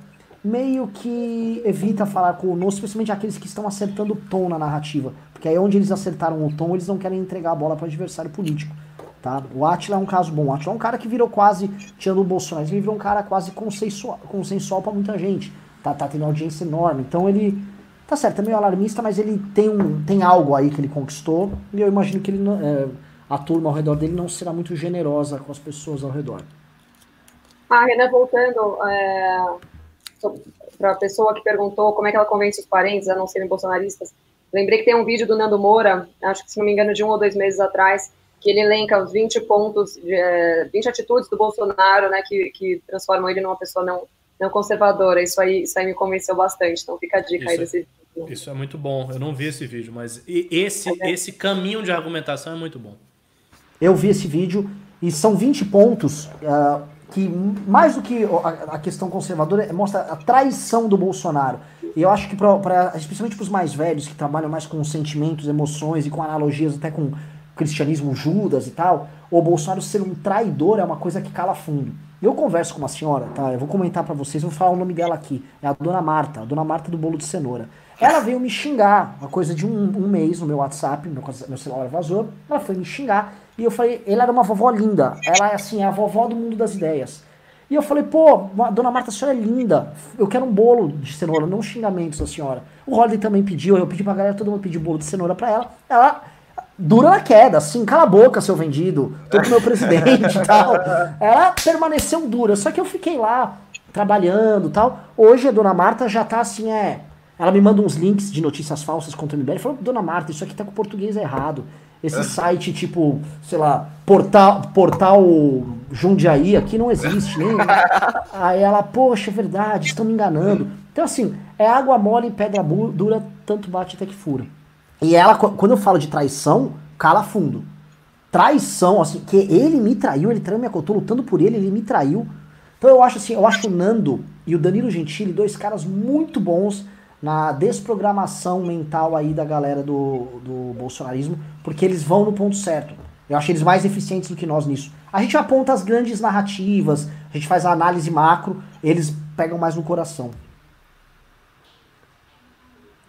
Meio que evita falar conosco, especialmente aqueles que estão acertando o tom na narrativa. Porque aí onde eles acertaram o tom, eles não querem entregar a bola para o adversário político. Tá? O Atila é um caso bom. O Atila é um cara que virou quase, tirando o Bolsonaro, ele virou um cara quase consensual, consensual para muita gente. Tá, tá tendo audiência enorme. Então ele. Tá certo, é meio alarmista, mas ele tem, um, tem algo aí que ele conquistou. E eu imagino que ele, é, a turma ao redor dele não será muito generosa com as pessoas ao redor. Ah, Renan, voltando é, para a pessoa que perguntou como é que ela convence os parentes a não serem bolsonaristas, lembrei que tem um vídeo do Nando Moura, acho que se não me engano de um ou dois meses atrás, que ele elenca os 20 pontos, de, 20 é, atitudes do Bolsonaro, né, que, que transformam ele numa pessoa não, não conservadora. Isso aí, isso aí me convenceu bastante, então fica a dica isso aí desse vídeo. Isso é muito bom. Eu não vi esse vídeo, mas esse, é. esse caminho de argumentação é muito bom. Eu vi esse vídeo e são 20 pontos uh, que, mais do que a, questão conservadora, mostra a traição do Bolsonaro. E eu acho que, pra, pra especialmente para os mais velhos, que trabalham mais com sentimentos, emoções e com analogias até com cristianismo Judas e tal, o Bolsonaro ser um traidor é uma coisa que cala fundo. Eu converso com uma senhora, tá? Eu vou comentar para vocês, vou falar o nome dela aqui. É a dona Marta, a dona Marta do bolo de cenoura. Ela veio me xingar, uma coisa de um, um mês no meu WhatsApp, meu, meu celular vazou. Ela foi me xingar e eu falei, ela era uma vovó linda. Ela é assim, é a vovó do mundo das ideias. E eu falei, pô, dona Marta, a senhora é linda. Eu quero um bolo de cenoura, não xingamentos da senhora. O Rodney também pediu, eu pedi pra galera, todo mundo pediu bolo de cenoura pra ela. Ela dura na queda, assim, cala a boca, seu vendido, tô com meu presidente e tal. Ela permaneceu dura, só que eu fiquei lá, trabalhando tal. Hoje a dona Marta já tá assim, é. Ela me manda uns links de notícias falsas contra o MBL. Falou, dona Marta, isso aqui tá com o português errado. Esse site, tipo, sei lá, portal, portal Jundiaí aqui não existe nem. Aí ela, poxa, é verdade, estão me enganando. Então, assim, é água mole e pedra dura, tanto bate até que fura. E ela, quando eu falo de traição, cala fundo. Traição, assim, que ele me traiu, ele traiu minha tô lutando por ele, ele me traiu. Então eu acho assim, eu acho o Nando e o Danilo Gentili dois caras muito bons na desprogramação mental aí da galera do, do bolsonarismo, porque eles vão no ponto certo. Eu acho eles mais eficientes do que nós nisso. A gente aponta as grandes narrativas, a gente faz a análise macro, eles pegam mais no coração.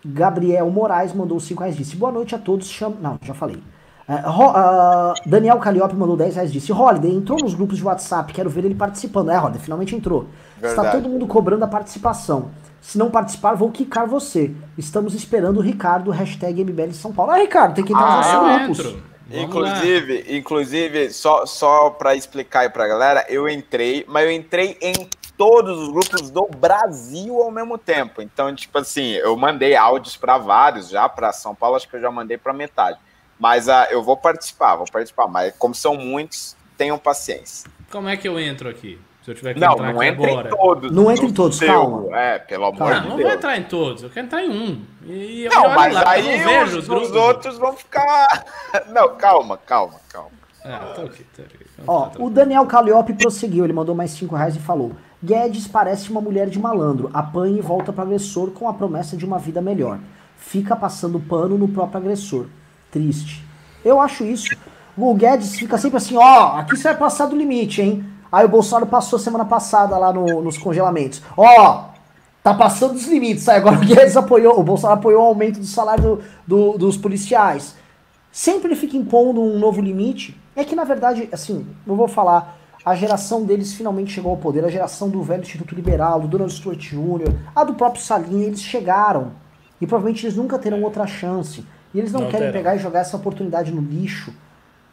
Gabriel Moraes mandou 5 reais disse: Boa noite a todos. Cham... Não, já falei. Uh, uh, Daniel Calliope mandou 10 reais disse: Holiday entrou nos grupos de WhatsApp, quero ver ele participando. É, Holiday, finalmente entrou. Verdade. Está todo mundo cobrando a participação. Se não participar, vou quicar você. Estamos esperando o Ricardo, hashtag MBL São Paulo. Ah, Ricardo, tem que entrar ah, nos nossos grupos. Inclusive, inclusive, só, só para explicar aí pra galera, eu entrei, mas eu entrei em todos os grupos do Brasil ao mesmo tempo. Então, tipo assim, eu mandei áudios para vários já, para São Paulo, acho que eu já mandei para metade. Mas uh, eu vou participar, vou participar. Mas como são muitos, tenham paciência. Como é que eu entro aqui? Se eu tiver que não, entrar não aqui agora. Em todos, não entra em todos, seu, calma. É, pelo amor calma. de Deus. Não vou entrar em todos, eu quero entrar em um. E não, mas lá, aí os, os, os, outros vão ficar. Não, calma, calma, calma. Ah, tá ok, tá ok. Ó, tá o Daniel Calliope prosseguiu, ele mandou mais 5 reais e falou: Guedes parece uma mulher de malandro, apanha e volta para o agressor com a promessa de uma vida melhor. Fica passando pano no próprio agressor. Triste. Eu acho isso. O Guedes fica sempre assim, ó, aqui você vai passar do limite, hein? Aí o Bolsonaro passou semana passada lá no, nos congelamentos. Ó, tá passando dos limites. Aí agora o Guedes apoiou, o Bolsonaro apoiou o aumento do salário do, do, dos policiais. Sempre ele fica impondo um novo limite. É que, na verdade, assim, eu vou falar a geração deles finalmente chegou ao poder, a geração do velho Instituto Liberal, do Donald Stuart Jr., a do próprio Salim, eles chegaram. E provavelmente eles nunca terão outra chance. E eles não, não querem pegar e jogar essa oportunidade no lixo,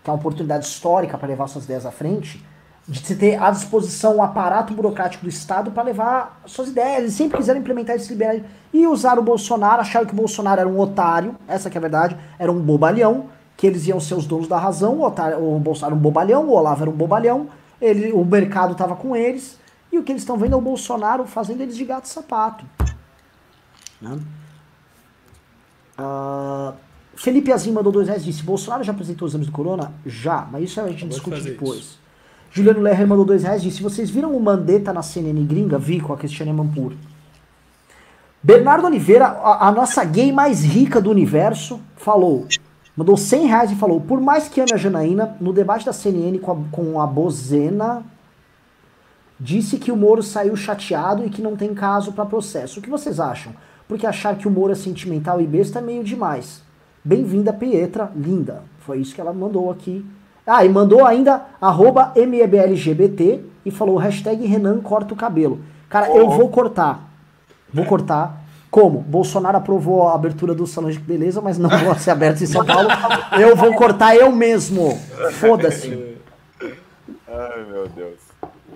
que é uma oportunidade histórica para levar suas ideias à frente, de se ter à disposição o aparato burocrático do Estado para levar suas ideias. Eles sempre quiseram implementar esse liberalismo. E usaram o Bolsonaro, acharam que o Bolsonaro era um otário, essa que é a verdade, era um bobalhão, que eles iam ser os donos da razão, o, otário, o Bolsonaro era um bobalhão, o Olavo era um bobalhão, ele, o mercado estava com eles, e o que eles estão vendo é o Bolsonaro fazendo eles de gato e sapato. Né? Uh, Felipe Azim mandou dois reais disse: Bolsonaro já apresentou os exames do corona? Já, mas isso a gente discute depois. Isso. Juliano Lerner mandou dois reais disse: Vocês viram o Mandetta na CNN gringa? Vi com a Cristiane Mampur. Bernardo Oliveira, a, a, nossa gay mais rica do universo, falou: Mandou 100 reais e falou: Por mais que Ana Janaína, no debate da CNN com a, com a Bozena, disse que o Moro saiu chateado e que não tem caso para processo. O que vocês acham? Porque achar que o Moro é sentimental e besta é meio demais. Bem-vinda, Pietra, linda. Foi isso que ela mandou aqui. Ah, e mandou ainda arroba MEBLGBT e falou hashtag Renan corta o cabelo. Cara, oh. eu vou cortar. Vou cortar. Como? Bolsonaro aprovou a abertura do salão de beleza, mas não vou ser aberto em São Paulo. Eu vou cortar eu mesmo. Foda-se. Ai, meu Deus.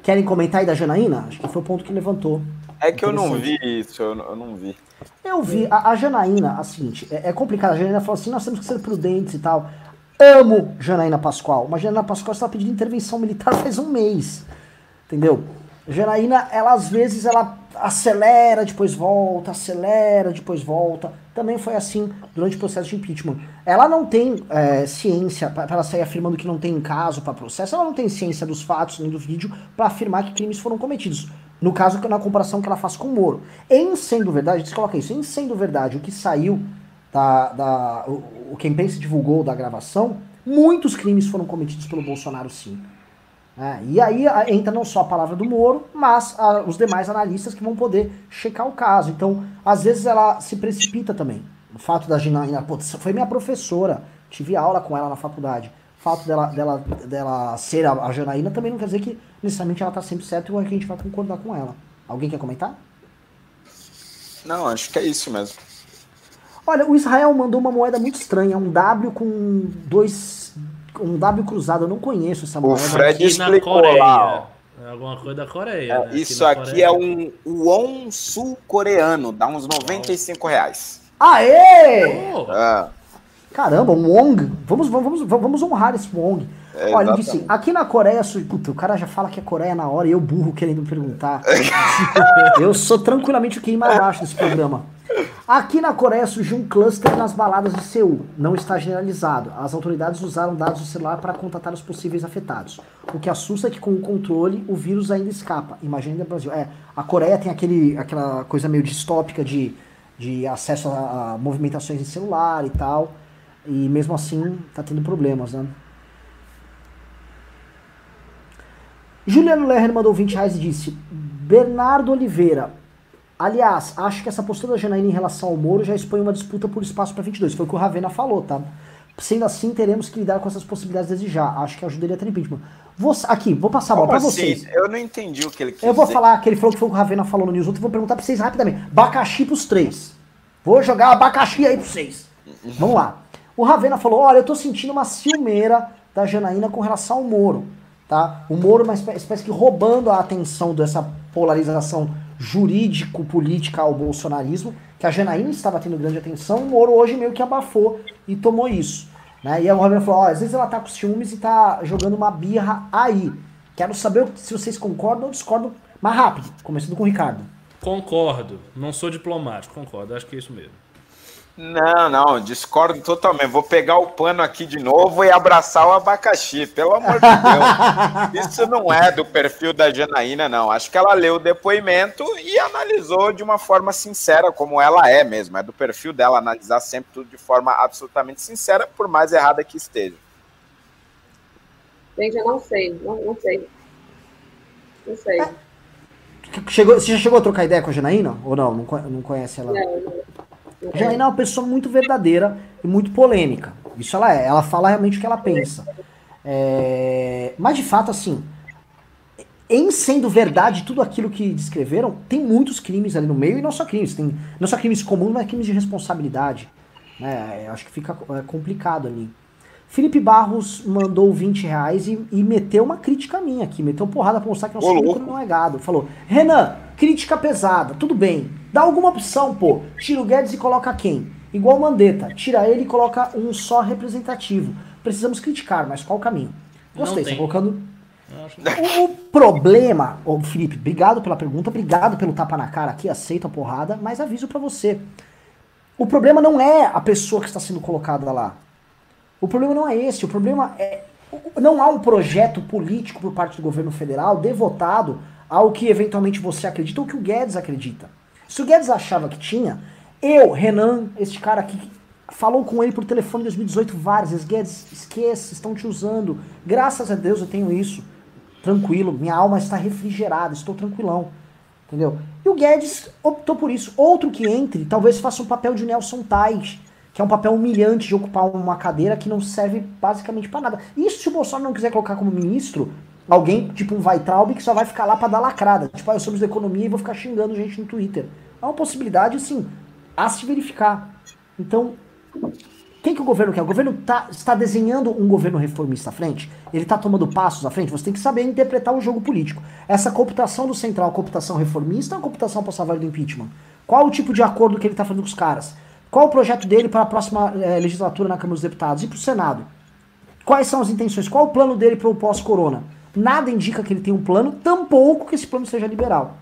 Querem comentar aí da Janaína? Acho que foi o ponto que levantou. É que eu não vi isso, eu não, eu não vi. Eu vi. A, a Janaína, a seguinte, é, é complicado. A Janaína falou assim: nós temos que ser prudentes e tal. Amo Janaína Pascoal. Mas Janaína Pascoal está pedindo intervenção militar faz um mês. Entendeu? Janaína, ela às vezes ela acelera, depois volta, acelera, depois volta. Também foi assim durante o processo de impeachment. Ela não tem é, ciência, para ela sair afirmando que não tem caso para processo, ela não tem ciência dos fatos nem do vídeo para afirmar que crimes foram cometidos. No caso, na comparação que ela faz com o Moro. Em sendo verdade, você coloca isso, em sendo verdade, o que saiu da. da o, o que a divulgou da gravação, muitos crimes foram cometidos pelo Bolsonaro sim. É, e aí entra não só a palavra do Moro, mas a, os demais analistas que vão poder checar o caso. Então, às vezes ela se precipita também. O fato da Ginaína, pô, foi minha professora, tive aula com ela na faculdade. O fato dela, dela, dela ser a, a Janaína também não quer dizer que necessariamente ela está sempre certa e a gente vai concordar com ela. Alguém quer comentar? Não, acho que é isso mesmo. Olha, o Israel mandou uma moeda muito estranha, um W com dois um W cruzado, eu não conheço essa moeda. O Fred explicou lá. É alguma coisa da Coreia. É, né? Isso aqui, aqui é um won sul-coreano, dá uns 95 reais. Aê! Oh, Ah, Caramba, um Wong. Vamos, vamos, vamos honrar esse Wong. É, Olha, ele disse, aqui na Coreia, su- puta, o cara já fala que é Coreia na hora e eu burro querendo perguntar. eu sou tranquilamente o QI mais baixo desse programa. Aqui na Coreia surgiu um cluster nas baladas de Seul. Não está generalizado. As autoridades usaram dados do celular para contatar os possíveis afetados. O que assusta é que com o controle o vírus ainda escapa. Imagina no Brasil. É, a Coreia tem aquele, aquela coisa meio distópica de, de acesso a, a movimentações em celular e tal. E mesmo assim tá tendo problemas, né? Juliano Lerner mandou 20 reais e disse: Bernardo Oliveira. Aliás, acho que essa postura da Janaína em relação ao Moro já expõe uma disputa por espaço para 22. Foi o que o Ravena falou, tá? Sendo assim, teremos que lidar com essas possibilidades desde já. Acho que ajudaria a ter impeachment. Vou, aqui, vou passar a bola como pra assim? vocês. Eu não entendi o que ele quis Eu vou dizer. falar que ele falou que foi o que o Ravena falou no News ontem. Vou perguntar pra vocês rapidamente. Abacaxi pros três. Vou jogar abacaxi aí pra vocês. Vamos lá. O Ravena falou: olha, eu tô sentindo uma ciumeira da Janaína com relação ao Moro. Tá? O Moro, uma espé- espécie que roubando a atenção dessa polarização jurídico-política ao bolsonarismo, que a Janaína estava tendo grande atenção, o Moro hoje meio que abafou e tomou isso. Né? E o Ravena falou: ó, às vezes ela tá com ciúmes e tá jogando uma birra aí. Quero saber se vocês concordam ou discordam mais rápido, começando com o Ricardo. concordo. Não sou diplomático, concordo. Acho que é isso mesmo. Não, não, discordo totalmente. Vou pegar o pano aqui de novo e abraçar o abacaxi, pelo amor de Deus. Isso não é do perfil da Janaína, não. Acho que ela leu o depoimento e analisou de uma forma sincera, como ela é mesmo. É do perfil dela analisar sempre tudo de forma absolutamente sincera, por mais errada que esteja. Gente, eu não sei, não, não sei. Não sei. Chegou, você já chegou a trocar ideia com a Janaína? Ou não? Não, não conhece ela? Não, não, Janaína é uma pessoa muito verdadeira e muito polêmica. Isso ela é. Ela fala realmente o que ela pensa. É, Mas de fato, assim, em sendo verdade tudo aquilo que descreveram, tem muitos crimes ali no meio e não só crimes. Tem não só crimes comuns, mas crimes de responsabilidade. Né? Acho que fica é, complicado ali. Felipe Barros mandou 20 reais e, e meteu uma crítica minha aqui, meteu porrada pra mostrar que nosso louco. não é gado. Falou, Renan, crítica pesada, tudo bem. Dá alguma opção, pô. Tira o Guedes e coloca quem? Igual o Mandetta, tira ele e coloca um só representativo. Precisamos criticar, mas qual o caminho? Gostei, você tá colocando acho- o, o problema, ô Felipe, obrigado pela pergunta, obrigado pelo tapa na cara aqui, aceito a porrada, mas aviso pra você. O problema não é a pessoa que está sendo colocada lá. O problema não é esse, o problema é. Não há um projeto político por parte do governo federal devotado ao que eventualmente você acredita ou que o Guedes acredita. Se o Guedes achava que tinha, eu, Renan, este cara aqui, falou com ele por telefone em 2018 várias vezes. Guedes, esqueça, estão te usando. Graças a Deus eu tenho isso. Tranquilo, minha alma está refrigerada, estou tranquilão. Entendeu? E o Guedes optou por isso. Outro que entre, talvez faça um papel de Nelson Tais, que é um papel humilhante de ocupar uma cadeira que não serve basicamente para nada. Isso se o Bolsonaro não quiser colocar como ministro alguém tipo um Weitraub que só vai ficar lá para dar lacrada. Tipo, ah, eu sou da economia e vou ficar xingando gente no Twitter. É uma possibilidade, assim, a se verificar. Então, quem que o governo quer? O governo tá, está desenhando um governo reformista à frente? Ele está tomando passos à frente? Você tem que saber interpretar o jogo político. Essa computação do central, computação reformista ou computação para salvar do impeachment? Qual o tipo de acordo que ele está fazendo com os caras? Qual o projeto dele para a próxima é, legislatura na Câmara dos Deputados e para o Senado? Quais são as intenções? Qual o plano dele para o pós-corona? Nada indica que ele tem um plano, tampouco que esse plano seja liberal.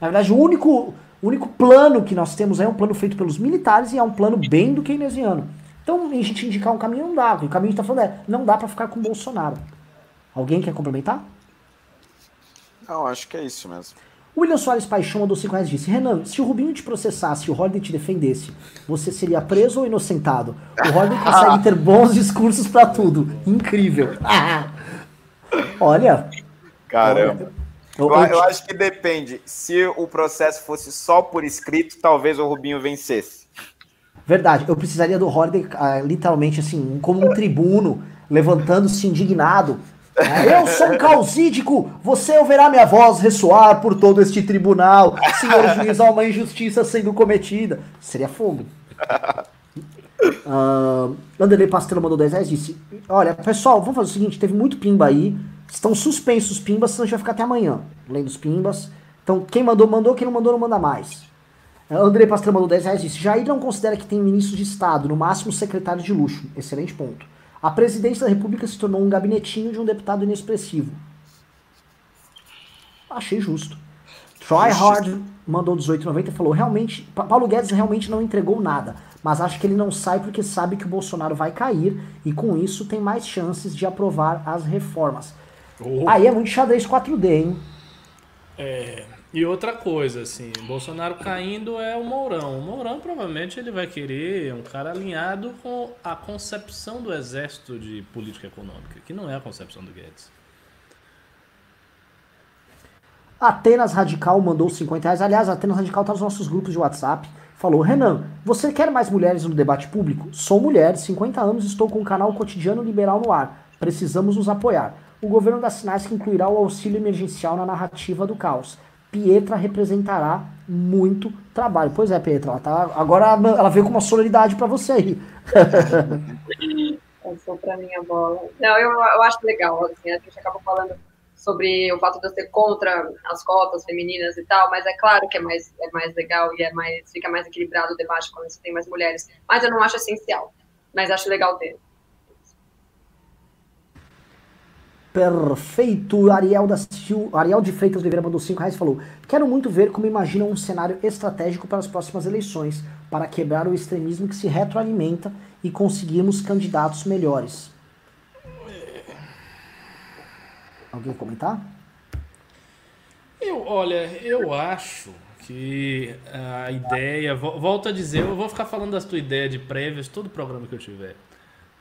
Na verdade, o único, o único plano que nós temos é um plano feito pelos militares e é um plano bem do keynesiano. Então, a gente indicar um caminho não dá. O caminho que está falando é, não dá para ficar com o Bolsonaro. Alguém quer complementar? Não, acho que é isso mesmo. William Soares Paixão mandou 5 reais disse: Renan, se o Rubinho te processasse e o Holiday te defendesse, você seria preso ou inocentado? O Holiday consegue ter bons discursos para tudo. Incrível. olha. Caramba. Olha, eu, eu, acho que depende. Se o processo fosse só por escrito, talvez o Rubinho vencesse. Verdade. Eu precisaria do Holiday, uh, literalmente, assim, como um tribuno, levantando-se indignado eu sou um causídico, você ouvirá minha voz ressoar por todo este tribunal, senhor juiz, há uma injustiça sendo cometida. Seria fogo. Uh, Anderley Pastelo mandou 10 reais disse: Olha, pessoal, vamos fazer o seguinte: teve muito pimba aí, estão suspensos os pimbas, senão a gente vai ficar até amanhã lendo os pimbas. Então, quem mandou, mandou, quem não mandou, não manda mais. Uh, Andrei Pastelo mandou 10 reais disse: Jair não considera que tem ministro de Estado, no máximo secretário de luxo. Excelente ponto. A presidência da República se tornou um gabinetinho de um deputado inexpressivo. Achei justo. Troy Hard mandou 18,90 e falou: realmente, Paulo Guedes realmente não entregou nada, mas acho que ele não sai porque sabe que o Bolsonaro vai cair e com isso tem mais chances de aprovar as reformas. Oh. Aí é muito xadrez 4D, hein? É. E outra coisa, assim, Bolsonaro caindo é o Mourão. O Mourão provavelmente ele vai querer um cara alinhado com a concepção do exército de política econômica, que não é a concepção do Guedes. Atenas Radical mandou 50 reais. Aliás, Atenas Radical está nos nossos grupos de WhatsApp. Falou, Renan, você quer mais mulheres no debate público? Sou mulher, 50 anos, estou com o canal Cotidiano Liberal no ar. Precisamos nos apoiar. O governo da Sinais incluirá o auxílio emergencial na narrativa do caos. Pietra representará muito trabalho. Pois é, Pietra, ela tá, agora ela veio com uma sonoridade para você aí. Passou para minha bola. Não, eu, eu acho legal, assim, a gente acabou falando sobre o fato de eu ser contra as cotas femininas e tal, mas é claro que é mais, é mais legal e é mais, fica mais equilibrado o debate quando você tem mais mulheres. Mas eu não acho essencial, mas acho legal ter. Perfeito. Ariel, da Sil... Ariel de Freitas Oliveira mandou 5 reais e falou: Quero muito ver como imaginam um cenário estratégico para as próximas eleições, para quebrar o extremismo que se retroalimenta e conseguirmos candidatos melhores. Alguém comentar? Eu, olha, eu acho que a ideia. Volto a dizer, eu vou ficar falando da tua ideia de prévias todo programa que eu tiver.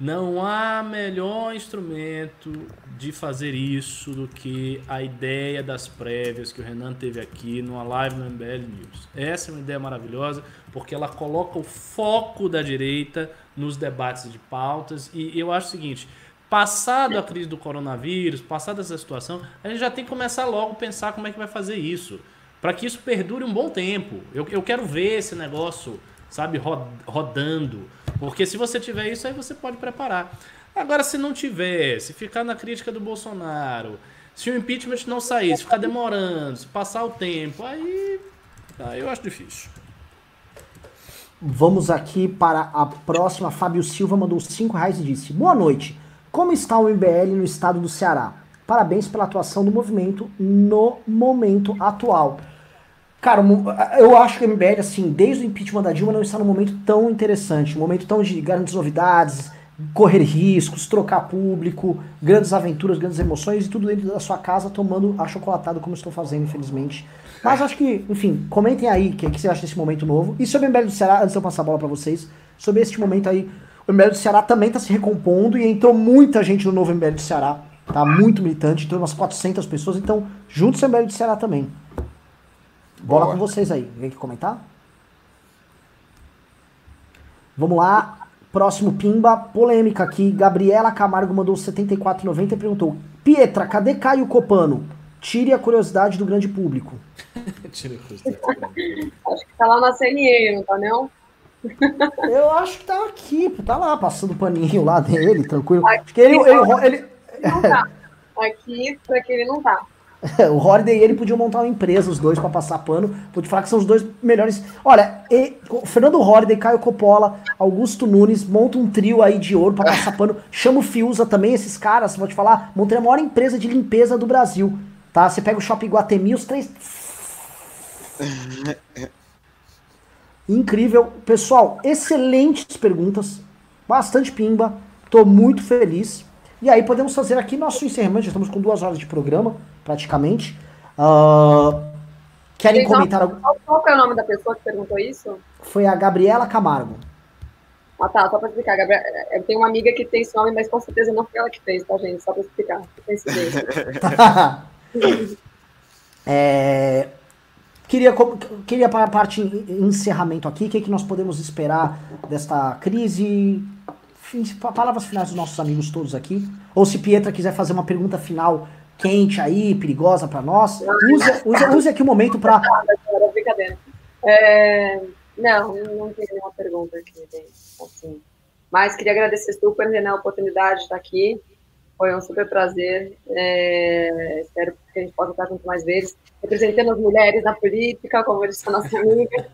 Não há melhor instrumento de fazer isso do que a ideia das prévias que o Renan teve aqui numa live no MBL News. Essa é uma ideia maravilhosa porque ela coloca o foco da direita nos debates de pautas e eu acho o seguinte, passado a crise do coronavírus, passada essa situação, a gente já tem que começar logo a pensar como é que vai fazer isso, para que isso perdure um bom tempo. Eu, eu quero ver esse negócio, sabe, rodando porque se você tiver isso, aí você pode preparar. Agora, se não tiver, se ficar na crítica do Bolsonaro, se o impeachment não sair, se ficar demorando, se passar o tempo, aí, aí eu acho difícil. Vamos aqui para a próxima. Fábio Silva mandou 5 reais e disse: Boa noite. Como está o MBL no estado do Ceará? Parabéns pela atuação do movimento no momento atual. Cara, eu acho que o MBL, assim, desde o impeachment da Dilma, não está num momento tão interessante. Um momento tão de grandes novidades, correr riscos, trocar público, grandes aventuras, grandes emoções e tudo dentro da sua casa tomando achocolatado como estou fazendo, infelizmente. Mas acho que, enfim, comentem aí o que, que você acha desse momento novo. E sobre o MBL do Ceará, antes de eu passar a bola para vocês, sobre este momento aí, o MBL do Ceará também está se recompondo e entrou muita gente no novo MBL do Ceará. Tá muito militante, entrou umas 400 pessoas, então juntos o MBL do Ceará também. Bola Boa. com vocês aí. Vem aqui comentar? Vamos lá. Próximo Pimba, polêmica aqui. Gabriela Camargo mandou 74,90 e perguntou: Pietra, cadê Caio Copano? Tire a curiosidade do grande público. Tira a curiosidade. Acho que tá lá na CNN, não tá não? Eu acho que tá aqui, tá lá, passando o paninho lá dele, tranquilo. Acho que ele. ele, ele... Não tá. Aqui, pra que ele não tá. o Holiday e ele podiam montar uma empresa, os dois, para passar pano. Vou te falar que são os dois melhores. Olha, e, Fernando Holiday, Caio Coppola, Augusto Nunes, monta um trio aí de ouro para passar pano. Chama o Fiuza também, esses caras, vou te falar, montei a maior empresa de limpeza do Brasil. Tá? Você pega o Shopping Guatemi, os três. Incrível. Pessoal, excelentes perguntas. Bastante pimba. Tô muito feliz. E aí podemos fazer aqui nosso encerramento. Já estamos com duas horas de programa, praticamente. Uh, querem Vocês comentar algo? Qual é o nome da pessoa que perguntou isso? Foi a Gabriela Camargo. Ah tá, só para explicar. Gabriela, eu tenho uma amiga que tem esse nome, mas com certeza não foi ela que fez, tá, gente? Só para explicar. é, queria, queria para a parte encerramento aqui, o que, é que nós podemos esperar desta crise? palavras finais dos nossos amigos todos aqui. Ou se Pietra quiser fazer uma pergunta final quente aí, perigosa para nós, use, use, aqui o momento para. Brincadeira. É, não, não tenho nenhuma pergunta aqui, assim. Mas queria agradecer super né, a oportunidade de estar aqui. Foi um super prazer. É, espero que a gente possa estar junto mais vezes, representando as mulheres na política, como disse a nossa amiga.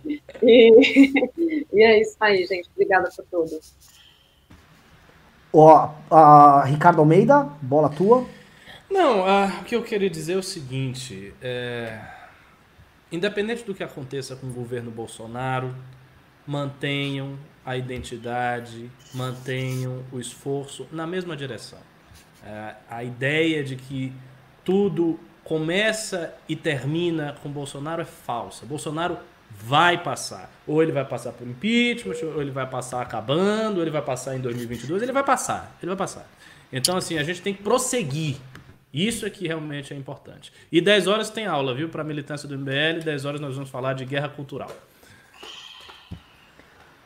E, e é isso aí, gente. Obrigada por tudo. Ó, a Ricardo Almeida, bola tua. Não, o que eu queria dizer é o seguinte: é, independente do que aconteça com o governo Bolsonaro, mantenham a identidade, mantenham o esforço na mesma direção. É, a ideia de que tudo começa e termina com Bolsonaro é falsa. Bolsonaro vai passar. Ou ele vai passar por impeachment, ou ele vai passar acabando, ou ele vai passar em 2022, ele vai passar, ele vai passar. Então, assim, a gente tem que prosseguir. Isso é que realmente é importante. E 10 horas tem aula, viu, para a militância do MBL, 10 horas nós vamos falar de guerra cultural.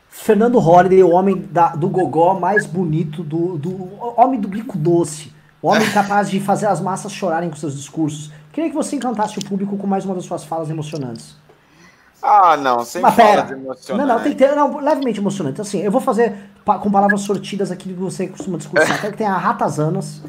Fernando Holliday, o homem da, do gogó mais bonito, do, do homem do bico doce. Homem capaz de fazer as massas chorarem com seus discursos. Queria que você encantasse o público com mais uma das suas falas emocionantes. Ah, não, sem Mas pera. Não, não, tem que ter. Não, levemente emocionante. Assim, eu vou fazer pa, com palavras sortidas aqui que você costuma discutir. Eu quero que tenha ratazanas.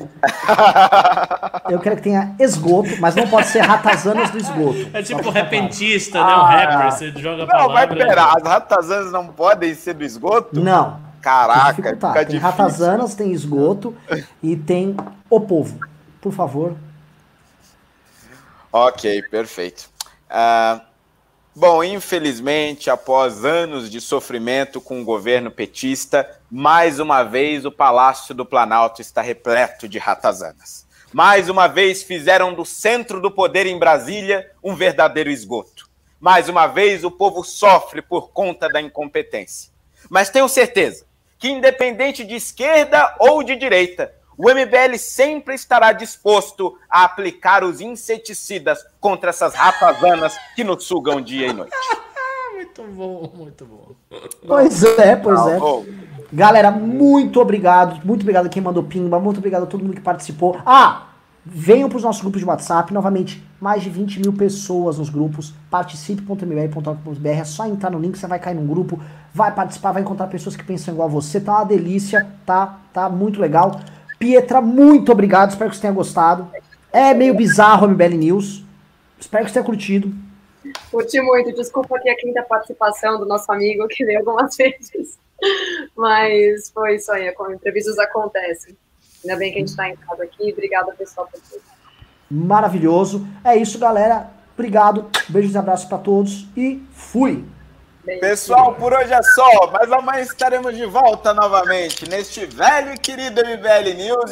eu quero que tenha esgoto, mas não pode ser ratazanas do esgoto. É tipo repentista, né? O rapper, você joga Não, mas pera, as ratazanas não podem ser do esgoto? Não. Caraca, fica tem difícil. ratazanas, tem esgoto e tem o povo. Por favor. Ok, perfeito. Uh, Bom, infelizmente, após anos de sofrimento com o governo petista, mais uma vez o Palácio do Planalto está repleto de ratazanas. Mais uma vez fizeram do centro do poder em Brasília um verdadeiro esgoto. Mais uma vez o povo sofre por conta da incompetência. Mas tenho certeza que, independente de esquerda ou de direita, o MBL sempre estará disposto a aplicar os inseticidas contra essas ratazanas que nos sugam dia e noite. muito bom, muito bom. Pois é, pois é. Galera, muito obrigado. Muito obrigado a quem mandou pimba. Muito obrigado a todo mundo que participou. Ah! Venham para os nossos grupos de WhatsApp. Novamente, mais de 20 mil pessoas nos grupos. Participe.mbr.org.br. É só entrar no link, você vai cair num grupo, vai participar, vai encontrar pessoas que pensam igual a você. Tá uma delícia, tá? Tá muito legal. Pietra, muito obrigado. Espero que você tenha gostado. É meio bizarro o MBL News. Espero que você tenha curtido. Curti muito. Desculpa aqui a quinta participação do nosso amigo, que veio algumas vezes. Mas foi isso aí. Imprevistos acontecem. Ainda bem que a gente está em casa aqui. Obrigada, pessoal, por tudo. Maravilhoso. É isso, galera. Obrigado. Beijos e abraços para todos. E fui. Pessoal, por hoje é só, mas amanhã estaremos de volta novamente neste velho e querido MBL News.